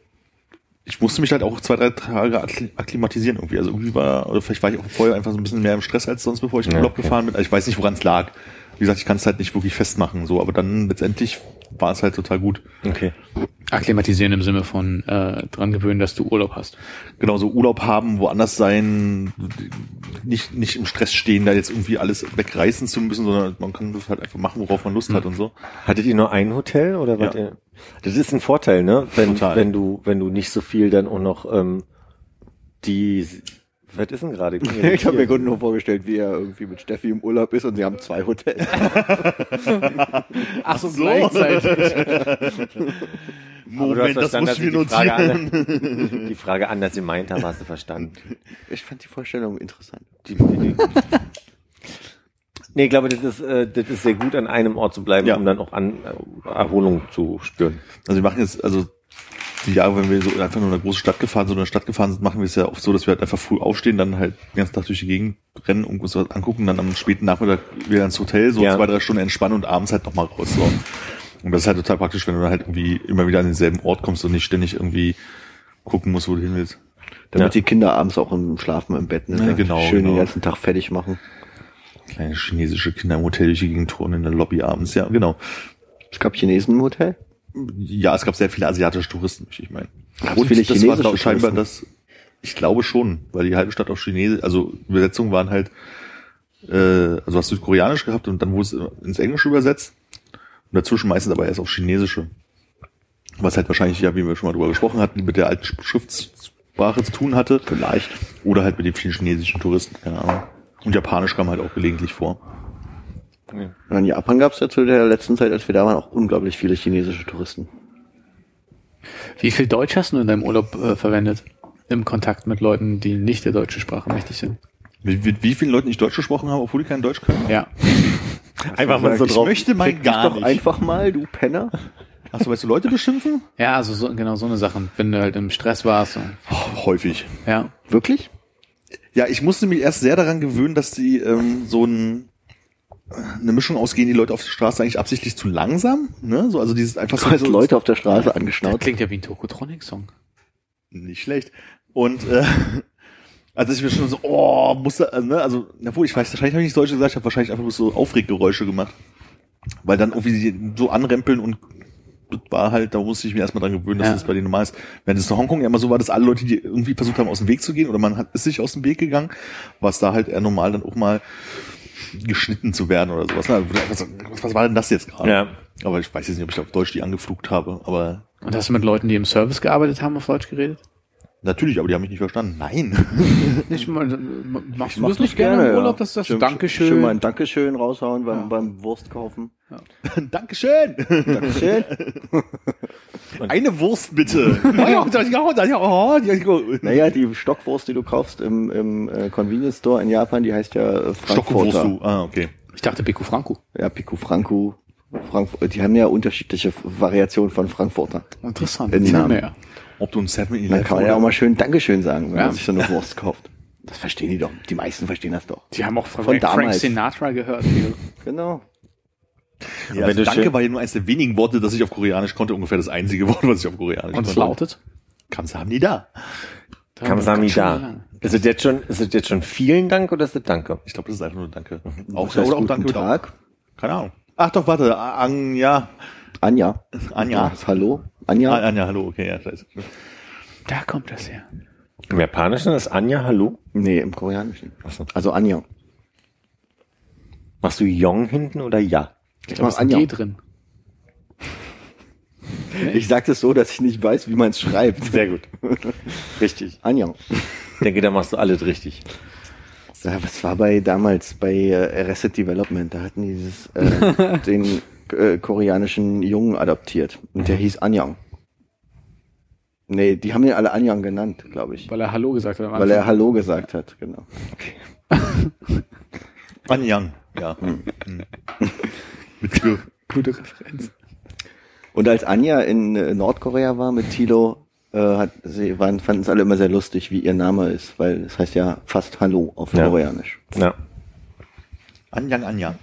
ich musste mich halt auch zwei, drei Tage akkli- akklimatisieren irgendwie. Also irgendwie war, oder vielleicht war ich auch vorher einfach so ein bisschen mehr im Stress als sonst, bevor ich in den Ja, Urlaub okay. gefahren bin. Also ich weiß nicht, woran es lag. Wie gesagt, ich kann es halt nicht wirklich festmachen, so, aber dann letztendlich war es halt total gut. Okay. Akklimatisieren im Sinne von äh, dran gewöhnen, dass du Urlaub hast. genau so Urlaub haben, woanders sein, nicht, nicht im Stress stehen, da jetzt irgendwie alles wegreißen zu müssen, sondern man kann das halt einfach machen, worauf man Lust hat und so. Hattet ihr nur ein Hotel oder was? Ja. Das ist ein Vorteil, ne? Wenn, Total. wenn du, wenn du nicht so viel dann auch noch ähm, die was ist denn gerade? Ich habe mir gerade nur vorgestellt, wie er irgendwie mit Steffi im Urlaub ist und sie haben zwei Hotels. Ach so, gleichzeitig. Aber du hast verstanden, dass ich die Frage, notieren. an, die Frage anders gemeint habe, hast du verstanden. Ich fand die Vorstellung interessant. Die, die, die. Nee, ich glaube, das ist, äh, das ist sehr gut, an einem Ort zu bleiben, Ja. um dann auch an äh, Erholung zu spüren. Also wir machen jetzt, also die Jahre, wenn wir so einfach nur in eine große Stadt gefahren sind oder Stadt gefahren sind, machen wir es ja oft so, dass wir halt einfach früh aufstehen, dann halt den ganzen Tag durch die Gegend rennen und uns was angucken, dann am späten Nachmittag wieder ins Hotel, so Ja. zwei, drei Stunden entspannen und abends halt nochmal raus. So. Und das ist halt total praktisch, wenn du dann halt irgendwie immer wieder an denselben Ort kommst und nicht ständig irgendwie gucken musst, wo du hin willst. Damit Ja. die Kinder abends auch im Schlafen im Bett ne, Ja, genau, schön genau. den ganzen Tag fertig machen. Kleine chinesische Kinder im Hotel durch die Gegend touren in der Lobby abends, ja, genau. Es gab Chinesen im Hotel. Ja, es gab sehr viele asiatische Touristen, möchte ich meinen. Und viele das war chinesische glaub, scheinbar Touristen? das, ich glaube schon, weil die halbe Stadt auf Chinesisch, also Übersetzungen waren halt, äh, also hast du Koreanisch gehabt und dann wurde es ins Englische übersetzt und dazwischen meistens aber erst auf Chinesische. Was halt wahrscheinlich, ja, wie wir schon mal drüber gesprochen hatten, mit der alten Schriftsprache zu tun hatte. Vielleicht. Oder halt mit den vielen chinesischen Touristen, keine Ahnung. Und Japanisch kam halt auch gelegentlich vor. Und in Japan gab es ja zu der letzten Zeit, als wir da waren, auch unglaublich viele chinesische Touristen. Wie viel Deutsch hast du in deinem Urlaub äh, verwendet? Im Kontakt mit Leuten, die nicht der deutschen Sprache mächtig sind. Wie, wie, wie vielen Leuten ich Deutsch gesprochen habe, obwohl die kein Deutsch können? Ja. Einfach mal so ich drauf. möchte mal gar doch nicht. einfach mal, du Penner. Achso, weißt du Leute beschimpfen? Ja, also so, genau so eine Sache. Wenn du halt im Stress warst. Und, Häufig. ja. Wirklich? Ja, ich musste mich erst sehr daran gewöhnen, dass die ähm, so ein, eine Mischung ausgehen, die Leute auf der Straße eigentlich absichtlich zu langsam. Ne? So, also dieses einfach Du hast so, Leute auf der Straße Das angeschnauzt. klingt ja wie ein Tokotronic-Song. Nicht schlecht. Und äh, also ich mir schon so, oh, musste, also, ne, also, na wohl, ich weiß, wahrscheinlich habe ich nicht Deutsch gesagt, ich habe wahrscheinlich einfach bloß so Aufreggeräusche gemacht. Weil dann irgendwie die so anrempeln und das war halt, da musste ich mir erstmal dran gewöhnen, dass Ja. das bei denen normal ist. Während es in Hongkong ja immer so war, dass alle Leute, die irgendwie versucht haben, aus dem Weg zu gehen, oder man hat, ist sich aus dem Weg gegangen, war es da halt eher normal, dann auch mal geschnitten zu werden oder sowas. Ne? Was, was war denn das jetzt gerade? Ja. Aber ich weiß jetzt nicht, ob ich auf Deutsch die angeflucht habe, aber Und hast du mit Leuten, die im Service gearbeitet haben, auf Deutsch geredet? Natürlich, aber die haben mich nicht verstanden. Nein. Nicht mal, machst du Mach das nicht gerne im Urlaub, dass du sagst, Schön- Dankeschön. Schön mal ein Dankeschön raushauen beim, beim Wurst kaufen. Dankeschön. Dankeschön. Eine Wurst bitte. naja, die Stockwurst, die du kaufst im, im äh, Convenience Store in Japan, die heißt ja äh, Stockwurst Frankfurter. du. Ah, okay. Ich dachte Pico Franco. Ja, Pico Franco. Frankfurt, die haben ja unterschiedliche Variationen von Frankfurter. Interessant. In Namen. mehr. Ob du ein 7 Dann kann man ja auch mal schön Dankeschön sagen, wenn Ja. man sich so eine Wurst kauft. Das verstehen die doch. Die meisten verstehen das doch. Die haben auch Frank, Von Frank damals. Sinatra gehört. Genau. Ja, wenn also du Danke war ja nur eines der wenigen Worte, das ich auf Koreanisch konnte. Ungefähr das einzige Wort, was ich auf Koreanisch Und es konnte. lautet? Kamsahamnida. Kamsamida. Ist es jetzt schon, ist es jetzt schon vielen Dank oder ist es Danke? Ich glaube, das ist einfach nur Danke. Was Auch, heißt oder auch guten Danke. Tag. Keine Ahnung. Ach doch, warte. Anja. Anja. Anja. Das Hallo. Anja? Ah, Anja, hallo, okay, ja, scheiße. Da kommt das her. Im Japanischen ist Anja Hallo. Nee, im Koreanischen. Achso. Also Anja. Machst du Yong hinten oder Ja? Ich ist ein Anja. G drin. Ich sag das so, dass ich nicht weiß, wie man es schreibt. Sehr gut. Richtig. Anja. Ich denke, da machst du alles richtig. Ja, was war bei damals bei äh, Arrested Development? Da hatten die dieses, äh, den äh, koreanischen Jungen adoptiert. Und der hieß Anyang. Nee, die haben ihn alle Anyang genannt, glaube ich. Weil er Hallo gesagt hat. Weil er. Hallo gesagt hat, genau. Anyang, ja. Hm. Mit Tür. Gute Referenz. Und als Anja in äh, Nordkorea war mit Tilo, äh, hat, sie waren, fanden es alle immer sehr lustig, wie ihr Name ist, weil es heißt ja fast Hallo auf Ja. Koreanisch. Ja. Anyang, Anyang.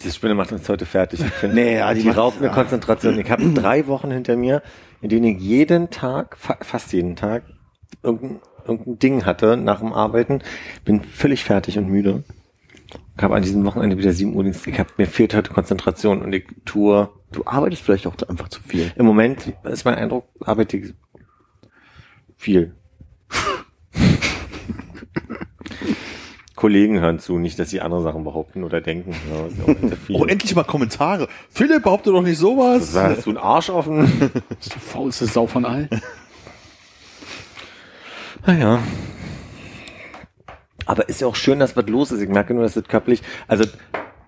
Diese Spinne macht uns heute fertig. Ich finde, Nee, ja, die die, raubt mir. Konzentration. Ich habe drei Wochen hinter mir, in denen ich jeden Tag, fa fast jeden Tag, irgendein, irgendein Ding hatte nach dem Arbeiten. Bin völlig fertig und müde. Ich habe an diesem Wochenende wieder 7 Uhr Dienst. Ich hab, mir fehlt heute Konzentration und ich tue Du arbeitest vielleicht auch einfach zu viel. im Moment ist mein Eindruck, arbeite ich viel. Kollegen hören zu, nicht, dass sie andere Sachen behaupten oder denken. Ja. Oh, endlich mal Kommentare. Philipp, behaupte doch nicht sowas. Hast du einen Arsch offen? Das ist die faulste Sau von allen. Naja. Aber ist ja auch schön, dass was los ist. Ich merke nur, dass das körperlich, also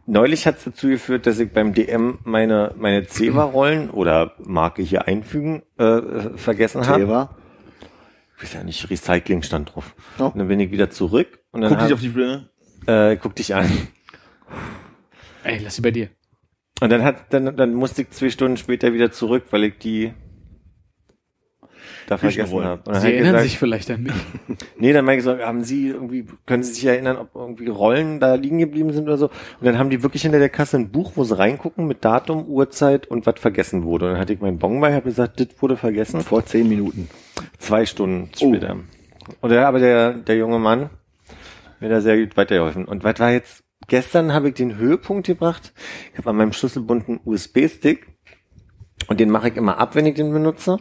neulich hat es dazu geführt, dass ich beim DM meine, meine Zewa-Rollen oder Marke hier einfügen äh, vergessen habe. Ich weiß ja nicht, Recycling stand drauf. Oh. Und dann bin ich wieder zurück und dann Guck hab, auf die Brille. äh, guck dich an. Ey, lass sie bei dir. Und dann hat, dann, dann musste ich zwei Stunden später wieder zurück, weil ich die da vergessen habe. Sie hat er erinnern gesagt, sich vielleicht an mich. Nee, dann meine ich so, haben Sie irgendwie, können Sie sich erinnern, ob irgendwie Rollen da liegen geblieben sind oder so? Und dann haben die wirklich hinter der Kasse ein Buch, wo sie reingucken mit Datum, Uhrzeit und was vergessen wurde. Und dann hatte ich meinen Bon bei, habe gesagt, das wurde vergessen. Vor zehn Minuten. Zwei Stunden später. Und der, aber der, der junge Mann mir da sehr gut weitergeholfen. Und was war jetzt, gestern habe ich den Höhepunkt gebracht. Ich habe an meinem Schlüsselbund einen USB-Stick und den mache ich immer ab, wenn ich den benutze.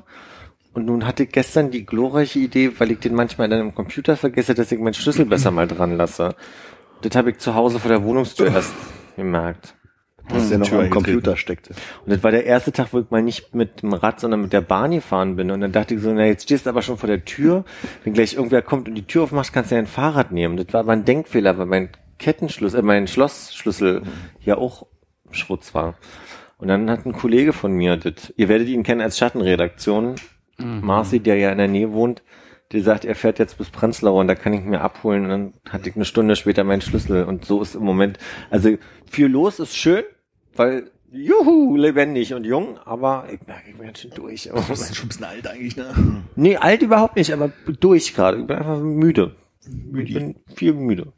Und nun hatte ich gestern die glorreiche Idee, weil ich den manchmal dann im Computer vergesse, dass ich meinen Schlüssel besser mal dran lasse. Das habe ich zu Hause vor der Wohnungstür erst gemerkt. Was der noch am. Computer steckte. Und das war der erste Tag, wo ich mal nicht mit dem Rad, sondern mit der Bahn gefahren bin. Und dann dachte ich so, na, jetzt stehst du aber schon vor der Tür. Wenn gleich irgendwer kommt und die Tür aufmacht, kannst du ja ein Fahrrad nehmen. Das war aber ein Denkfehler, weil mein Kettenschlüssel, äh, mein Schlossschlüssel ja auch Schrutz war. Und dann hat ein Kollege von mir, das, ihr werdet ihn kennen als Schattenredaktion, Marci, der ja in der Nähe wohnt, der sagt, er fährt jetzt bis Prenzlau und da kann ich ihn mir abholen und dann hatte ich eine Stunde später meinen Schlüssel und so ist im Moment, also viel los ist schön, weil juhu, lebendig und jung, aber ich merke, ich bin ganz schön durch. im Das ist Moment. schon ein bisschen alt eigentlich, ne? Nee, alt überhaupt nicht, aber durch gerade. Ich bin einfach müde. Ich bin viel müde.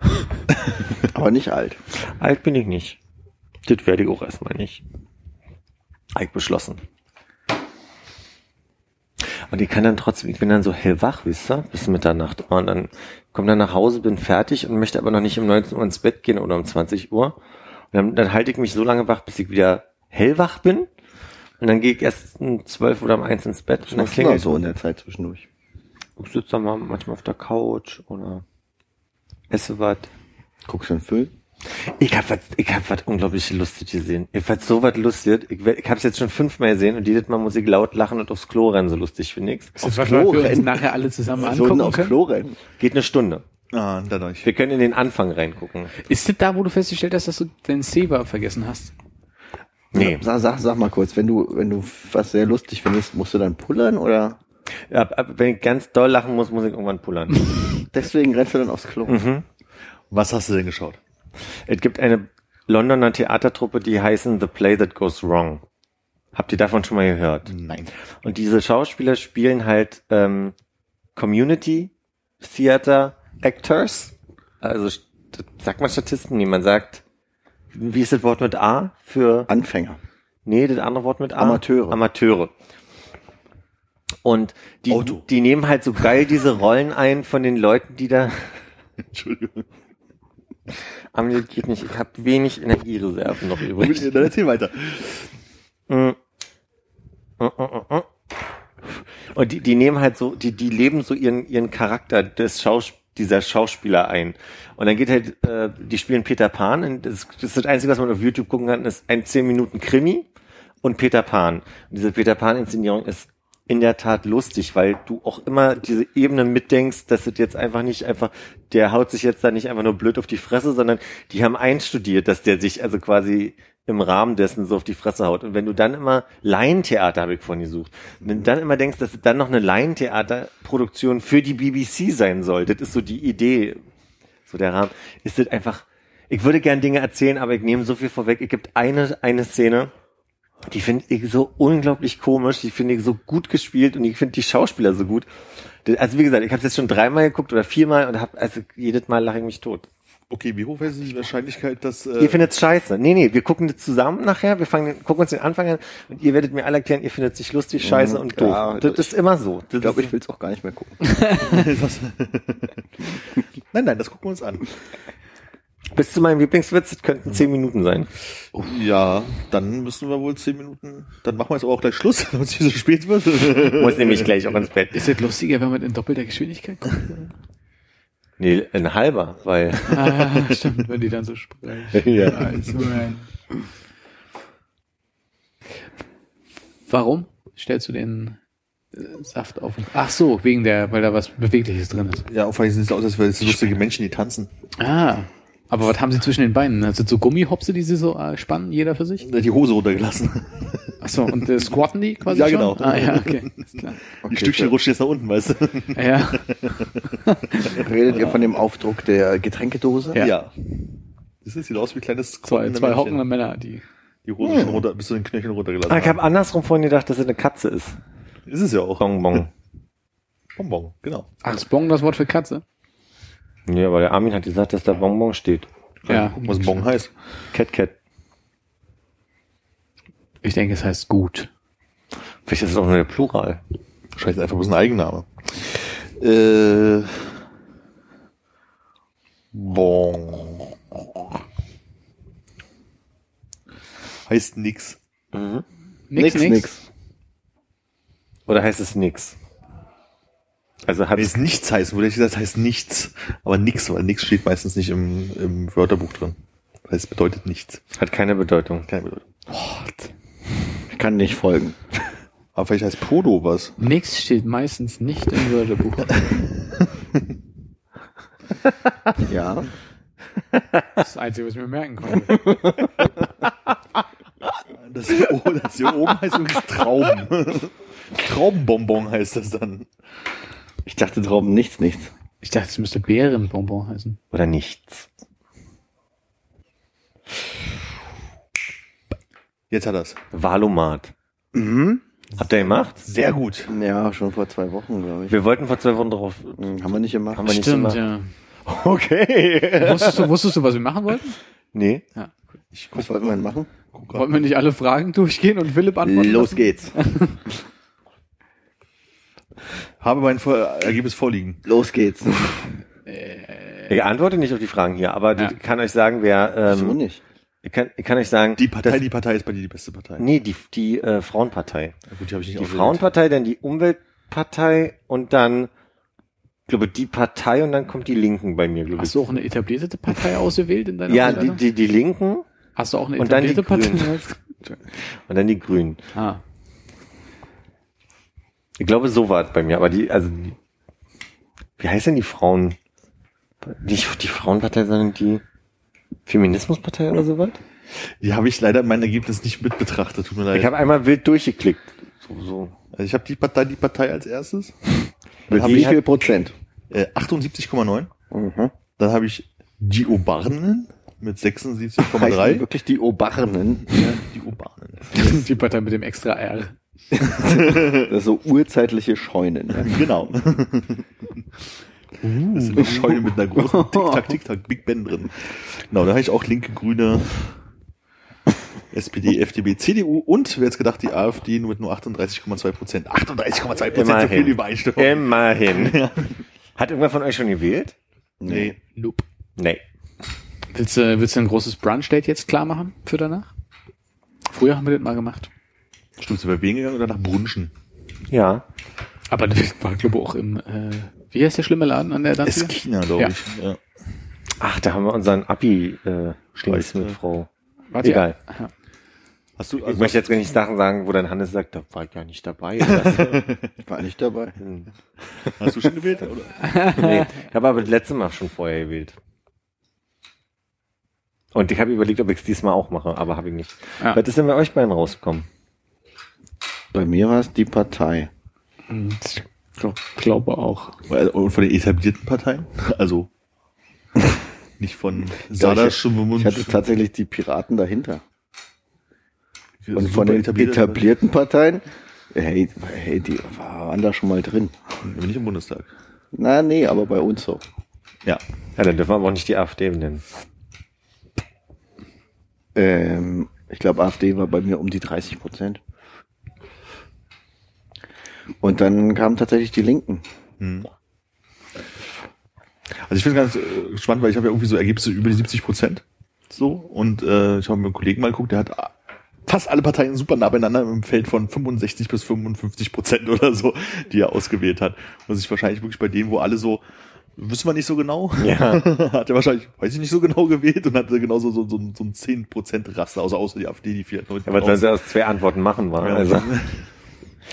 Aber nicht alt. Alt bin ich nicht. Das werde ich auch erstmal nicht. Ich beschlossen. Und ich kann dann trotzdem, ich bin dann so hellwach, wisst ihr, bis Mitternacht. Und dann komme dann nach Hause, bin fertig und möchte aber noch nicht um 19 Uhr ins Bett gehen oder um 20 Uhr. Und dann, dann halte ich mich so lange wach, bis ich wieder hellwach bin. Und dann gehe ich erst um 12 oder um 1 ins Bett. Und dann Was machst du klingelt so in der Zeit zwischendurch? Ich sitze dann mal manchmal auf der Couch oder esse was. Guckst du einen Film? Ich hab was, ich hab was unglaublich lustig gesehen. Ich hab so was lustig. Ich, ich hab's jetzt schon fünfmal gesehen und jedes Mal muss ich laut lachen und aufs Klo rennen, so lustig finde ich's. Aufs Klo rennen. nachher alle zusammen So angucken aufs können. Klo rennen. Geht eine Stunde. Ah, dadurch. Wir können in den Anfang reingucken. Ist das da, wo du festgestellt hast, dass du den Saver vergessen hast? Nee. Sag, sag, sag mal kurz, wenn du, wenn du was sehr lustig findest, musst du dann pullern oder Ab, ab, wenn ich ganz doll lachen muss, muss ich irgendwann pullern. deswegen rennst du dann aufs Klo? mhm. Was hast du denn geschaut? Es gibt eine Londoner Theatertruppe, die heißen The Play That Goes Wrong. Habt ihr davon schon mal gehört? Nein. Und diese Schauspieler spielen halt ähm, Community Theater Actors. Also sagt man Statisten? Nee, man sagt, wie ist das Wort mit A für Anfänger. Nee, das andere Wort mit A. Amateure. Amateure. Und die, Auto. die nehmen halt so geil diese Rollen ein von den Leuten, die da Entschuldigung. am das geht nicht. Ich habe wenig Energiereserven noch übrig. Dann erzähl weiter. Mm. Und die, die nehmen halt so, die, die leben so ihren, ihren Charakter des Schaus, dieser Schauspieler ein. Und dann geht halt, äh, die spielen Peter Pan. Und das, das ist das Einzige, was man auf YouTube gucken kann, ist ein 10 Minuten Krimi und Peter Pan. Und diese Peter Pan-Inszenierung ist in der Tat lustig, weil du auch immer diese Ebene mitdenkst, dass es jetzt einfach nicht einfach, der haut sich jetzt da nicht einfach nur blöd auf die Fresse, sondern die haben einstudiert, dass der sich also quasi im Rahmen dessen so auf die Fresse haut. Und wenn du dann immer Laientheater habe ich vorhin gesucht, wenn du dann immer denkst, dass es dann noch eine Laientheaterproduktion für die BBC sein soll, das ist so die Idee, so der Rahmen, ist das einfach, ich würde gern Dinge erzählen, aber ich nehme so viel vorweg. Es gibt eine, eine Szene, die finde ich so unglaublich komisch, die finde ich so gut gespielt und ich finde die Schauspieler so gut. Also wie gesagt, ich habe es jetzt schon dreimal geguckt oder viermal und habe also jedes Mal lache ich mich tot. Okay, wie hoch ist die Wahrscheinlichkeit, dass... Äh, Ihr findet's scheiße. Nee, nee, wir gucken das zusammen nachher, wir fangen, gucken uns den Anfang an und ihr werdet mir alle erklären, ihr findet sich lustig, scheiße Mhm, und doof. ja, das das- ist immer so. Das Ich glaube, ich will es auch gar nicht mehr gucken. das, nein, nein, das gucken wir uns an. bis zu meinem Lieblingswitz, das könnten zehn Minuten sein. Ja, dann müssen wir wohl zehn Minuten... Dann machen wir jetzt aber auch gleich Schluss, damit es nicht so spät wird. Muss nämlich gleich auch ins Bett. Ist es lustiger, wenn man in doppelter Geschwindigkeit guckt? Nee, ein halber, weil. ah, stimmt, wenn die dann so sprechen. ja. Also, man. Warum stellst du den äh, Saft auf? Ach so, wegen der, weil da was Bewegliches drin ist. Ja, auf jeden Fall sieht es aus, als wären es lustige Menschen, die tanzen. Ah. Aber was haben sie zwischen den Beinen? Das sind so Gummihopse, die sie so äh, spannen, jeder für sich? Die Hose runtergelassen. Ach so, und äh, squatten die quasi Ja, schon? genau. Ah, ja, okay. Ist klar. die Stückchen rutschen jetzt nach unten, weißt du? Ja, Redet ihr von dem Aufdruck der Getränkedose? Ja. Das sieht aus wie kleines zwei, squattende zwei Männchen. hockende Männer, die. Die Hose schon runter, bis zu den Knöcheln runtergelassen. Ah, ich habe andersrum vorhin gedacht, dass es eine Katze ist. Ist es ja auch. Bonbon. Bonbon, genau. Ach, ist Bong das Wort für Katze? Nee, aber der Armin hat gesagt, dass da Bonbon steht. Ja. Gucken, was Bon heißt. Cat Cat. Ich denke, es heißt gut. Vielleicht ist es auch nur der Plural. Wahrscheinlich einfach bloß ein Eigenname. Äh, bon. Heißt nix. Nix, nix. Oder heißt es nix? Also hat Wenn es nichts heißt, würde ich gesagt, heißt nichts. Aber nix, weil nix steht meistens nicht im, im Wörterbuch drin. Das heißt, es bedeutet nichts. hat keine Bedeutung. Keine Bedeutung. Ich kann nicht folgen. Aber vielleicht heißt Podo was. Nix steht meistens nicht im Wörterbuch. Ja. Das ist das Einzige, was ich mir merken konnte. Das hier, oben- das hier oben heißt übrigens Trauben. Traubenbonbon heißt das dann. Ich dachte Trauben nichts, nichts. Ich dachte, es müsste Bärenbonbon heißen. Oder nichts. Jetzt hat er's. Valomat. Mhm. Habt ihr gemacht? Sehr gut. Ja, schon vor zwei Wochen, glaube ich. Wir wollten vor zwei Wochen drauf. Hm, Haben wir nicht gemacht. Haben wir nicht Stimmt, gemacht. ja. Okay. Wusstest du, wusstest du, was wir machen wollten? Nee. Ja. Ich Was wollten wir denn machen? guck Wollten wir nicht alle Fragen durchgehen und Philipp antworten? Los lassen? geht's. Habe mein Vor Ergebnis vorliegen. Los geht's. Ich antworte nicht auf die Fragen hier, aber Ja. ich kann euch sagen, wer, Wieso ähm, nicht? Ich kann, ich kann euch sagen, Die Partei, dass- die Partei ist bei dir die beste Partei. nee, die, die äh, Frauenpartei. Ja, gut, die habe ich nicht Die. Frauenpartei, dann die Umweltpartei und dann, ich glaube, die Partei und dann kommt die Linken bei mir, glaube ich. Hast du auch eine etablierte Partei ausgewählt in deiner ja, die, die, die Linken Hast du auch eine und dann die etablierte Partei? Grünen. und dann die Grünen. Ah. Ich glaube, so war es bei mir, aber die, also, die, wie heißt denn die Frauen, nicht die Frauenpartei, sondern die Feminismuspartei oder sowas? Die habe ich leider in meinem Ergebnis nicht mit betrachtet. Tut mir leid. Ich habe einmal wild durchgeklickt. So, so. also ich habe die Partei, die Partei als erstes. Dann Wie ich viel Prozent? äh, 78,9. Mhm. Dann habe ich die Obarnen mit Heißen 76,3. wirklich die Obarnen. Die Obarnen. Die Partei mit dem extra R. Das ist so urzeitliche Scheunen. Ja. Genau. Das ist eine Scheune mit einer großen Tic-Tac, Tic-Tac, Big Ben drin. Genau, da habe ich auch linke, grüne, SPD, FDP, CDU und, wer jetzt gedacht, die AfD nur mit nur 38,2 Prozent. 38,2 Prozent, so Immerhin. viel Übereinstimmung. Immerhin. Hat irgendwer von euch schon gewählt? Nee. Nope. Nee. Willst du, willst du ein großes Brunch-Date jetzt klar machen für danach? Früher haben wir das mal gemacht. Stimmt, sind wir wählen gegangen oder nach Brunschen? Ja. Aber das war, glaube ich, auch im, äh, wie heißt der schlimme Laden an der Danziger? Eskina, glaube Ja. ich. Ja. Ach, da haben wir unseren Abi äh, Dings mit. Frau. Warte, Egal. Ja. Hast du, Ich also, möchte jetzt gar nicht Sachen sagen, wo dann Hannes sagt, da war ich ja nicht dabei. Ich war nicht dabei. hast du schon gewählt? Oder? nee, ich habe aber das letzte Mal schon vorher gewählt. Und ich habe überlegt, ob ich es diesmal auch mache, aber habe ich nicht. Ja. Was ist denn bei euch beiden rausgekommen? Bei mir war es die Partei. Ich glaub, glaube auch. Und von den etablierten Parteien? Also nicht von Sadasch ich hatte tatsächlich die Piraten dahinter. Und von den etablierten Parteien, hey, hey, die waren da schon mal drin. Aber nicht im Bundestag. Na, nee, aber bei uns so. Ja. Ja, dann dürfen wir aber auch nicht die AfD nennen. Ähm, ich glaube, AfD war bei mir um die 30 Prozent. Und dann kamen tatsächlich die Linken. Also ich finde es ganz äh, spannend, weil ich habe ja irgendwie so Ergebnisse über die 70 Prozent. So. Und äh, ich habe mit einem Kollegen mal geguckt, der hat fast alle Parteien super nah beieinander im Feld von 65 bis 55 Prozent oder so, die er ausgewählt hat. Und sich wahrscheinlich wirklich bei denen, wo alle so, wissen wir nicht so genau, Ja. hat er wahrscheinlich, weiß ich nicht so genau gewählt und hatte genauso so, so, so ein 10 Prozent Raster, also außer die AfD, die vielleicht noch Ja, was sollen sie aus zwei Antworten machen, war? Ja. Also,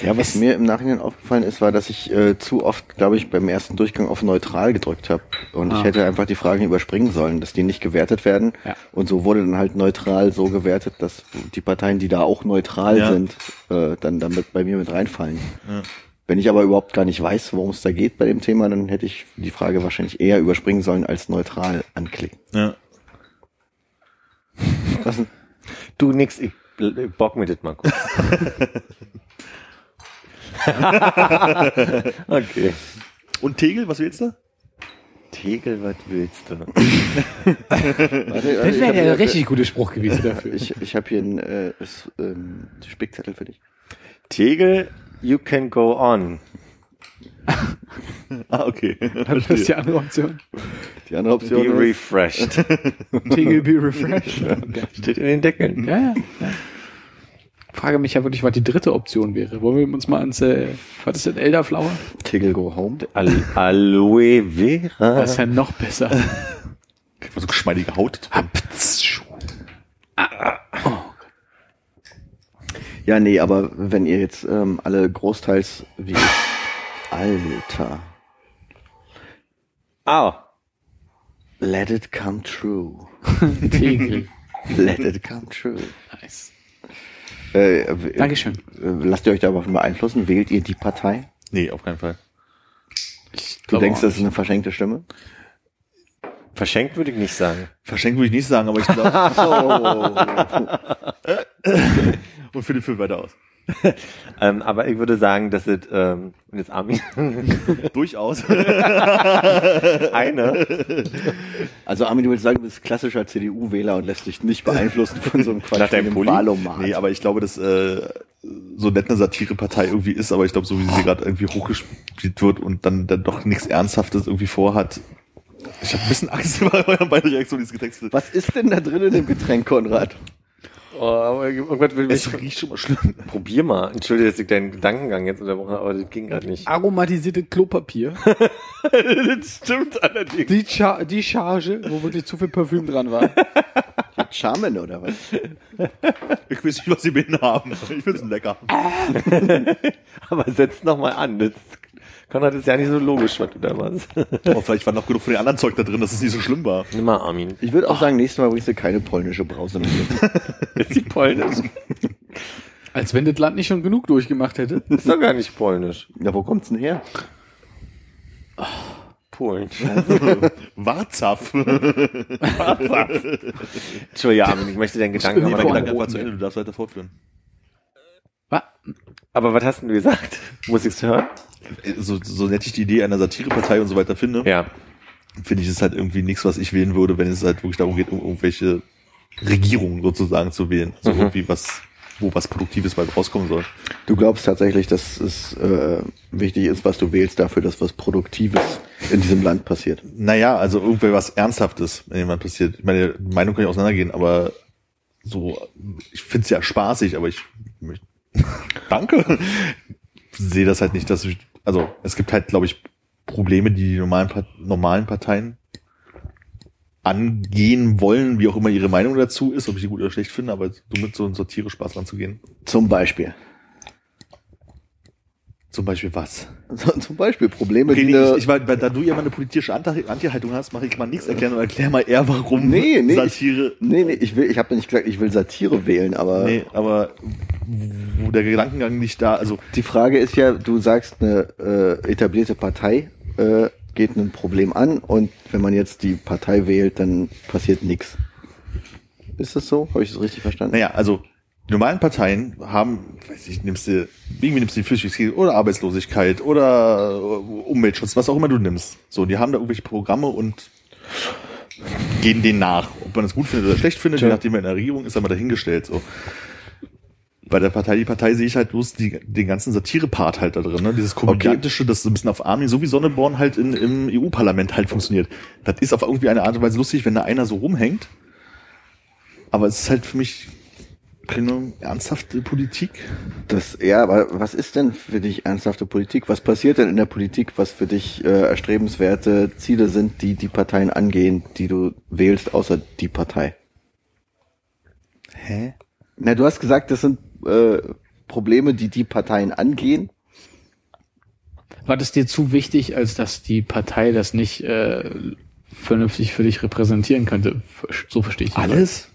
Ja, was mir im Nachhinein aufgefallen ist, war, dass ich äh, zu oft, glaube ich, beim ersten Durchgang auf neutral gedrückt habe. Und Ah. ich hätte einfach die Fragen überspringen sollen, dass die nicht gewertet werden. Ja. Und so wurde dann halt neutral so gewertet, dass die Parteien, die da auch neutral Ja. sind, äh, dann damit bei mir mit reinfallen. Ja. Wenn ich aber überhaupt gar nicht weiß, worum es da geht bei dem Thema, dann hätte ich die Frage wahrscheinlich eher überspringen sollen als neutral anklicken. Ja. Was denn? du nix, ich bock mir das mal kurz. okay. Und Tegel, was willst du? Tegel, was willst du? Warte, warte, Das wäre ja ein richtig guter Spruch gewesen dafür. Ich, ich habe hier einen äh, ähm, Spickzettel für dich. Tegel, you can go on. Ah, okay. Das ist die andere Option. Die andere Be Option ist, refreshed. Tegel be refreshed. Okay. Steht in den Deckeln. Ja, ja, ja. Frage mich ja wirklich, was die dritte Option wäre. Wollen wir uns mal ans, äh, was ist denn Elderflower? Tiggle go home. Al Aloe Vera. Das ist ja noch besser. Kriegt man so geschmeidige Haut. dran. Ja, nee, aber wenn ihr jetzt ähm, alle großteils wie Alter, Au. let it come true. Let it come true. Äh, äh, Dankeschön. äh, lasst ihr euch davon beeinflussen? Wählt ihr die Partei? Nee, auf keinen Fall. Ich Du denkst, das ist eine verschenkte Stimme? Verschenkt würde ich nicht sagen. Verschenken würde ich nicht sagen, aber ich glaube. Oh. und Philipp führt weiter aus. Ähm, aber ich würde sagen, dass es, ähm, und jetzt Armin, Durchaus. eine, Also Armin, du willst sagen, du bist klassischer CDU-Wähler und lässt dich nicht beeinflussen von so einem Quatsch Nach deinem Pulli? Wahlomat. Nee, aber ich glaube, dass äh, so nett eine Satirepartei irgendwie ist, aber ich glaube, so wie sie gerade irgendwie hochgespielt wird und dann, dann doch nichts Ernsthaftes irgendwie vorhat. Ich habe ein bisschen Angst über euren beiden Reaktionen, dieses Getränks. Was ist denn da drin in dem Getränk, Konrad? Oh, aber irgendwas will mich, Es riecht schon mal schlimm. probier mal. Entschuldige, dass ich deinen Gedankengang jetzt unterbrochen habe, aber das ging gerade nicht. Aromatisierte Klopapier. das stimmt allerdings. Die, Char die Charge, wo wirklich zu viel Parfüm dran war. Charmen oder was? Ich weiß nicht, was sie mit ihnen haben. Ich finde es lecker. Aber setz noch mal an. Das, Konrad ist ja nicht so logisch, was du da machst. Aber vielleicht war noch genug von den anderen Zeug da drin, dass es nicht so schlimm war. Nimm mal, Armin. Ich würde auch sagen, nächstes Mal bringst du keine polnische Brause mehr mit. Ist die polnisch? Als wenn das Land nicht schon genug durchgemacht hätte. Ist doch gar nicht polnisch. Na, wo kommt's denn her? Polen. Warzapf. Entschuldige, Armin, ich möchte deinen Gedanken nochmal Mein Gedanke Gedanke war zu Ende, du darfst weiter fortführen. Was? Aber was hast denn du gesagt? Muss ich's hören? So, so nett ich die Idee einer Satirepartei und so weiter finde, Ja. finde ich es halt irgendwie nichts, was ich wählen würde, wenn es halt wirklich darum geht, um irgendwelche Regierungen sozusagen zu wählen. So Mhm. irgendwie was, wo was Produktives bei rauskommen soll. Du glaubst tatsächlich, dass es äh, wichtig ist, was du wählst, dafür, dass was Produktives in diesem Land passiert. Naja, also irgendwie was Ernsthaftes, wenn jemand passiert. Ich meine, Meinung kann ich auseinandergehen, aber so, ich finde es ja spaßig, aber ich möchte Danke. Sehe das halt nicht, dass ich, also es gibt halt, glaube ich, Probleme, die die normalen, normalen Parteien angehen wollen, wie auch immer ihre Meinung dazu ist, ob ich die gut oder schlecht finde, aber so mit so einem Satire-Spaß ranzugehen. Zum Beispiel. Zum Beispiel was? Zum Beispiel Probleme, Okay, die nee, ich, ich, weil da du ja mal eine politische Anti- Anti-Haltung hast, mache ich mal nichts erklären und erklär mal eher, warum Nee, nee, Satire. Nee, nee, ich will, ich habe nicht gesagt, ich will Satire wählen, aber Nee, aber wo der Gedankengang nicht da, also die Frage ist ja, du sagst, eine äh, etablierte Partei äh, geht ein Problem an und wenn man jetzt die Partei wählt, dann passiert nichts. Ist das so? Habe ich das richtig verstanden? Naja, also die normalen Parteien haben, weiß ich, nimmst du, irgendwie nimmst du die Flüchtlingskrise oder Arbeitslosigkeit oder äh, Umweltschutz, was auch immer du nimmst. So, die haben da irgendwelche Programme und gehen denen nach. Ob man das gut findet oder schlecht findet, je nachdem wer in der Regierung ist, aber dahingestellt. So. Bei der Partei, die Partei sehe ich halt bloß die, den ganzen Satire-Part halt da drin, ne? Dieses Komödiantische, das so ein bisschen auf Armin, so wie Sonneborn halt in, im EU-Parlament halt funktioniert. Das ist auf irgendwie eine Art und Weise lustig, wenn da einer so rumhängt. Aber es ist halt für mich keine ernsthafte Politik. Das, ja, aber was ist denn für dich ernsthafte Politik? Was passiert denn in der Politik, was für dich äh, erstrebenswerte Ziele sind, die die Parteien angehen, die du wählst, außer die Partei? Hä? Na, du hast gesagt, das sind äh, Probleme, die die Parteien angehen. War das dir zu wichtig, als dass die Partei das nicht äh, vernünftig für dich repräsentieren könnte? So verstehe ich. Alles?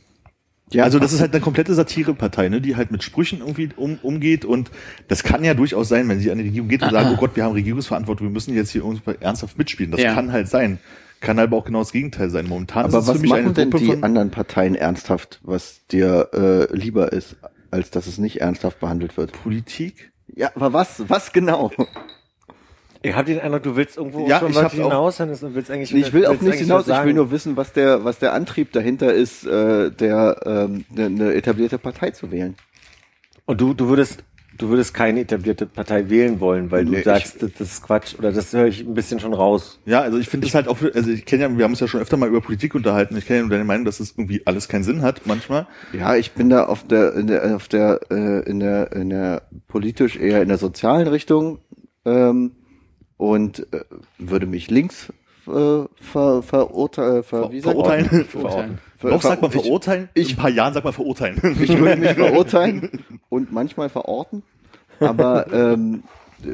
Ja, also das ist halt eine komplette Satirepartei, ne, die halt mit Sprüchen irgendwie um, umgeht und das kann ja durchaus sein, wenn sie an die Regierung geht und sagt, oh Gott, wir haben Regierungsverantwortung, wir müssen jetzt hier irgendwie ernsthaft mitspielen. Das Ja. kann halt sein. Kann aber auch genau das Gegenteil sein. Momentan Aber ist es was für mich eine machen denn Gruppe die anderen Parteien ernsthaft, was dir äh, lieber ist, als dass es nicht ernsthaft behandelt wird? Politik. Ja, aber was? Was genau? Ich habe den Eindruck, du willst irgendwo Ja, schon ich was auch- hinaus und willst eigentlich Ich will nichts eigentlich hinaus, ich will nur wissen, was der, was der Antrieb dahinter ist, äh, der ähm, eine ne etablierte Partei zu wählen. Und du, du würdest, du würdest keine etablierte Partei wählen wollen, weil Nee, du sagst, das, das ist Quatsch oder das höre ich ein bisschen schon raus. Ja, also ich finde es halt auch, also ich kenne ja, wir haben uns ja schon öfter mal über Politik unterhalten. Ich kenne ja nur deine Meinung, dass es irgendwie alles keinen Sinn hat manchmal. Ja, ich bin da auf der, in der, auf der, äh, in der, in der politisch eher in der sozialen Richtung ähm, und äh, würde mich links äh, ver, verurteilen, ver, man? verurteilen. Verurteilen. Ver- Noch sagt man ich- verurteilen. ich- In ein paar Jahren sagt man verurteilen. Ich würde mich verurteilen und manchmal verorten, aber ähm, äh,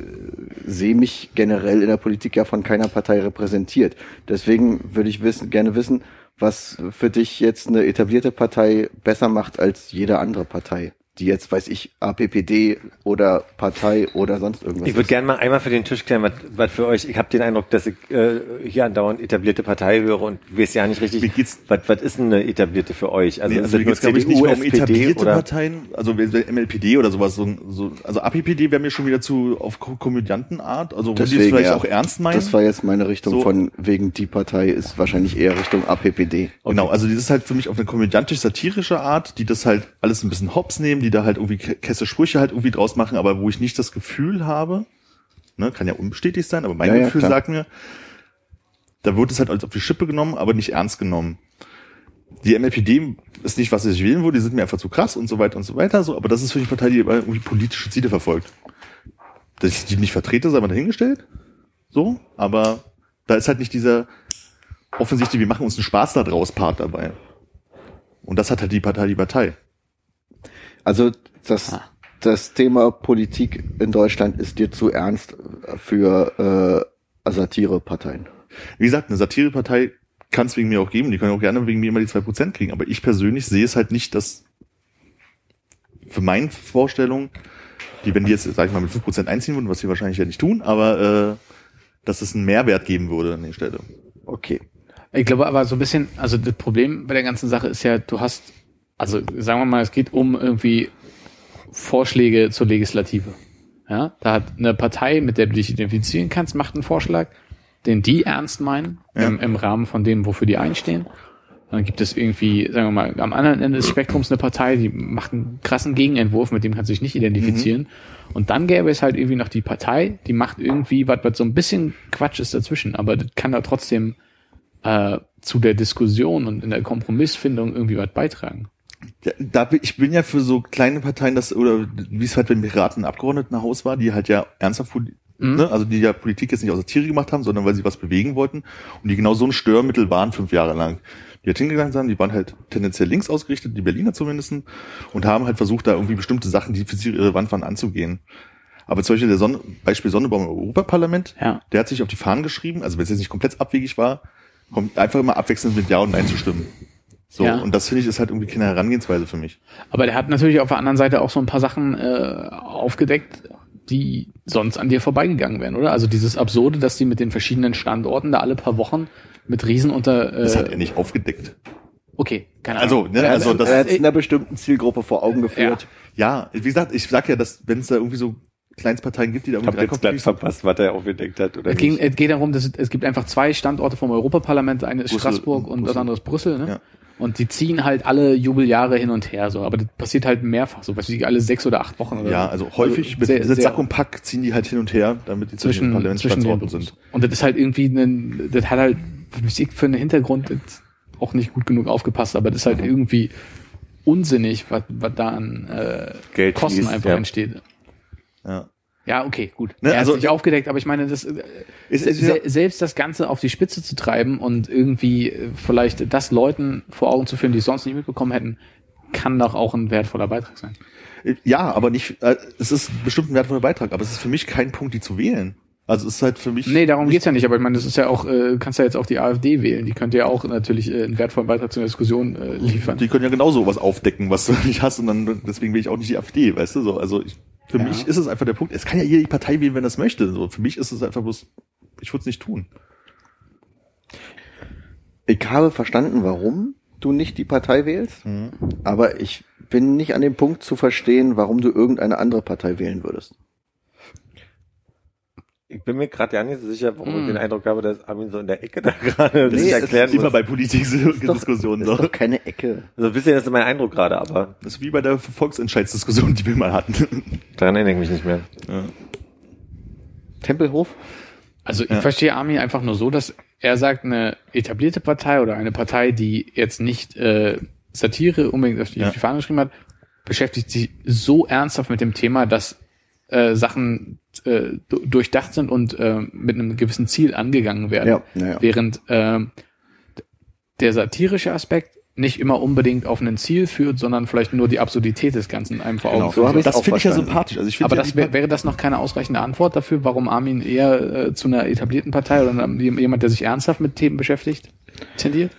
sehe mich generell in der Politik ja von keiner Partei repräsentiert. Deswegen würde ich wissen, gerne wissen, was für dich jetzt eine etablierte Partei besser macht als jede andere Partei, die jetzt, weiß ich, APPD oder Partei oder sonst irgendwas Ich würde ist. gerne mal einmal für den Tisch klären, was, was für euch, ich habe den Eindruck, dass ich äh, hier andauernd etablierte Partei höre und weiß ja nicht richtig, geht's- was, was ist denn eine etablierte für euch? Also, Nee, also ist ich, nicht mehr um etablierte oder? Parteien, also MLPD oder sowas, so, so also APPD wäre mir schon wieder zu auf Ko- Komödiantenart, also wenn die es Deswegen, vielleicht ja. auch ernst meinen. Das war jetzt meine Richtung So. von wegen die Partei ist wahrscheinlich eher Richtung APPD. Genau, also dieses halt für mich auf eine komödiantisch-satirische Art, die das halt alles ein bisschen hops nehmen, die da halt irgendwie ke- kesse Sprüche halt irgendwie draus machen, aber wo ich nicht das Gefühl habe, ne, kann ja unbestätigt sein, aber mein Ja, ja, Gefühl klar. sagt mir, da wird es halt als auf die Schippe genommen, aber nicht ernst genommen. Die MLPD ist nicht, was ich wählen würde, die sind mir einfach zu krass und so weiter und so weiter, so, aber das ist für die Partei, die irgendwie politische Ziele verfolgt. Dass ich die nicht vertrete, sei mal dahingestellt, so, aber da ist halt nicht dieser offensichtlich, wir machen uns einen Spaß da draus Part dabei. Und das hat halt die Partei, die Partei. Also das, das Thema Politik in Deutschland ist dir zu ernst für äh, Satireparteien. Wie gesagt, eine Satirepartei kann es wegen mir auch geben, die können auch gerne wegen mir immer die 2% kriegen, aber ich persönlich sehe es halt nicht, dass für meine Vorstellung, die, wenn die jetzt, sag ich mal, mit 5% einziehen würden, was sie wahrscheinlich ja nicht tun, aber äh, dass es einen Mehrwert geben würde an der Stelle. Okay. Ich glaube aber so ein bisschen, also das Problem bei der ganzen Sache ist ja, du hast, also sagen wir mal, es geht um irgendwie Vorschläge zur Legislative. Ja, da hat eine Partei, mit der du dich identifizieren kannst, macht einen Vorschlag, den die ernst meinen, Ja. im, im Rahmen von dem, wofür die einstehen. Dann gibt es irgendwie, sagen wir mal, am anderen Ende des Spektrums eine Partei, die macht einen krassen Gegenentwurf, mit dem kannst du dich nicht identifizieren. Und dann gäbe es halt irgendwie noch die Partei, die macht irgendwie was, was so ein bisschen Quatsch ist dazwischen, aber das kann da trotzdem äh, zu der Diskussion und in der Kompromissfindung irgendwie was beitragen. Ja, da bin, ich bin ja für so kleine Parteien, das oder wie es halt beim Piraten Abgeordnetenhaus war, die halt ja ernsthaft, Mhm. ne, also die ja Politik jetzt nicht aus Satire gemacht haben, sondern weil sie was bewegen wollten und die genau so ein Störmittel waren fünf Jahre lang. Die halt hingegangen sind, die waren halt tendenziell links ausgerichtet, die Berliner zumindest, und haben halt versucht, da irgendwie bestimmte Sachen, die für sie relevant waren, anzugehen. Aber zum Beispiel der Sonne, Beispiel Sonnebaum im Europaparlament, Ja. der hat sich auf die Fahnen geschrieben, also wenn es jetzt nicht komplett abwegig war, kommt einfach immer abwechselnd mit Ja und Nein zu stimmen. So, Ja. und das finde ich ist halt irgendwie keine Herangehensweise für mich. Aber der hat natürlich auf der anderen Seite auch so ein paar Sachen äh, aufgedeckt, die sonst an dir vorbeigegangen wären, oder? Also dieses Absurde, dass die mit den verschiedenen Standorten da alle paar Wochen mit Riesen unter. Äh, Das hat er nicht aufgedeckt. Okay, keine Ahnung. Also, ne, also das, er hat es einer bestimmten Zielgruppe vor Augen geführt. ja, wie gesagt, ich sag ja, dass wenn es da irgendwie so Kleinstparteien gibt, die da Ich irgendwie reinkommen, verpasst, was er aufgedeckt hat oder Es, ging, es geht darum, dass es, es gibt einfach zwei Standorte vom Europaparlament. Eine ist Brüssel Straßburg und und das Brüssel. andere ist Brüssel. Ne? Ja. Und die ziehen halt alle Jubeljahre hin und her so. Aber das passiert halt mehrfach so. Weiß ich, alle sechs oder acht Wochen oder ja, also häufig mit, sehr- mit sehr- Sack und Pack ziehen die halt hin und her, damit die zwischen, zwischen, Parlamentsstandorten sind. Und das ist halt irgendwie ein, das hat halt Musik für einen Hintergrund auch nicht gut genug aufgepasst, aber das ist halt Mhm. irgendwie unsinnig, was, was da an äh, Geld Kosten fließt, einfach ja. entsteht. Ja. Ja, okay, gut. Ne, er also- hat sich aufgedeckt, aber ich meine, das äh, Ist, ist, se selbst das Ganze auf die Spitze zu treiben und irgendwie äh, vielleicht das Leuten vor Augen zu führen, die es sonst nicht mitbekommen hätten, kann doch auch ein wertvoller Beitrag sein. ja, aber nicht, äh, es ist bestimmt ein wertvoller Beitrag, aber es ist für mich kein Punkt, die zu wählen. Also es ist halt für mich. Nee, darum geht's ja nicht, aber ich meine, das ist ja auch, äh, kannst ja jetzt auch die AfD wählen. Die könnte ja auch natürlich äh, einen wertvollen Beitrag zu einer Diskussion äh, liefern. Die können ja genauso was aufdecken, was du nicht hast, und dann deswegen will ich auch nicht die AfD, weißt du so. Also ich, für Ja. mich ist es einfach der Punkt. Es kann ja jede Partei wählen, wenn es möchte. So, für mich ist es einfach bloß, ich würde es nicht tun. Ich habe verstanden, warum du nicht die Partei wählst, aber ich bin nicht an dem Punkt zu verstehen, warum du irgendeine andere Partei wählen würdest. Ich bin mir gerade ja nicht so sicher, warum Hm. ich den Eindruck habe, dass Armin so in der Ecke da gerade Nee, nicht es erklären Immer muss. bei politischen Doch- Diskussionen. ist So. doch keine Ecke. Also ein bisschen das ist mein Eindruck gerade, aber Das ist wie bei der Volksentscheidsdiskussion, die wir mal hatten. daran erinnere ich mich nicht mehr. Ja. Tempelhof? Also ich Ja. verstehe Armin einfach nur so, dass er sagt, eine etablierte Partei oder eine Partei, die jetzt nicht äh, Satire unbedingt auf die, Ja. auf die Fahne geschrieben hat, beschäftigt sich so ernsthaft mit dem Thema, dass äh, Sachen äh, du- durchdacht sind und äh, mit einem gewissen Ziel angegangen werden. Ja, naja. Während ähm, der satirische Aspekt nicht immer unbedingt auf ein Ziel führt, sondern vielleicht nur die Absurdität des Ganzen einem vor Augen Genau. führt. So Das finde ich ja sympathisch. Also ich Aber ja das wär, wäre das noch keine ausreichende Antwort dafür, warum Armin eher äh, zu einer etablierten Partei oder jemand, der sich ernsthaft mit Themen beschäftigt, tendiert?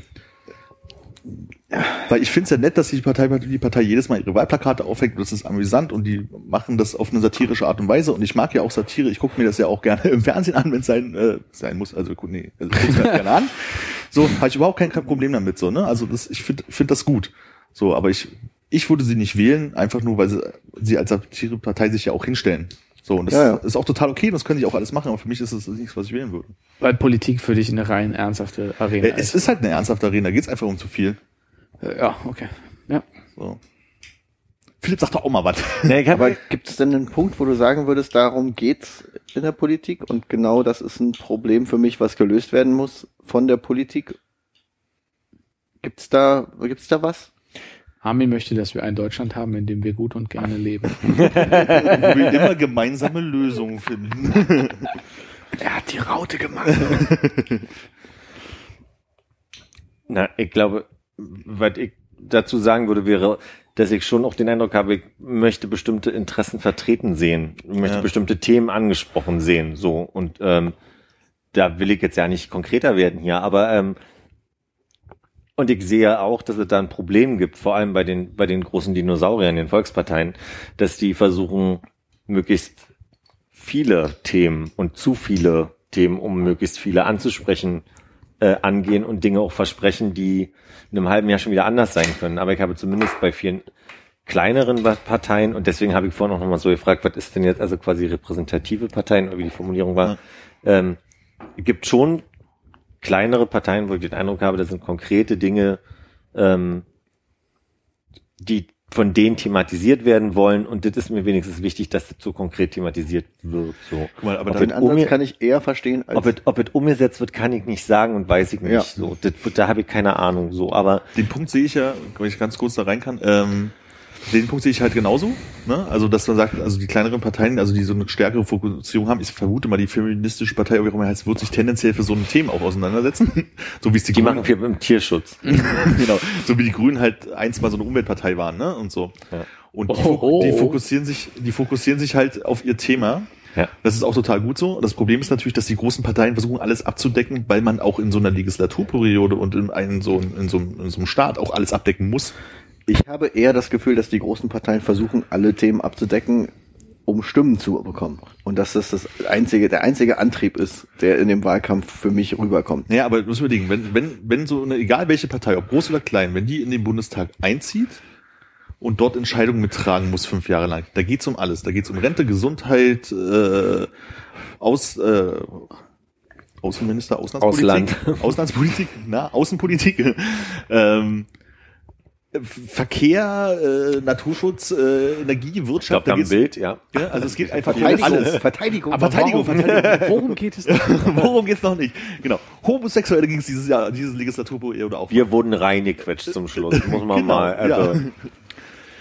Weil ich finde es ja nett, dass die Partei, die Partei jedes Mal ihre Wahlplakate aufhängt. Das ist amüsant und die machen das auf eine satirische Art und Weise. Und ich mag ja auch Satire. Ich gucke mir das ja auch gerne im Fernsehen an, wenn es sein, äh, sein muss. Also gut, nee, also, ich guck's mir halt gerne an. So, habe ich überhaupt kein, kein Problem damit. So, ne? Also das, ich finde find das gut. So, aber ich, ich würde sie nicht wählen, einfach nur, weil sie, sie als Satirepartei sich ja auch hinstellen. So, und das Ja, ja. ist auch total okay, das können sie auch alles machen, aber für mich ist es nichts, was ich wählen würde. Weil Politik für dich eine rein ernsthafte Arena Äh, es ist halt eine ernsthafte Arena, da geht's einfach um zu viel. Äh, Ja, okay. Ja. So. Philipp sagt doch auch mal was. Nee, Aber gibt es denn einen Punkt, wo du sagen würdest, darum geht's in der Politik und genau das ist ein Problem für mich, was gelöst werden muss von der Politik? Gibt's da, gibt's da was? Armin möchte, dass wir ein Deutschland haben, in dem wir gut und gerne leben. Wir will immer gemeinsame Lösungen finden. Er hat die Raute gemacht. na, ich glaube, was ich dazu sagen würde, wäre, dass ich schon auch den Eindruck habe, ich möchte bestimmte Interessen vertreten sehen, ich möchte Ja. bestimmte Themen angesprochen sehen, so und ähm, da will ich jetzt ja nicht konkreter werden hier, aber ähm, und ich sehe auch, dass es da ein Problem gibt, vor allem bei den bei den großen Dinosauriern, den Volksparteien, dass die versuchen möglichst viele Themen und zu viele Themen, um möglichst viele anzusprechen, äh, angehen und Dinge auch versprechen, die in einem halben Jahr schon wieder anders sein können. Aber ich habe zumindest bei vielen kleineren Parteien und deswegen habe ich vorhin auch nochmal so gefragt, was ist denn jetzt also quasi repräsentative Parteien oder wie die Formulierung war. Ähm, gibt schon kleinere Parteien, wo ich den Eindruck habe, das sind konkrete Dinge, ähm, die von denen thematisiert werden wollen und das ist mir wenigstens wichtig, dass das so konkret thematisiert wird. So. Guck mal, aber Ob Den Ansatz Umge- kann ich eher verstehen als Ob es, ob es umgesetzt wird, kann ich nicht sagen und weiß ich nicht. Ja. So, das, da habe ich keine Ahnung. So, aber den Punkt sehe ich ja, wenn ich ganz kurz da rein kann, ähm, den Punkt sehe ich halt genauso. Ne? Also, dass man sagt, also die kleineren Parteien, also die so eine stärkere Fokussierung haben, ich vermute mal, die feministische Partei, wie auch immer heißt, wird sich tendenziell für so ein Thema auch auseinandersetzen. so wie es die, die Grünen, machen viel im Tierschutz. genau, so wie die Grünen halt einst mal so eine Umweltpartei waren, ne? Und so. Ja. Und die, Oh, oh, die oh. fokussieren sich, die fokussieren sich halt auf ihr Thema. Ja. Das ist auch total gut so. Das Problem ist natürlich, dass die großen Parteien versuchen, alles abzudecken, weil man auch in so einer Legislaturperiode und in, einem, so, in, so, einem- in so einem Staat auch alles abdecken muss. Ich habe eher das Gefühl, dass die großen Parteien versuchen, alle Themen abzudecken, um Stimmen zu bekommen. Und dass das das einzige, der einzige Antrieb ist, der in dem Wahlkampf für mich rüberkommt. Naja, aber du musst überlegen, wenn, wenn, wenn so eine, egal welche Partei, ob groß oder klein, wenn die in den Bundestag einzieht und dort Entscheidungen mittragen muss fünf Jahre lang, da geht's um alles. Da geht's um Rente, Gesundheit, äh, aus, äh, Außenminister, Auslandspolitik. Auslandspolitik, na, Außenpolitik. ähm, Verkehr, äh, Naturschutz, äh, Energie, Ich Wirtschaft, da da am geht's, Bild, ja. ja, also es geht einfach Verteidigung, alles. Verteidigung. Aber Verteidigung, Warum, Verteidigung. worum geht es denn? Worum geht's noch nicht? Genau. Homosexuelle ging es dieses Jahr, diese Legislaturperiode auch. Wir wurden reingequetscht zum Schluss, muss man Genau, mal. Also, ja.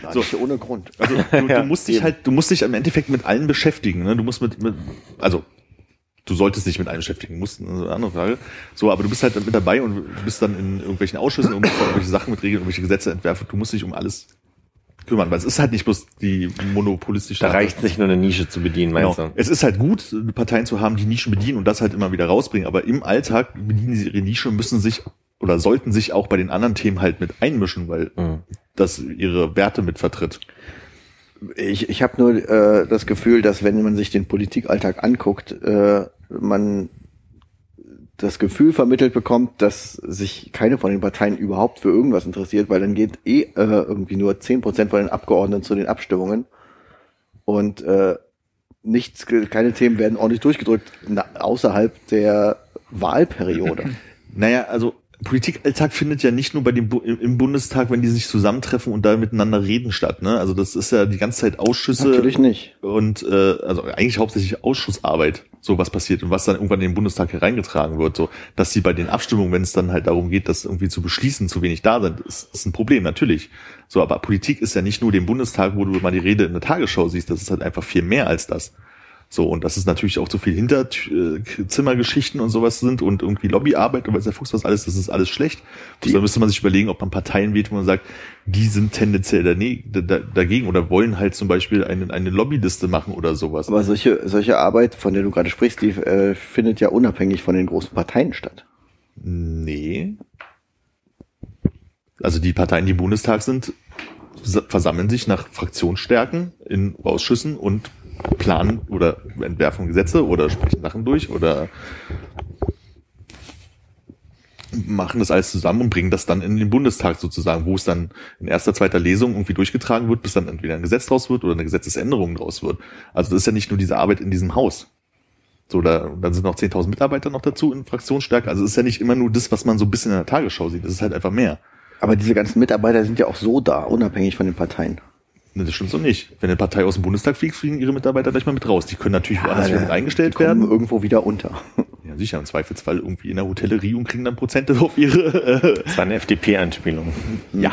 Ja, So. ohne Grund. Also du, Ja, du musst dich halt, du musst dich im Endeffekt mit allen beschäftigen. Ne? Du musst mit, mit, also du solltest dich mit allen beschäftigen, musst eine andere Frage. So, aber du bist halt mit dabei und du bist dann in irgendwelchen Ausschüssen und musst dann irgendwelche Sachen mit regeln, irgendwelche Gesetze entwerfen. Du musst dich um alles kümmern, weil es ist halt nicht bloß die monopolistische. da reicht nicht nur eine Nische zu bedienen, meinst Genau. du? Es ist halt gut, Parteien zu haben, die Nischen bedienen und das halt immer wieder rausbringen, aber im Alltag bedienen sie ihre Nische und müssen sich oder sollten sich auch bei den anderen Themen halt mit einmischen, weil Mhm. das ihre Werte mit vertritt. Ich, ich habe nur äh, das Gefühl, dass wenn man sich den Politikalltag anguckt, äh, man das Gefühl vermittelt bekommt, dass sich keine von den Parteien überhaupt für irgendwas interessiert, weil dann geht eh äh, irgendwie nur zehn Prozent von den Abgeordneten zu den Abstimmungen und äh, nichts, keine Themen werden ordentlich durchgedrückt na, außerhalb der Wahlperiode. Naja, also Politikalltag findet ja nicht nur bei dem Bu im Bundestag, wenn die sich zusammentreffen und da miteinander reden statt. Ne? Also das ist ja die ganze Zeit Ausschüsse Natürlich nicht. und äh, also eigentlich hauptsächlich Ausschussarbeit, so was passiert und was dann irgendwann in den Bundestag hereingetragen wird, so dass sie bei den Abstimmungen, wenn es dann halt darum geht, das irgendwie zu beschließen, zu wenig da sind, ist, ist ein Problem natürlich. So, aber Politik ist ja nicht nur dem Bundestag, wo du mal die Rede in der Tagesschau siehst, das ist halt einfach viel mehr als das. So, und das ist natürlich auch so viel Hinterzimmergeschichten und sowas sind und irgendwie Lobbyarbeit und weiß der Fuchs was alles, das ist alles schlecht. Also da müsste man sich überlegen, ob man Parteien wählt, wo man sagt, die sind tendenziell dagegen oder wollen halt zum Beispiel eine, eine Lobbyliste machen oder sowas. Aber solche, solche Arbeit, von der du gerade sprichst, die äh, findet ja unabhängig von den großen Parteien statt. Nee. Also die Parteien, die im Bundestag sind, versammeln sich nach Fraktionsstärken in Ausschüssen und planen oder entwerfen Gesetze oder sprechen Sachen durch oder machen das alles zusammen und bringen das dann in den Bundestag sozusagen, wo es dann in erster, zweiter Lesung irgendwie durchgetragen wird, bis dann entweder ein Gesetz draus wird oder eine Gesetzesänderung draus wird. Also das ist ja nicht nur diese Arbeit in diesem Haus. So, da, dann sind noch 10.000 Mitarbeiter noch dazu in Fraktionsstärke. Also es ist ja nicht immer nur das, was man so ein bisschen in der Tagesschau sieht. Das ist halt einfach mehr. Aber diese ganzen Mitarbeiter sind ja auch so da, unabhängig von den Parteien. Ne, das stimmt so nicht. Wenn eine Partei aus dem Bundestag fliegt, fliegen ihre Mitarbeiter gleich mal mit raus. Die können natürlich woanders wieder mit eingestellt die kommen werden. irgendwo wieder unter. Ja, sicher, im Zweifelsfall irgendwie in der Hotellerie und kriegen dann Prozente auf ihre. Äh, Das war eine FDP-Anspielung. ja.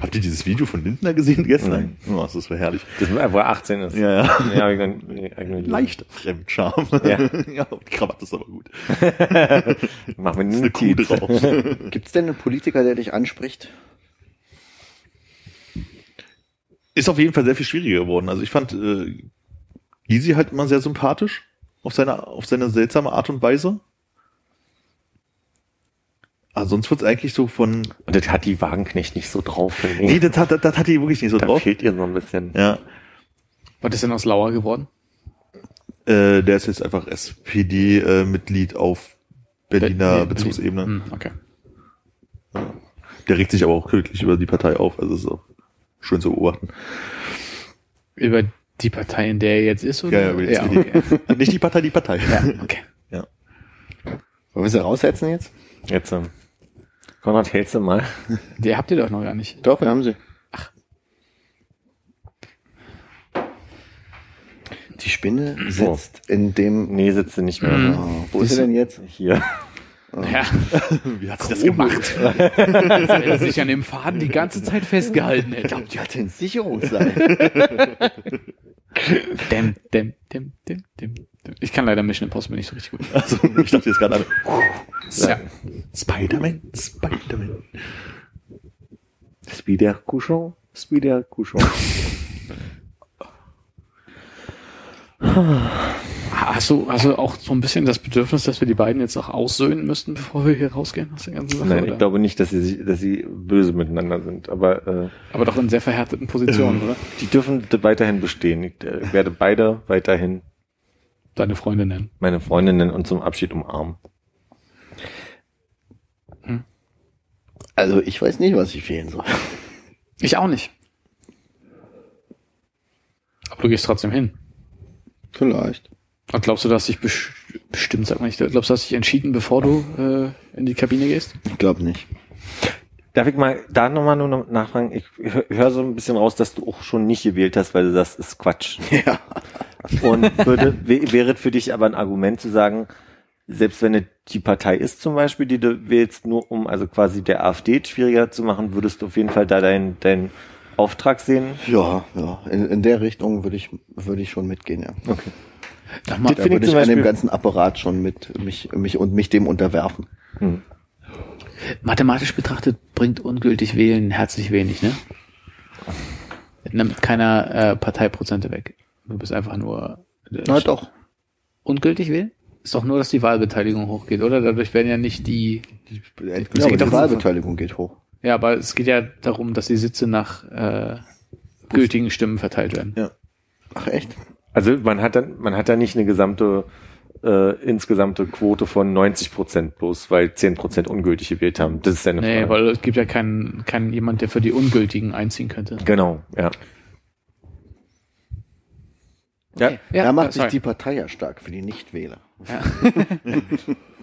Habt ihr dieses Video von Lindner gesehen gestern? Oh, das war herrlich. Das ist, wo er 18 ist. Ja, ja. ja ich dann- irgendwie- Leichter Fremdscham. Ja. ja, die Krawatte ist aber gut. Machen wir eine Kuh drauf. Gibt es denn einen Politiker, der dich anspricht? Ist auf jeden Fall sehr viel schwieriger geworden. Also ich fand äh, Gysi halt immer sehr sympathisch auf seine, auf seine seltsame Art und Weise. Also sonst wird's eigentlich so von. Und das hat die Wagenknecht nicht so drauf. finde ich. Nee, das hat, das, das hat die wirklich nicht so da drauf. fehlt ihr so ein bisschen. Ja. Was ist denn aus Lauer geworden? Äh, der ist jetzt einfach SPD-Mitglied auf Berliner Nee, Bezugsebene. Hm, okay. Der regt sich aber auch wirklich über die Partei auf. Also auch schön zu beobachten. Über die Partei, in der er jetzt ist, oder? Ja, ja, über die ja, okay. Nicht die Partei, die Partei. Ja, okay. Ja. Wollen wir sie raussetzen jetzt? Jetzt. Ähm, Konrad, hältst du mal? Die habt ihr doch noch gar nicht. Doch, wir haben sie. Ach. Die Spinne sitzt oh. in dem... Nee, sitzt sie nicht mehr. Mhm. Wo ist sie denn jetzt? Hier. Ja, Wie hat sie das gemacht? er hat sich an dem Faden die ganze Zeit festgehalten. Er glaubt, Die hat ein Sicherungsseil. Dem, dem, dem, dem, dem, dem. Ich kann leider Mission Impossible nicht so richtig gut. Also, ich dachte jetzt gerade an Ja. Spider-Man, Spider-Man. Spider Couchon, Spider Couchon. Hast du, hast du auch so ein bisschen das Bedürfnis, dass wir die beiden jetzt auch aussöhnen müssten, bevor wir hier rausgehen aus der ganzen Sache? Nein, oder? ich glaube nicht, dass sie, sich- dass sie böse miteinander sind. Aber äh, Aber doch in sehr verhärteten Positionen, oder? die dürfen weiterhin bestehen. Ich äh, werde beide weiterhin Deine Freunde nennen. meine Freundinnen und zum Abschied umarmen. Also ich weiß nicht, was ich fehlen soll. Ich auch nicht. Aber du gehst trotzdem hin. Vielleicht. Und glaubst du, dass dich bes- bestimmt, sag mal nicht, glaubst du, dass dich entschieden, bevor du äh, in die Kabine gehst? Ich glaube nicht. Darf ich mal da nochmal nur noch nachfragen? Ich hö- höre so ein bisschen raus, dass du auch schon nicht gewählt hast, weil du sagst, ist Quatsch. Ja. Und würde, wä- wäre für dich aber ein Argument zu sagen, selbst wenn es die Partei ist zum Beispiel, die du wählst, nur um also quasi der AfD schwieriger zu machen, würdest du auf jeden Fall da deinen deinen Auftrag sehen? Ja, ja. In, in der Richtung würde ich, würde ich schon mitgehen, ja. Okay. Da ich würde ich an dem ganzen Apparat schon mit mich, mich und mich dem unterwerfen. Hm. mathematisch betrachtet bringt ungültig wählen herzlich wenig, ne? Nimmt keiner äh, Parteiprozente weg. Du bist einfach nur äh, Na doch. ungültig wählen? Ist doch nur, dass die Wahlbeteiligung hochgeht, oder? Dadurch werden ja nicht die. Ja, aber geht die Wahlbeteiligung geht hoch. Ja, aber es geht ja darum, dass die Sitze nach äh, gültigen Stimmen verteilt werden. Ach echt? Also man hat dann, man hat da nicht eine gesamte äh, insgesamte Quote von 90 Prozent bloß, weil 10 Prozent ungültig gewählt haben. Das ist ja eine Nee, Frage. weil es gibt ja keinen keinen jemand, der für die Ungültigen einziehen könnte. Genau, ja. Ja, Ja, da macht sorry. sich die Partei ja stark für die Nichtwähler. Ja.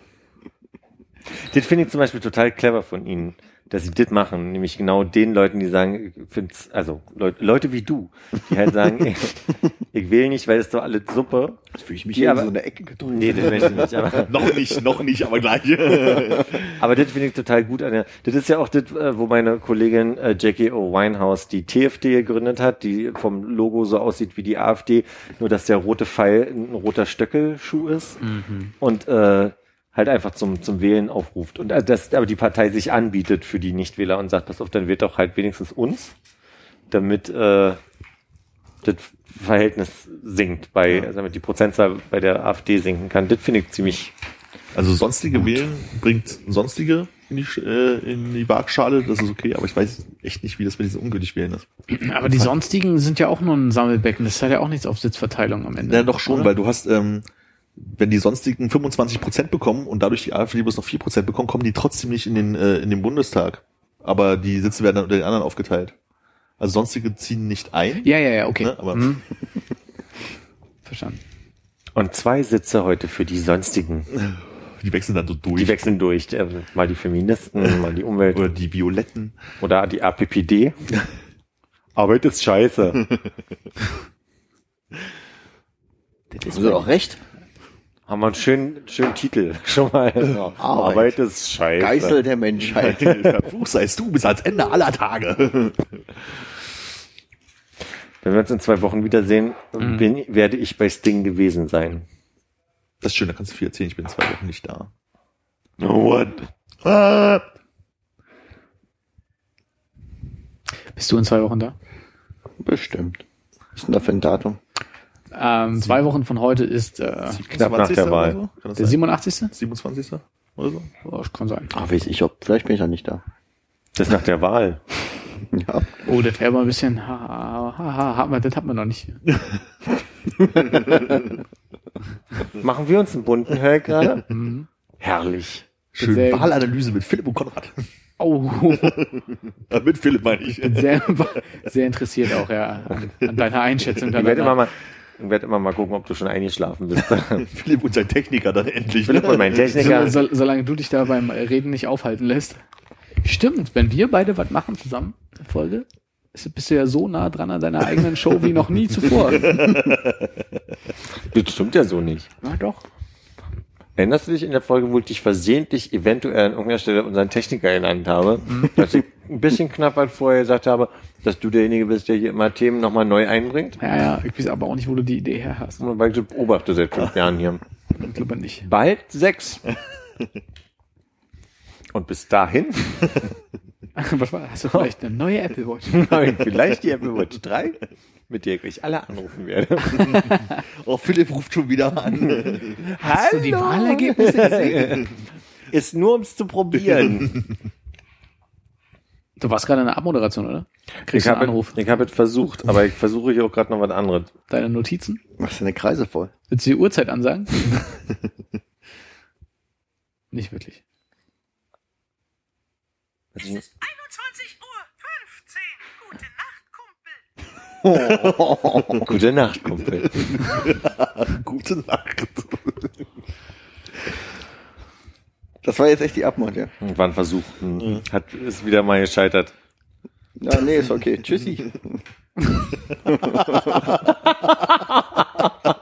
Das finde ich zum Beispiel total clever von Ihnen, dass Sie das machen. Nämlich genau den Leuten, die sagen, ich find's, also Leute, Leute wie du, die halt sagen, ich, ich wähle nicht, weil es doch alles Suppe. Jetzt fühle ich mich hier in aber- so eine Ecke gedrückt. Nee, das möchte ich nicht. Aber, noch nicht, noch nicht, aber gleich. aber das finde ich total gut. an der- Das ist ja auch das, äh, wo meine Kollegin äh, Jackie O. Winehouse die TFD gegründet hat, die vom Logo so aussieht wie die AfD, nur dass der rote Pfeil ein roter Stöckelschuh ist. und äh, halt einfach zum, zum Wählen aufruft. Und äh, das, aber die Partei sich anbietet für die Nichtwähler und sagt, pass auf, dann wird doch halt wenigstens uns, damit äh, das Verhältnis sinkt, bei, also damit die Prozentzahl bei der AfD sinken kann. Das finde ich ziemlich Also sonstige Wählen bringt sonstige in die, äh, in die Waagschale, das ist okay, aber ich weiß echt nicht, wie das mit diesen ungültig Wählen ist. Aber die sonstigen sind ja auch nur ein Sammelbecken. Das hat ja auch nichts auf Sitzverteilung am Ende. Ja, doch schon, oder? weil du hast, ähm, wenn die sonstigen 25 Prozent bekommen und dadurch die AfD bloß noch 4 Prozent bekommen, kommen die trotzdem nicht in den, äh, in den Bundestag. Aber die Sitze werden dann unter den anderen aufgeteilt. Also sonstige ziehen nicht ein. Ja, ja, ja, okay. Ne, aber- Mhm. Verstanden. Und zwei Sitze heute für die sonstigen. Die wechseln dann so durch. Die wechseln durch. Äh, Mal die Feministen, mal die Umwelt Oder die Violetten. oder die APPD. Arbeit ist scheiße. Haben sie doch recht. Haben wir einen schönen, schönen Titel schon mal. Arbeit. Arbeit ist scheiße. Geißel der Menschheit. Verflucht seist du bis ans Ende aller Tage. Wenn wir uns in zwei Wochen wiedersehen, bin, werde ich bei Sting gewesen sein. Das ist schön, da kannst du viel erzählen, ich bin in zwei Wochen nicht da. What? Ah. Bist du in zwei Wochen da? Bestimmt. Was ist denn da für ein Datum? Ähm, zwei Wochen von heute ist äh, Knapp nach der 27. Wahl. so? Der sein? 87. 27. oder so? Oh, kann sein. Ah, weiß ich, ob, vielleicht bin ich ja nicht da. Das ist nach der Wahl. Ja. Oh, das wäre mal ein bisschen. Ha, ha, ha, ha, hat man, das hat man noch nicht. Machen wir uns einen bunten Hör gerade? Mhm. Herrlich. Schön Sehr- Wahlanalyse mit Philipp und Konrad. Oh, mit Philipp meine ich. sehr, sehr interessiert auch ja an, an deiner Einschätzung. Ich werde immer mal, ich werde immer mal gucken, ob du schon eingeschlafen bist. Philipp und sein Techniker dann endlich. Philipp und mein Techniker. So, so, solange du dich da beim Reden nicht aufhalten lässt. Stimmt, wenn wir beide was machen zusammen, eine Folge, Ist- Bist du ja so nah dran an deiner eigenen Show wie noch nie zuvor. Das stimmt ja so nicht. Na doch. Erinnerst du dich in der Folge, wo ich dich versehentlich eventuell an irgendeiner Stelle unseren Techniker genannt habe? Dass ich ein bisschen knapp halt vorher gesagt habe, dass du derjenige bist, der hier immer Themen nochmal neu einbringt? Ja, ja, ich weiß aber auch nicht, wo du die Idee her hast. Weil ich beobachte seit fünf Jahren hier. Ich glaube nicht. Bald sechs. Und bis dahin Was war? Hast du vielleicht eine neue Apple Watch? ich vielleicht die Apple Watch 3, mit der ich alle anrufen werde. Oh, Philipp ruft schon wieder an. Hast du die Wahlergebnisse gesehen? Ist nur ums zu probieren. Du warst gerade in der Abmoderation, oder? Ich Kriegst du einen Anruf. ich habe es versucht, aber ich versuche hier auch gerade noch was anderes. Deine Notizen? Machst deine Kreise voll. Willst du die Uhrzeit ansagen? nicht wirklich. Es ist 21 Uhr 15. Gute Nacht, Kumpel. Gute Nacht, Kumpel. Gute Nacht. Das war jetzt echt die Abmord, ja. War ein Versuch. Hat, ist wieder mal gescheitert. Ja, nee, ist okay. Tschüssi.